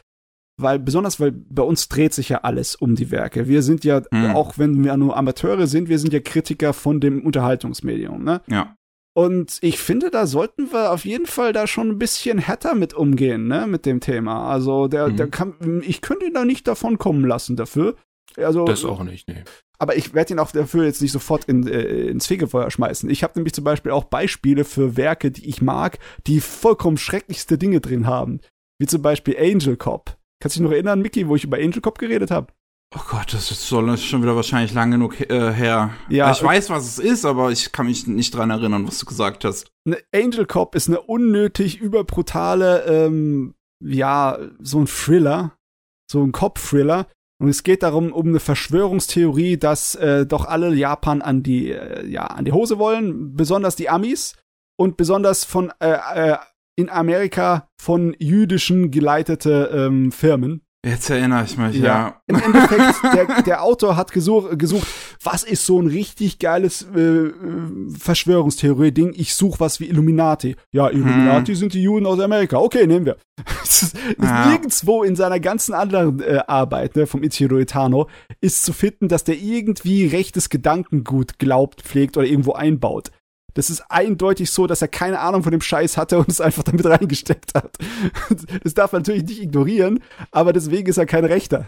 weil besonders, weil bei uns dreht sich ja alles um die Werke. Wir sind ja, mhm. auch wenn wir nur Amateure sind, wir sind ja Kritiker von dem Unterhaltungsmedium, ne? Ja. Und ich finde, da sollten wir auf jeden Fall da schon ein bisschen härter mit umgehen, ne, mit dem Thema. Also, der, mhm. der kann, ich könnte ihn da nicht davon kommen lassen dafür. Also, das auch nicht, nee. Aber ich werde ihn auch dafür jetzt nicht sofort in, äh, ins Fegefeuer schmeißen. Ich habe nämlich zum Beispiel auch Beispiele für Werke, die ich mag, die vollkommen schrecklichste Dinge drin haben. Wie zum Beispiel Angel Cop. Kannst du dich noch erinnern, Mickey, wo ich über Angel Cop geredet habe? Oh Gott, das ist schon wieder wahrscheinlich lang genug äh, her. Ja, ich weiß, was es ist, aber ich kann mich nicht dran erinnern, was du gesagt hast. Ne Angel Cop ist eine unnötig überbrutale, ähm, ja, so ein Thriller, so ein Cop-Thriller. Und es geht darum, um eine Verschwörungstheorie, dass äh, doch alle Japan an die, äh, ja, an die Hose wollen, besonders die Amis und besonders von äh, äh, in Amerika von jüdischen geleitete ähm, Firmen. Jetzt erinnere ich mich, ja. ja. Im Endeffekt, der, der Autor hat gesuch, gesucht, was ist so ein richtig geiles äh, Verschwörungstheorie-Ding? Ich suche was wie Illuminati. Ja, Illuminati hm. sind die Juden aus Amerika. Okay, nehmen wir. [laughs] das ist, ja. Nirgendwo in seiner ganzen anderen äh, Arbeit ne, vom Ichiro Itano ist zu finden, dass der irgendwie rechtes Gedankengut glaubt, pflegt oder irgendwo einbaut. Das ist eindeutig so, dass er keine Ahnung von dem Scheiß hatte und es einfach damit [laughs] reingesteckt hat. Das darf man natürlich nicht ignorieren, aber deswegen ist er kein Rechter.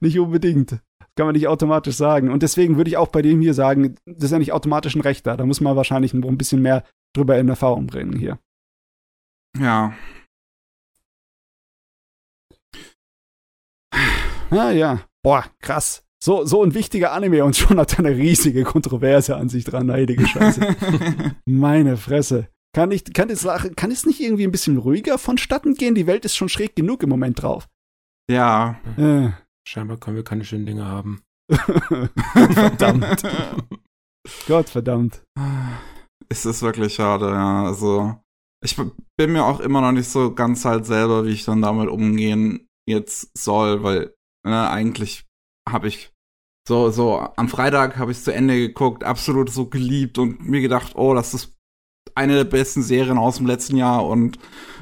Nicht unbedingt. Das kann man nicht automatisch sagen. Und deswegen würde ich auch bei dem hier sagen, das ist ja nicht automatisch ein Rechter. Da muss man wahrscheinlich ein bisschen mehr drüber in Erfahrung bringen hier. Ja. Ah ja. Boah, krass. So, so ein wichtiger Anime und schon hat er eine riesige Kontroverse an sich dran, heilige Scheiße. [laughs] Meine Fresse. Kann ich, kann es, kann es nicht irgendwie ein bisschen ruhiger vonstatten gehen? Die Welt ist schon schräg genug im Moment drauf. Ja. Äh. Scheinbar können wir keine schönen Dinge haben. [laughs] verdammt. Gott verdammt. Es ist wirklich schade, ja. Also, ich bin mir auch immer noch nicht so ganz halt selber, wie ich dann damit umgehen jetzt soll, weil ne, eigentlich habe ich so, so am Freitag habe ich zu Ende geguckt, absolut so geliebt und mir gedacht, oh, das ist eine der besten Serien aus dem letzten Jahr und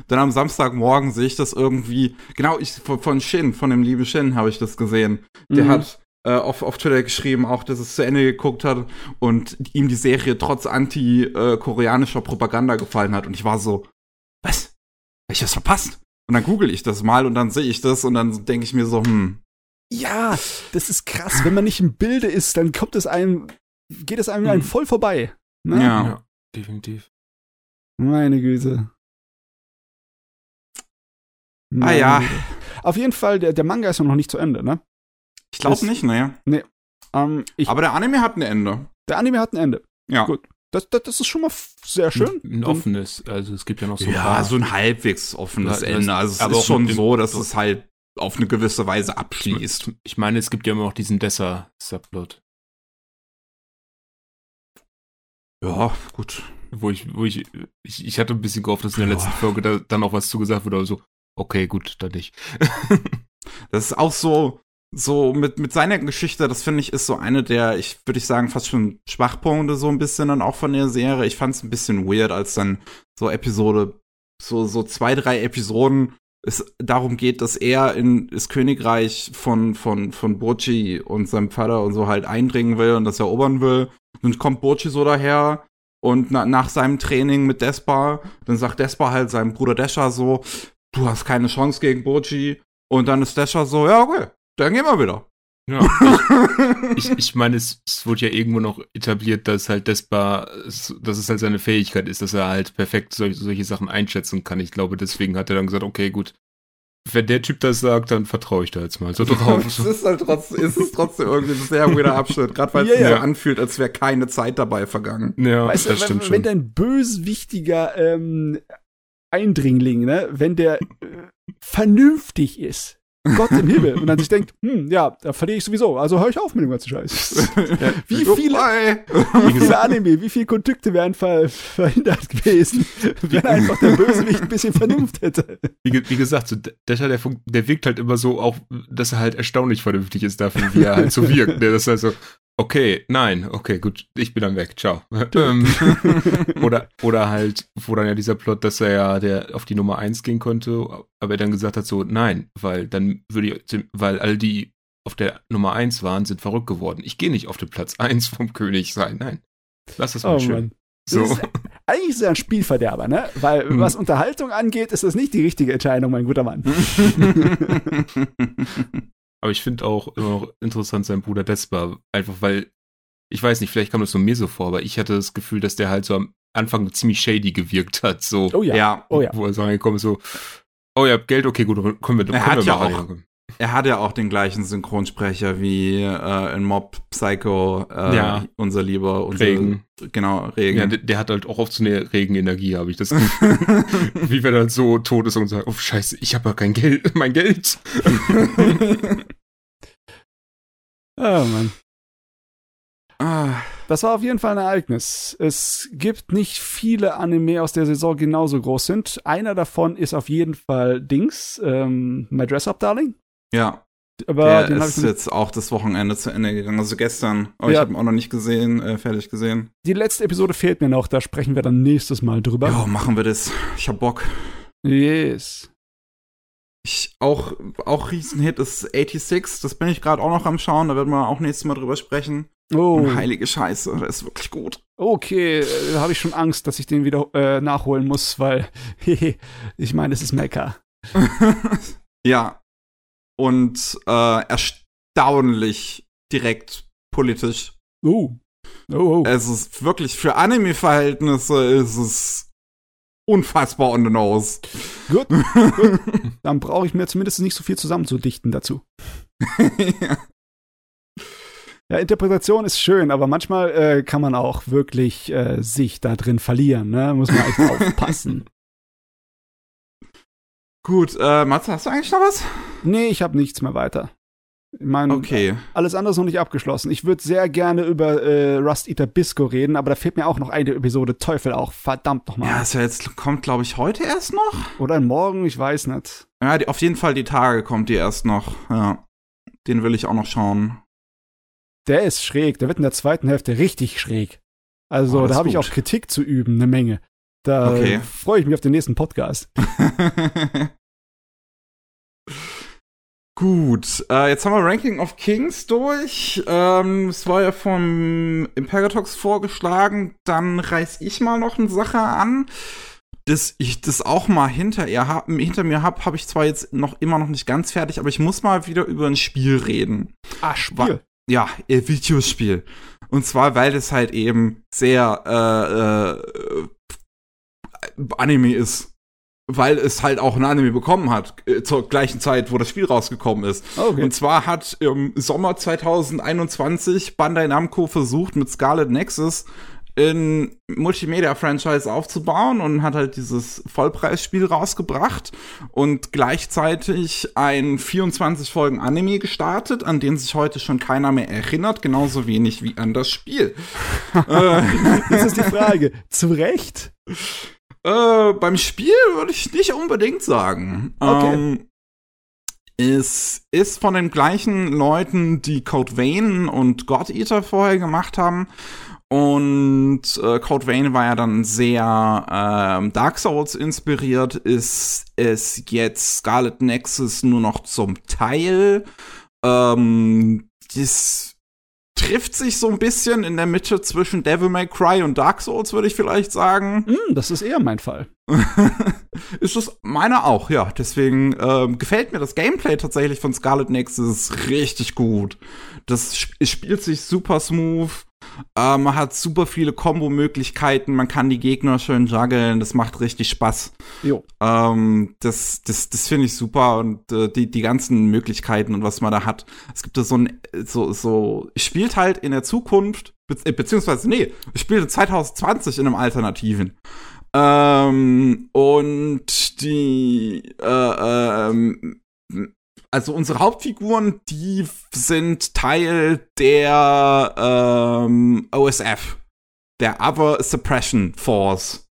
dann am Samstagmorgen sehe ich das irgendwie, genau, ich von Shin, von dem lieben Shin habe ich das gesehen. Der mhm. hat äh, auf, auf Twitter geschrieben, auch dass es zu Ende geguckt hat und ihm die Serie trotz anti-koreanischer Propaganda gefallen hat und ich war so, was? Hab ich das verpasst? Und dann google ich das mal und dann sehe ich das und dann denke ich mir so, hm, Ja, das ist krass. Wenn man nicht im Bilde ist, dann kommt es einem, geht es einem, einem voll vorbei. Ne? Ja. Ja, definitiv. Meine Güte. Ah Meine ja, Güte. Auf jeden Fall, der, der Manga ist ja noch nicht zu Ende, ne? ich glaube nicht, ne. Ähm, ich, Aber der Anime hat ein Ende. der Anime hat ein Ende. Ja. Gut. Das, das, das ist schon mal sehr schön. Ein offenes, also es gibt ja noch so ein Ja, paar. so ein halbwegs offenes Ja, Ende. Also es aber ist auch schon so, dass es halt auf eine gewisse Weise abschließt. Ich meine, es gibt ja immer noch diesen Dessa-Subplot, Ja, gut. wo ich, wo ich, ich, ich hatte ein bisschen gehofft, dass in der Ja. letzten Folge da, dann noch was zugesagt wurde, aber so, okay, gut, dann nicht. [laughs] Das ist auch so, so mit, mit seiner Geschichte, das finde ich, ist so eine der, ich würde ich sagen, fast schon Schwachpunkte so ein bisschen dann auch von der Serie. Ich fand es ein bisschen weird, als dann so Episode, so, so zwei, drei Episoden es darum geht, dass er in das Königreich von, von, von Bochi und seinem Vater und so halt eindringen will und das erobern will. Dann kommt Bochi so daher und na, nach seinem Training mit Despa, dann sagt Despa halt seinem Bruder Desha so, du hast keine Chance gegen Bochi. Und dann ist Desha so, ja, okay, dann gehen wir wieder. Ja, ich, ich, ich meine, es, es wurde ja irgendwo noch etabliert, dass halt Despa, es- dass es halt seine Fähigkeit ist, dass er halt perfekt solche, solche Sachen einschätzen kann. Ich glaube, deswegen hat er dann gesagt, okay, gut, wenn der Typ das sagt, dann vertraue ich da jetzt mal so [laughs] drauf. es ist halt trotzdem, es ist trotzdem irgendwie ein sehr weirder Abschnitt, gerade weil es Ja, sich ja. anfühlt, als wäre keine Zeit dabei vergangen. ja, Weißt du, das wenn, stimmt wenn schon. dein böswichtiger ähm, Eindringling, ne, wenn der äh, vernünftig ist, Gott im Himmel, und dann sich denkt, hm, ja, da verliere ich sowieso, also höre ich auf mit dem ganzen Scheiß. [laughs] Wie viele, wie viele Anime, wie viele Kontakte wären ver verhindert gewesen, [laughs] wenn einfach der Bösewicht ein bisschen Vernunft hätte. Wie, wie gesagt, so, Desha, der, der wirkt halt immer so, auch, dass er halt erstaunlich vernünftig ist dafür, wie er halt so wirkt. Der ist halt so, okay, nein, okay, gut, ich bin dann weg, ciao. ähm, [laughs] oder, oder halt, wo dann ja dieser Plot, dass er ja der auf die Nummer 1 gehen konnte, aber er dann gesagt hat so, nein, weil dann würde ich, weil all die auf der Nummer 1 waren, sind verrückt geworden. Ich gehe nicht auf den Platz 1 vom König sein, nein. Lass das mal Oh schön. Mann. So. Ist, eigentlich ist er ein Spielverderber, ne? Weil Mhm. was Unterhaltung angeht, ist das nicht die richtige Entscheidung, mein guter Mann. [laughs] [laughs] Aber ich finde auch immer noch interessant sein Bruder Despa, einfach weil, ich weiß nicht, vielleicht kam das nur mir so vor, aber ich hatte das Gefühl, dass der halt so am Anfang ziemlich shady gewirkt hat, so, Oh ja. ja, Oh ja. wo er so reingekommen ist, so, oh, ihr habt Geld, okay, gut, können wir, können Er hat wir ja machen. Er hat ja auch den gleichen Synchronsprecher wie äh, in Mob Psycho, äh, Ja. unser lieber, unser, Regen. Genau, Regen. Ja, der, der hat halt auch oft so eine Regenenergie, habe ich das Gefühl. [laughs] Wie wenn er halt so tot ist und sagt, oh scheiße, ich habe ja kein Geld, [laughs] mein Geld. Oh [laughs] Mann. ah, Das war auf jeden Fall ein Ereignis. Es gibt nicht viele Anime aus der Saison die genauso groß sind. Einer davon ist auf jeden Fall Dings, ähm, My Dress Up Darling. Ja, Aber der ich ist jetzt auch das Wochenende zu Ende gegangen. Also gestern. Aber ich Ja. habe ihn auch noch nicht gesehen, äh, fertig gesehen. die letzte Episode fehlt mir noch, da sprechen wir dann nächstes Mal drüber. Ja, machen wir das. Ich hab Bock. Yes. Ich, auch, auch Riesenhit ist 86. Das bin ich gerade auch noch am Schauen. Da werden wir auch nächstes Mal drüber sprechen. Oh, Und heilige Scheiße, der ist wirklich gut. okay, äh, da habe ich schon Angst, dass ich den wieder äh, nachholen muss, weil, hehe, [laughs] ich meine, es ist Mecha. [laughs] ja. Und äh, erstaunlich direkt politisch. Oh. Oh, oh. Es ist wirklich für Anime-Verhältnisse ist es unfassbar on the nose. Gut, [laughs] gut. Dann brauche ich mir zumindest nicht so viel zusammenzudichten dazu. ja. Ja, Interpretation ist schön, aber manchmal äh, kann man auch wirklich äh, sich da drin verlieren, ne? Muss man echt [laughs] aufpassen. Gut, äh, Matze, hast du eigentlich noch was? Nee, ich habe nichts mehr weiter. Ich meine, Okay. alles andere ist noch nicht abgeschlossen. Ich würde sehr gerne über äh, Rust Eater Bisco reden, aber da fehlt mir auch noch eine Episode. Teufel auch, verdammt nochmal. Ja, ist ja jetzt, kommt, glaube ich, heute erst noch. Oder morgen, ich weiß nicht. Ja, die, auf jeden Fall die Tage kommt die erst noch. Ja. Den will ich auch noch schauen. Der ist schräg, der wird in der zweiten Hälfte richtig schräg. Also, Oh, da habe ich auch Kritik zu üben, eine Menge. Da Okay. freue ich mich auf den nächsten Podcast. [laughs] Gut, äh, jetzt haben wir Ranking of Kings durch. Ähm, es war ja vom Imperatox vorgeschlagen. Dann reiß ich mal noch eine Sache an. dass ich das auch mal hinter, ihr hab, hinter mir habe, habe ich zwar jetzt noch immer noch nicht ganz fertig, aber ich muss mal wieder über ein Spiel reden. Ah, Spiel. Ja, äh, Videospiel. Und zwar, weil es halt eben sehr äh, äh, Anime ist. Weil es halt auch ein Anime bekommen hat, äh, zur gleichen Zeit, wo das Spiel rausgekommen ist. Okay. Und zwar hat im Sommer 2021 Bandai Namco versucht, mit Scarlet Nexus ein Multimedia-Franchise aufzubauen und hat halt dieses Vollpreisspiel rausgebracht und gleichzeitig ein 24 Folgen Anime gestartet, an den sich heute schon keiner mehr erinnert, genauso wenig wie an das Spiel. [laughs] das ist die Frage. Zu Recht? Äh, beim Spiel würde ich nicht unbedingt sagen. Okay. Ähm, es ist von den gleichen Leuten, die Code Vein und God Eater vorher gemacht haben. Und äh, Code Vein war ja dann sehr ähm, Dark Souls inspiriert, ist es jetzt Scarlet Nexus nur noch zum Teil. Ähm, das trifft sich so ein bisschen in der Mitte zwischen Devil May Cry und Dark Souls, würde ich vielleicht sagen. Hm, das ist eher mein Fall. [laughs] ist es meiner auch, ja. Deswegen ähm, gefällt mir das Gameplay tatsächlich von Scarlet Nexus richtig gut. Das sp spielt sich super smooth. Äh, man hat super viele Kombo-Möglichkeiten, man kann die Gegner schön juggeln, das macht richtig Spaß. Jo. Ähm, das das, das finde ich super und äh, die, die ganzen Möglichkeiten und was man da hat. Es gibt da so ein, so, so, spielt halt in der Zukunft, be äh, beziehungsweise, nee, spielt 2020 in einem Alternativen. Ähm, und die, äh, ähm, also unsere Hauptfiguren, die sind Teil der ähm, OSF, der Other Suppression Force.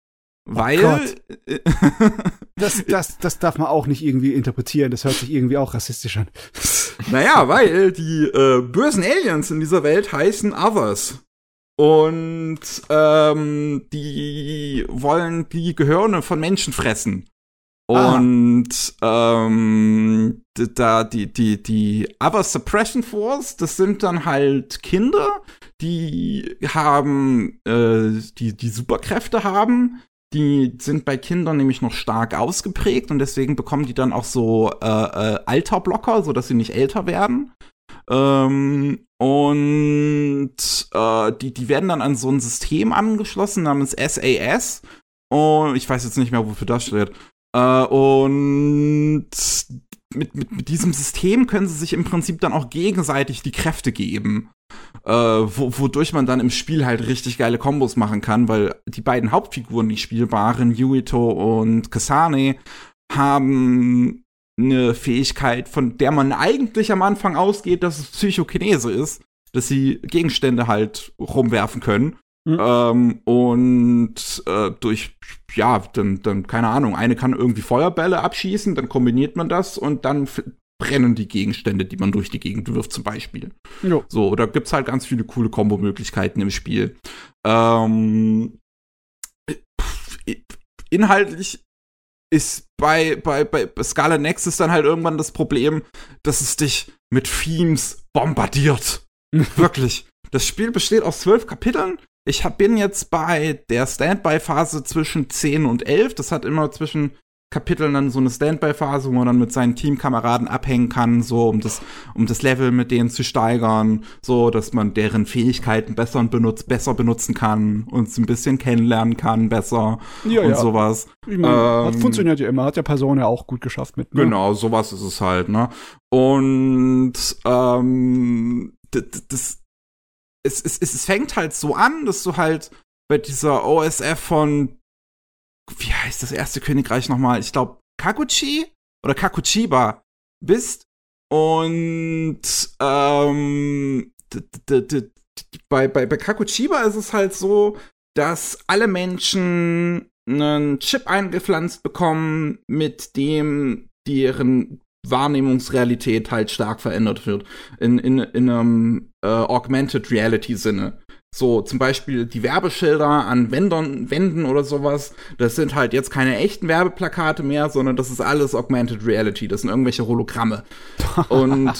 Weil. Oh [laughs] das, das, das darf man auch nicht irgendwie interpretieren. Das hört sich irgendwie auch rassistisch an. [laughs] naja, weil die äh, bösen Aliens in dieser Welt heißen Others. Und ähm, die wollen die Gehirne von Menschen fressen. Und ähm, da die die die Other Suppression Force, das sind dann halt Kinder, die haben äh, die die Superkräfte haben. Die sind bei Kindern nämlich noch stark ausgeprägt und deswegen bekommen die dann auch so äh, äh, Alterblocker, so dass sie nicht älter werden. Ähm, und äh, die die werden dann an so ein System angeschlossen namens SAS. Und ich weiß jetzt nicht mehr, wofür das steht. Äh, und mit, mit, mit diesem System können sie sich im Prinzip dann auch gegenseitig die Kräfte geben. Äh, wo, wodurch man dann im Spiel halt richtig geile Kombos machen kann, weil die beiden Hauptfiguren, die spielbaren, Yuito und Kasane, haben eine Fähigkeit, von der man eigentlich am Anfang ausgeht, dass es Psychokinese ist, dass sie Gegenstände halt rumwerfen können. Mhm. Ähm, und äh, durch, ja, dann, dann, keine Ahnung, eine kann irgendwie Feuerbälle abschießen, dann kombiniert man das und dann brennen die Gegenstände, die man durch die Gegend wirft, zum Beispiel. Jo. So, da gibt's halt ganz viele coole Kombo-Möglichkeiten im Spiel. Ähm, inhaltlich ist bei, bei, bei Scala Nexus dann halt irgendwann das Problem, dass es dich mit Themes bombardiert. [laughs] Wirklich. Das Spiel besteht aus zwölf Kapiteln, ich hab, bin jetzt bei der Standby-Phase zwischen 10 und 11. Das hat immer zwischen Kapiteln dann so eine Standby-Phase, wo man dann mit seinen Teamkameraden abhängen kann, so um das, um das Level mit denen zu steigern, so dass man deren Fähigkeiten besser benutzt, besser benutzen kann und ein bisschen kennenlernen kann, besser ja, und ja. sowas. Ich mein, Ähm, hat funktioniert ja immer, hat der Person ja auch gut geschafft mit. Ne? Genau, sowas ist es halt, ne? Und ähm, d- d- das, es, es, es, fängt halt so an, dass du halt bei dieser OSF von, wie heißt das erste Königreich nochmal? Ich glaube, Kakuchi oder Kakuchiba bist. Und ähm, bei, bei, bei Kakuchiba ist es halt so, dass alle Menschen einen Chip eingepflanzt bekommen, mit dem deren Wahrnehmungsrealität halt stark verändert wird. In, in, in einem äh, Augmented Reality Sinne. So, zum Beispiel die Werbeschilder an Wändern, Wänden oder sowas, das sind halt jetzt keine echten Werbeplakate mehr, sondern das ist alles Augmented Reality. Das sind irgendwelche Hologramme. [laughs] und,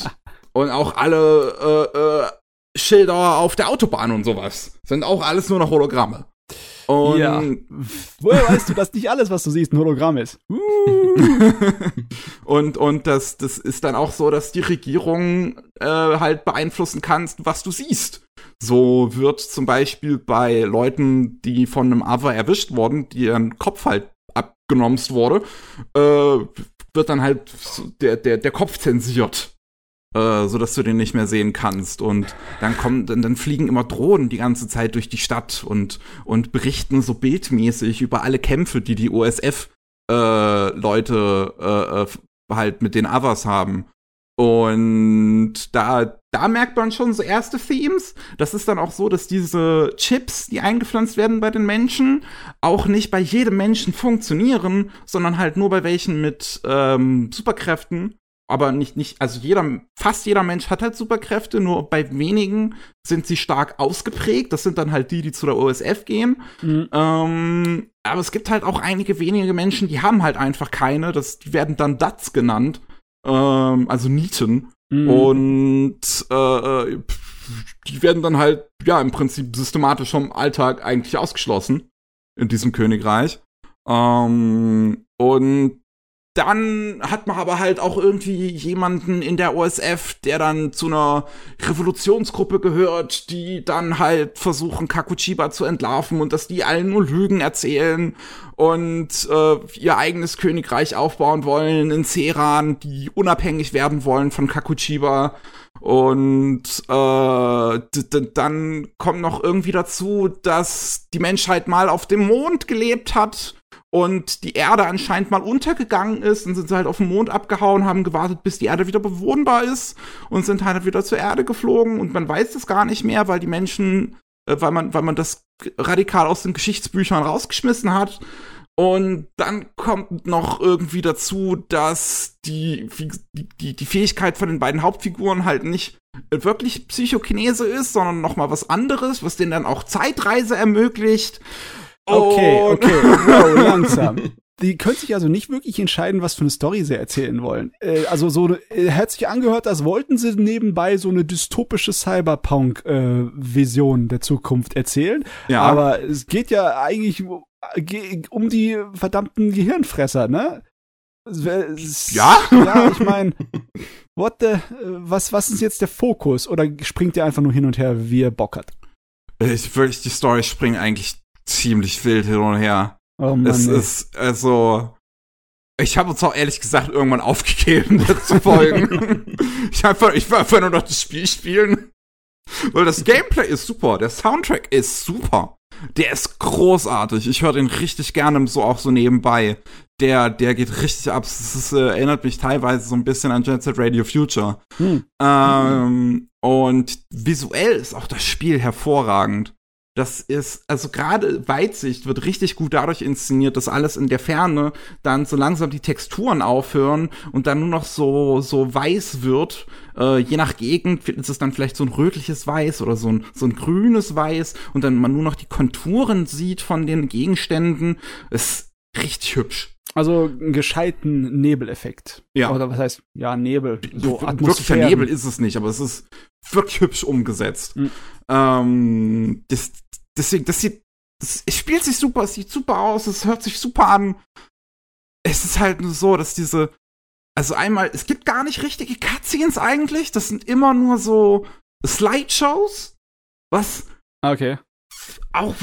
und auch alle äh, äh, Schilder auf der Autobahn und sowas sind auch alles nur noch Hologramme. Und ja. Woher weißt du, dass nicht alles, was du siehst, ein Hologramm ist? [laughs] und und das, das ist dann auch so, dass die Regierung äh, halt beeinflussen kannst, was du siehst. So wird zum Beispiel bei Leuten, die von einem Other erwischt wurden, die ihren Kopf halt abgenommen wurde, äh, wird dann halt der, der, der Kopf zensiert. Äh, so dass du den nicht mehr sehen kannst. Und dann kommen, dann, dann fliegen immer Drohnen die ganze Zeit durch die Stadt und, und berichten so bildmäßig über alle Kämpfe, die die OSF äh, Leute äh, äh, halt mit den Others haben. Und da, da merkt man schon so erste Themes. Das ist dann auch so, dass diese Chips, die eingepflanzt werden bei den Menschen, auch nicht bei jedem Menschen funktionieren, sondern halt nur bei welchen mit ähm, Superkräften. Aber nicht, nicht, also jeder, fast jeder Mensch hat halt Superkräfte, nur bei wenigen sind sie stark ausgeprägt. Das sind dann halt die, die zu der OSF gehen. Mhm. Ähm, aber es gibt halt auch einige wenige Menschen, die haben halt einfach keine. Das, die werden dann DATs genannt ähm, also Nieten. Mhm. Und äh, äh die werden dann halt, ja, im Prinzip systematisch vom Alltag eigentlich ausgeschlossen in diesem Königreich. Ähm, und dann hat man aber halt auch irgendwie jemanden in der OSF, der dann zu einer Revolutionsgruppe gehört, die dann halt versuchen, Kakuchiba zu entlarven und dass die allen nur Lügen erzählen und äh, ihr eigenes Königreich aufbauen wollen in Ceran, die unabhängig werden wollen von Kakuchiba. Und äh, dann kommt noch irgendwie dazu, dass die Menschheit mal auf dem Mond gelebt hat und die Erde anscheinend mal untergegangen ist und sind sie halt auf den Mond abgehauen, haben gewartet, bis die Erde wieder bewohnbar ist und sind halt wieder zur Erde geflogen und man weiß das gar nicht mehr, weil die Menschen, äh, weil man, weil man das radikal aus den Geschichtsbüchern rausgeschmissen hat. Und dann kommt noch irgendwie dazu, dass die, die, die Fähigkeit von den beiden Hauptfiguren halt nicht wirklich Psychokinese ist, sondern noch mal was anderes, was denen dann auch Zeitreise ermöglicht. Okay, okay, wow, [laughs] langsam. Die können sich also nicht wirklich entscheiden, was für eine Story sie erzählen wollen. Äh, also so äh, hat sich angehört, als wollten sie nebenbei so eine dystopische Cyberpunk-Vision äh, der Zukunft erzählen. Ja. Aber es geht ja eigentlich um die verdammten Gehirnfresser, ne? Ja? [laughs] Ja, ich meine, what the, was, was ist jetzt der Fokus? Oder springt der einfach nur hin und her, wie er Bock hat? Ich wirklich, die Story springt eigentlich ziemlich wild hin und her. Oh Mann, es ey. ist, also, ich habe uns auch ehrlich gesagt irgendwann aufgegeben, [laughs] das zu folgen. [laughs] ich, einfach, ich will einfach nur noch das Spiel spielen. Weil das Gameplay ist super, der Soundtrack ist super. Der ist großartig. Ich höre den richtig gerne so auch so nebenbei. Der, der geht richtig ab. Es äh, erinnert mich teilweise so ein bisschen an Jet Set Radio Future. Hm. Ähm, und visuell ist auch das Spiel hervorragend. Das ist, also gerade Weitsicht wird richtig gut dadurch inszeniert, dass alles in der Ferne dann so langsam die Texturen aufhören und dann nur noch so, so weiß wird. Äh, je nach Gegend ist es dann vielleicht so ein rötliches Weiß oder so ein, so ein grünes Weiß und dann man nur noch die Konturen sieht von den Gegenständen. Ist richtig hübsch. Also einen gescheiten Nebeleffekt. Ja. Oder was heißt, ja, Nebel. So Wirklicher Nebel ist es nicht, aber es ist wirklich hübsch umgesetzt. Mhm. Ähm, das, deswegen, das sieht, das, es spielt sich super, es sieht super aus, es hört sich super an. Es ist halt nur so, dass diese, also einmal, es gibt gar nicht richtige Cutscenes eigentlich, das sind immer nur so Slideshows, was okay. auch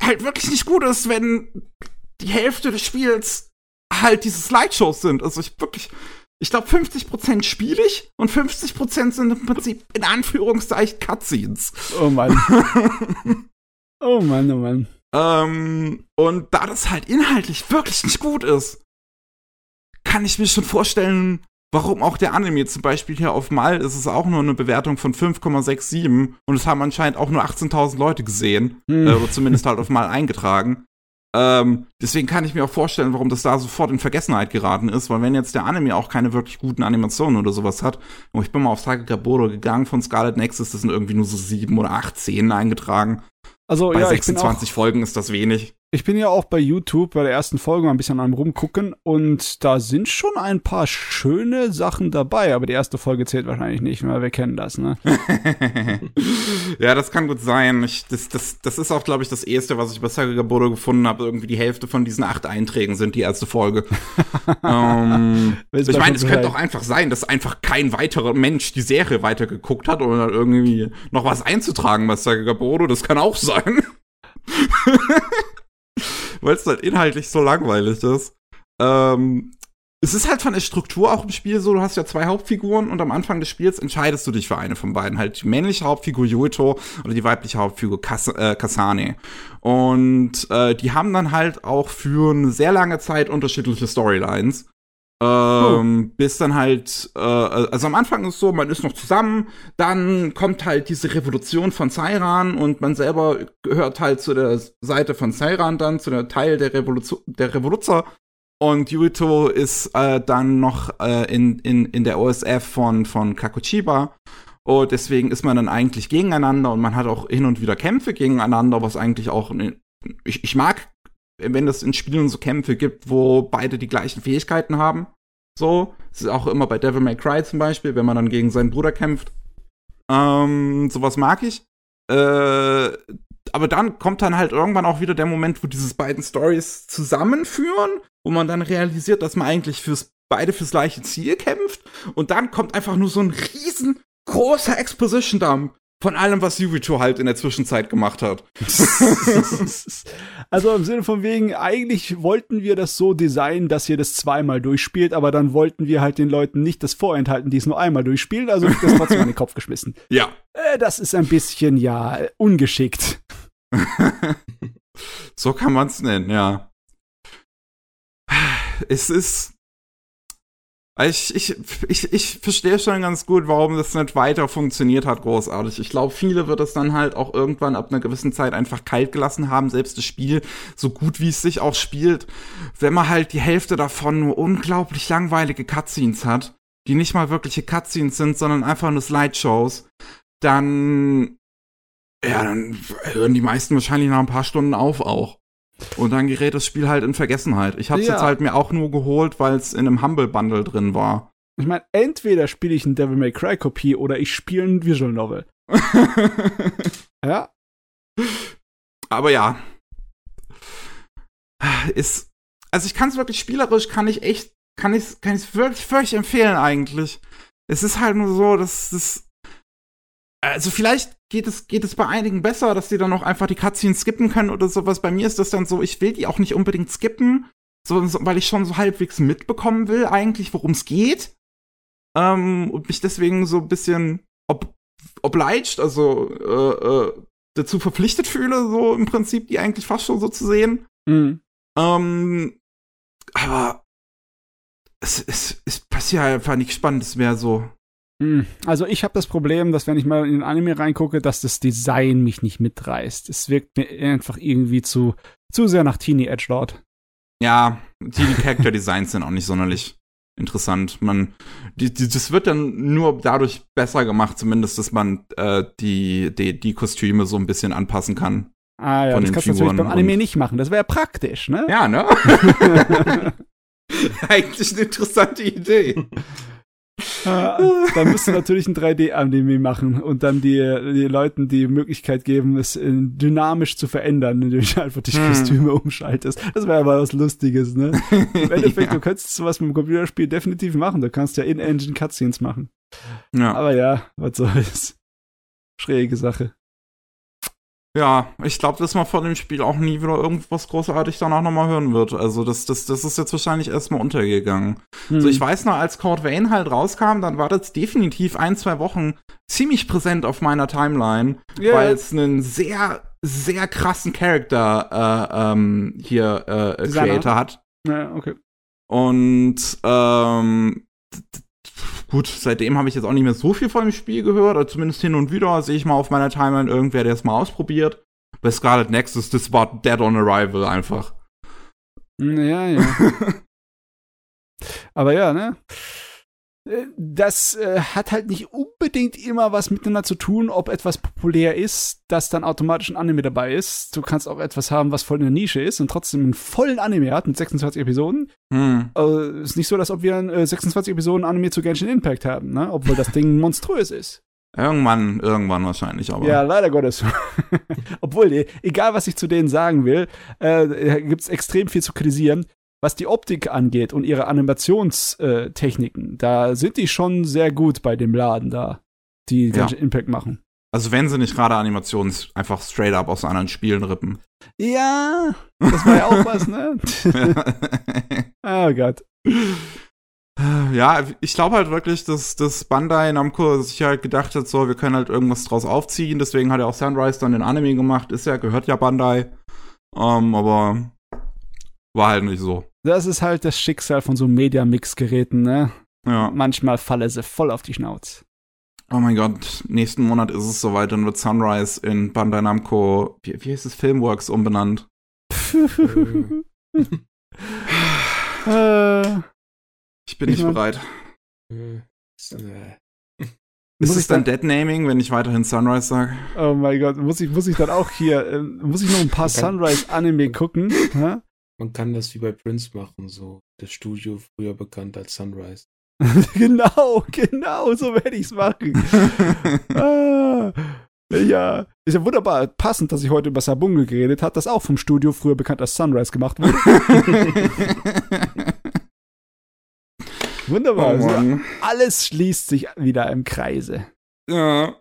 halt wirklich nicht gut ist, wenn die Hälfte des Spiels halt diese Slideshows sind. Also ich wirklich, ich glaube 50% spiele ich und 50% sind im Prinzip in Anführungszeichen Cutscenes. Oh Mann. [laughs] oh Mann, oh Mann. Ähm, und da das halt inhaltlich wirklich nicht gut ist, kann ich mir schon vorstellen, warum auch der Anime zum Beispiel hier auf Mal ist es auch nur eine Bewertung von 5,67 und es haben anscheinend auch nur 18.000 Leute gesehen, hm. äh, oder zumindest halt auf Mal eingetragen. Ähm, deswegen kann ich mir auch vorstellen, warum das da sofort in Vergessenheit geraten ist, weil wenn jetzt der Anime auch keine wirklich guten Animationen oder sowas hat, und ich bin mal auf Tage Gaboro gegangen von Scarlet Nexus, das sind irgendwie nur so sieben oder acht Szenen eingetragen. Also Bei ja, 26 Folgen ist das wenig. Ich bin ja auch bei YouTube bei der ersten Folge mal ein bisschen am rumgucken und da sind schon ein paar schöne Sachen dabei, aber die erste Folge zählt wahrscheinlich nicht, weil wir kennen das, ne? [laughs] ja, das kann gut sein. Ich, das, das, das ist auch, glaube ich, das erste, was ich bei Saga Gaboro gefunden habe. Irgendwie die Hälfte von diesen acht Einträgen sind die erste Folge. [laughs] ähm, ich meine, es könnte auch einfach sein, dass einfach kein weiterer Mensch die Serie weitergeguckt hat, um dann irgendwie noch was einzutragen bei Saga Gaboro. Das kann auch sein. [laughs] Weil es halt inhaltlich so langweilig ist. Ähm, es ist halt von der Struktur auch im Spiel so, du hast ja zwei Hauptfiguren und am Anfang des Spiels entscheidest du dich für eine von beiden. Halt die männliche Hauptfigur Yuito oder die weibliche Hauptfigur Kas äh, Kasane. Und äh, die haben dann halt auch für eine sehr lange Zeit unterschiedliche Storylines. Ähm, oh. Bis dann halt, äh, also am Anfang ist es so, man ist noch zusammen, dann kommt halt diese Revolution von Sairan und man selber gehört halt zu der Seite von Sairan dann, zu der Teil der Revolution, der Revoluzer. Und Yuito ist äh, dann noch äh, in, in, in der OSF von, von Kakuchiba. Und deswegen ist man dann eigentlich gegeneinander und man hat auch hin und wieder Kämpfe gegeneinander, was eigentlich auch, ich, ich mag wenn es in Spielen so Kämpfe gibt, wo beide die gleichen Fähigkeiten haben. So, das ist auch immer bei Devil May Cry zum Beispiel, wenn man dann gegen seinen Bruder kämpft. Ähm, sowas mag ich. Äh, aber dann kommt dann halt irgendwann auch wieder der Moment, wo diese beiden Stories zusammenführen, wo man dann realisiert, dass man eigentlich fürs beide fürs gleiche Ziel kämpft und dann kommt einfach nur so ein riesengroßer Exposition Dump von allem, was Yubito halt in der Zwischenzeit gemacht hat. [laughs] also im Sinne von wegen, eigentlich wollten wir das so designen, dass ihr das zweimal durchspielt, aber dann wollten wir halt den Leuten nicht das vorenthalten, die es nur einmal durchspielen, also wird das [laughs] trotzdem in den Kopf geschmissen. Ja. Äh, das ist ein bisschen, ja, ungeschickt. [laughs] so kann man es nennen, ja. Es ist ich, ich, ich, ich verstehe schon ganz gut, warum das nicht weiter funktioniert hat, großartig. Ich glaube, viele wird es dann halt auch irgendwann ab einer gewissen Zeit einfach kalt gelassen haben, selbst das Spiel, so gut wie es sich auch spielt, wenn man halt die Hälfte davon nur unglaublich langweilige Cutscenes hat, die nicht mal wirkliche Cutscenes sind, sondern einfach nur Slideshows, dann, ja, dann hören die meisten wahrscheinlich nach ein paar Stunden auf auch. Und dann gerät das Spiel halt in Vergessenheit. Ich hab's ja. jetzt halt mir auch nur geholt, weil es in einem Humble Bundle drin war. Ich meine, entweder spiele ich ein Devil May Cry Kopie oder ich spiele ein Visual Novel. [laughs] ja. Aber ja. Ist also ich kann es wirklich spielerisch kann ich echt kann ich kann ich wirklich völlig empfehlen eigentlich. Es ist halt nur so, dass das also vielleicht geht es, geht es bei einigen besser, dass die dann auch einfach die Cutscenes skippen können oder sowas. Bei mir ist das dann so, ich will die auch nicht unbedingt skippen, so, so weil ich schon so halbwegs mitbekommen will, eigentlich, worum es geht. Ähm, und mich deswegen so ein bisschen ob, obliged, also äh, äh, dazu verpflichtet fühle, so im Prinzip, die eigentlich fast schon so zu sehen. Mhm. Ähm, aber es, es, es passiert einfach nichts Spannendes mehr so. Hm, also ich habe das Problem, dass wenn ich mal in den Anime reingucke, dass das Design mich nicht mitreißt. Es wirkt mir einfach irgendwie zu, zu sehr nach Teenie Edge Lord. Ja, die Character Designs sind auch nicht sonderlich interessant. Man, die, die, das wird dann nur dadurch besser gemacht, zumindest, dass man äh, die, die, die Kostüme so ein bisschen anpassen kann. Ah ja, das kannst du natürlich beim Anime nicht machen. Das wäre praktisch, ne? Ja, ne? [laughs] Eigentlich eine interessante Idee. [laughs] [laughs] dann müsst du natürlich ein 3D-Anime machen und dann die, die Leuten die Möglichkeit geben, es dynamisch zu verändern, indem du einfach die hm. Kostüme umschaltest. Das wäre aber was Lustiges, ne? [laughs] Im Endeffekt, ja. du könntest sowas mit dem Computerspiel definitiv machen. Du kannst ja in-engine Cutscenes machen. Ja. Aber ja, was soll's. Schräge Sache. Ja, ich glaube, dass man von dem Spiel auch nie wieder irgendwas großartig danach nochmal hören wird. Also das, das, das ist jetzt wahrscheinlich erstmal untergegangen. Hm. So, ich weiß noch, als Code Vein halt rauskam, dann war das definitiv ein, zwei Wochen ziemlich präsent auf meiner Timeline, yeah. weil es einen sehr, sehr krassen Charakter äh, ähm, hier äh, Creator hat. Ja, okay. Und ähm, Gut, seitdem habe ich jetzt auch nicht mehr so viel von dem Spiel gehört, oder zumindest hin und wieder sehe ich mal auf meiner Timeline irgendwer, der es mal ausprobiert. Bei Scarlet Nexus, das war Dead on Arrival einfach. Ja, ja. [laughs] Aber ja, ne? Äh, das äh, hat halt nicht unbedingt immer was miteinander zu tun, ob etwas populär ist, dass dann automatisch ein Anime dabei ist. Du kannst auch etwas haben, was voll in der Nische ist und trotzdem einen vollen Anime hat mit 26 Episoden. Hm. Äh, ist nicht so, dass ob wir ein äh, 26 Episoden Anime zu Genshin Impact haben, ne? obwohl das Ding [laughs] monströs ist. Irgendwann, irgendwann wahrscheinlich, aber. Ja, leider Gottes. [laughs] Obwohl, egal was ich zu denen sagen will, äh, gibt es extrem viel zu kritisieren was die Optik angeht und ihre Animationstechniken, da sind die schon sehr gut bei dem Laden da, die ja. Impact machen. Also wenn sie nicht gerade Animationen einfach straight up aus anderen Spielen rippen. Ja, das war ja auch was, ne? [laughs] [laughs] oh Gott. Ja, ich glaube halt wirklich, dass, dass Bandai Namco sich halt gedacht hat, so, wir können halt irgendwas draus aufziehen. Deswegen hat er auch Sunrise dann den Anime gemacht. Ist ja, gehört ja Bandai. Ähm, aber war halt nicht so. Das ist halt das Schicksal von so Media-Mix-Geräten, ne? Ja. Manchmal falle sie voll auf die Schnauze. Oh mein Gott, nächsten Monat ist es soweit, dann wird Sunrise in Bandai Namco, wie, wie heißt es, Filmworks umbenannt. [laughs] Äh. ich bin ich nicht mein, bereit. Äh. Ist es dann Dead-Naming, wenn ich weiterhin Sunrise sage? Oh mein Gott, muss ich, muss ich dann auch hier, äh, muss ich noch ein paar Sunrise-Anime gucken? Man kann das wie bei Prince machen, so das Studio früher bekannt als Sunrise. [laughs] genau, genau, so werde ich es machen. [laughs] ah, ja, ist ja wunderbar passend, dass ich heute über Sabunge geredet habe, das auch vom Studio früher bekannt als Sunrise gemacht wurde. [laughs] wunderbar. Oh, also alles schließt sich wieder im Kreise. Ja.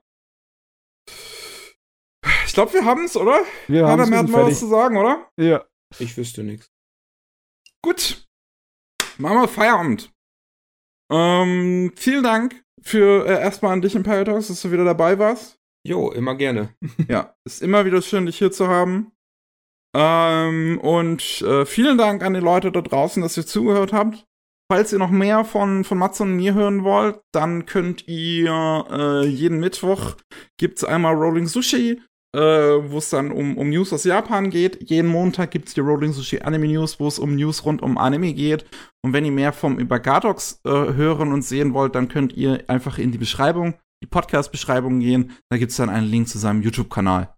Ich glaube, wir haben es, oder? Wir haben es. Mehr hat mal was zu sagen, oder? Ja. Ich wüsste nichts. Gut. Machen wir Feierabend. Ähm, vielen Dank für äh, erstmal an dich im Pirate Talks, dass du wieder dabei warst. Jo, immer gerne. [laughs] ja, ist immer wieder schön, dich hier zu haben. Ähm, und äh, vielen Dank an die Leute da draußen, dass ihr zugehört habt. Falls ihr noch mehr von, von Mats und mir hören wollt, dann könnt ihr äh, jeden Mittwoch gibt's einmal Rolling Sushi äh, wo es dann um, um News aus Japan geht. Jeden Montag gibt es die Rolling Sushi Anime News, wo es um News rund um Anime geht. Und wenn ihr mehr vom über Gardox äh, hören und sehen wollt, dann könnt ihr einfach in die Beschreibung, die Podcast-Beschreibung gehen. Da gibt es dann einen Link zu seinem YouTube-Kanal.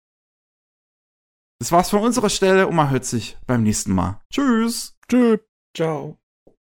Das war's von unserer Stelle und man hört sich beim nächsten Mal. Tschüss. Tschüss. Ciao.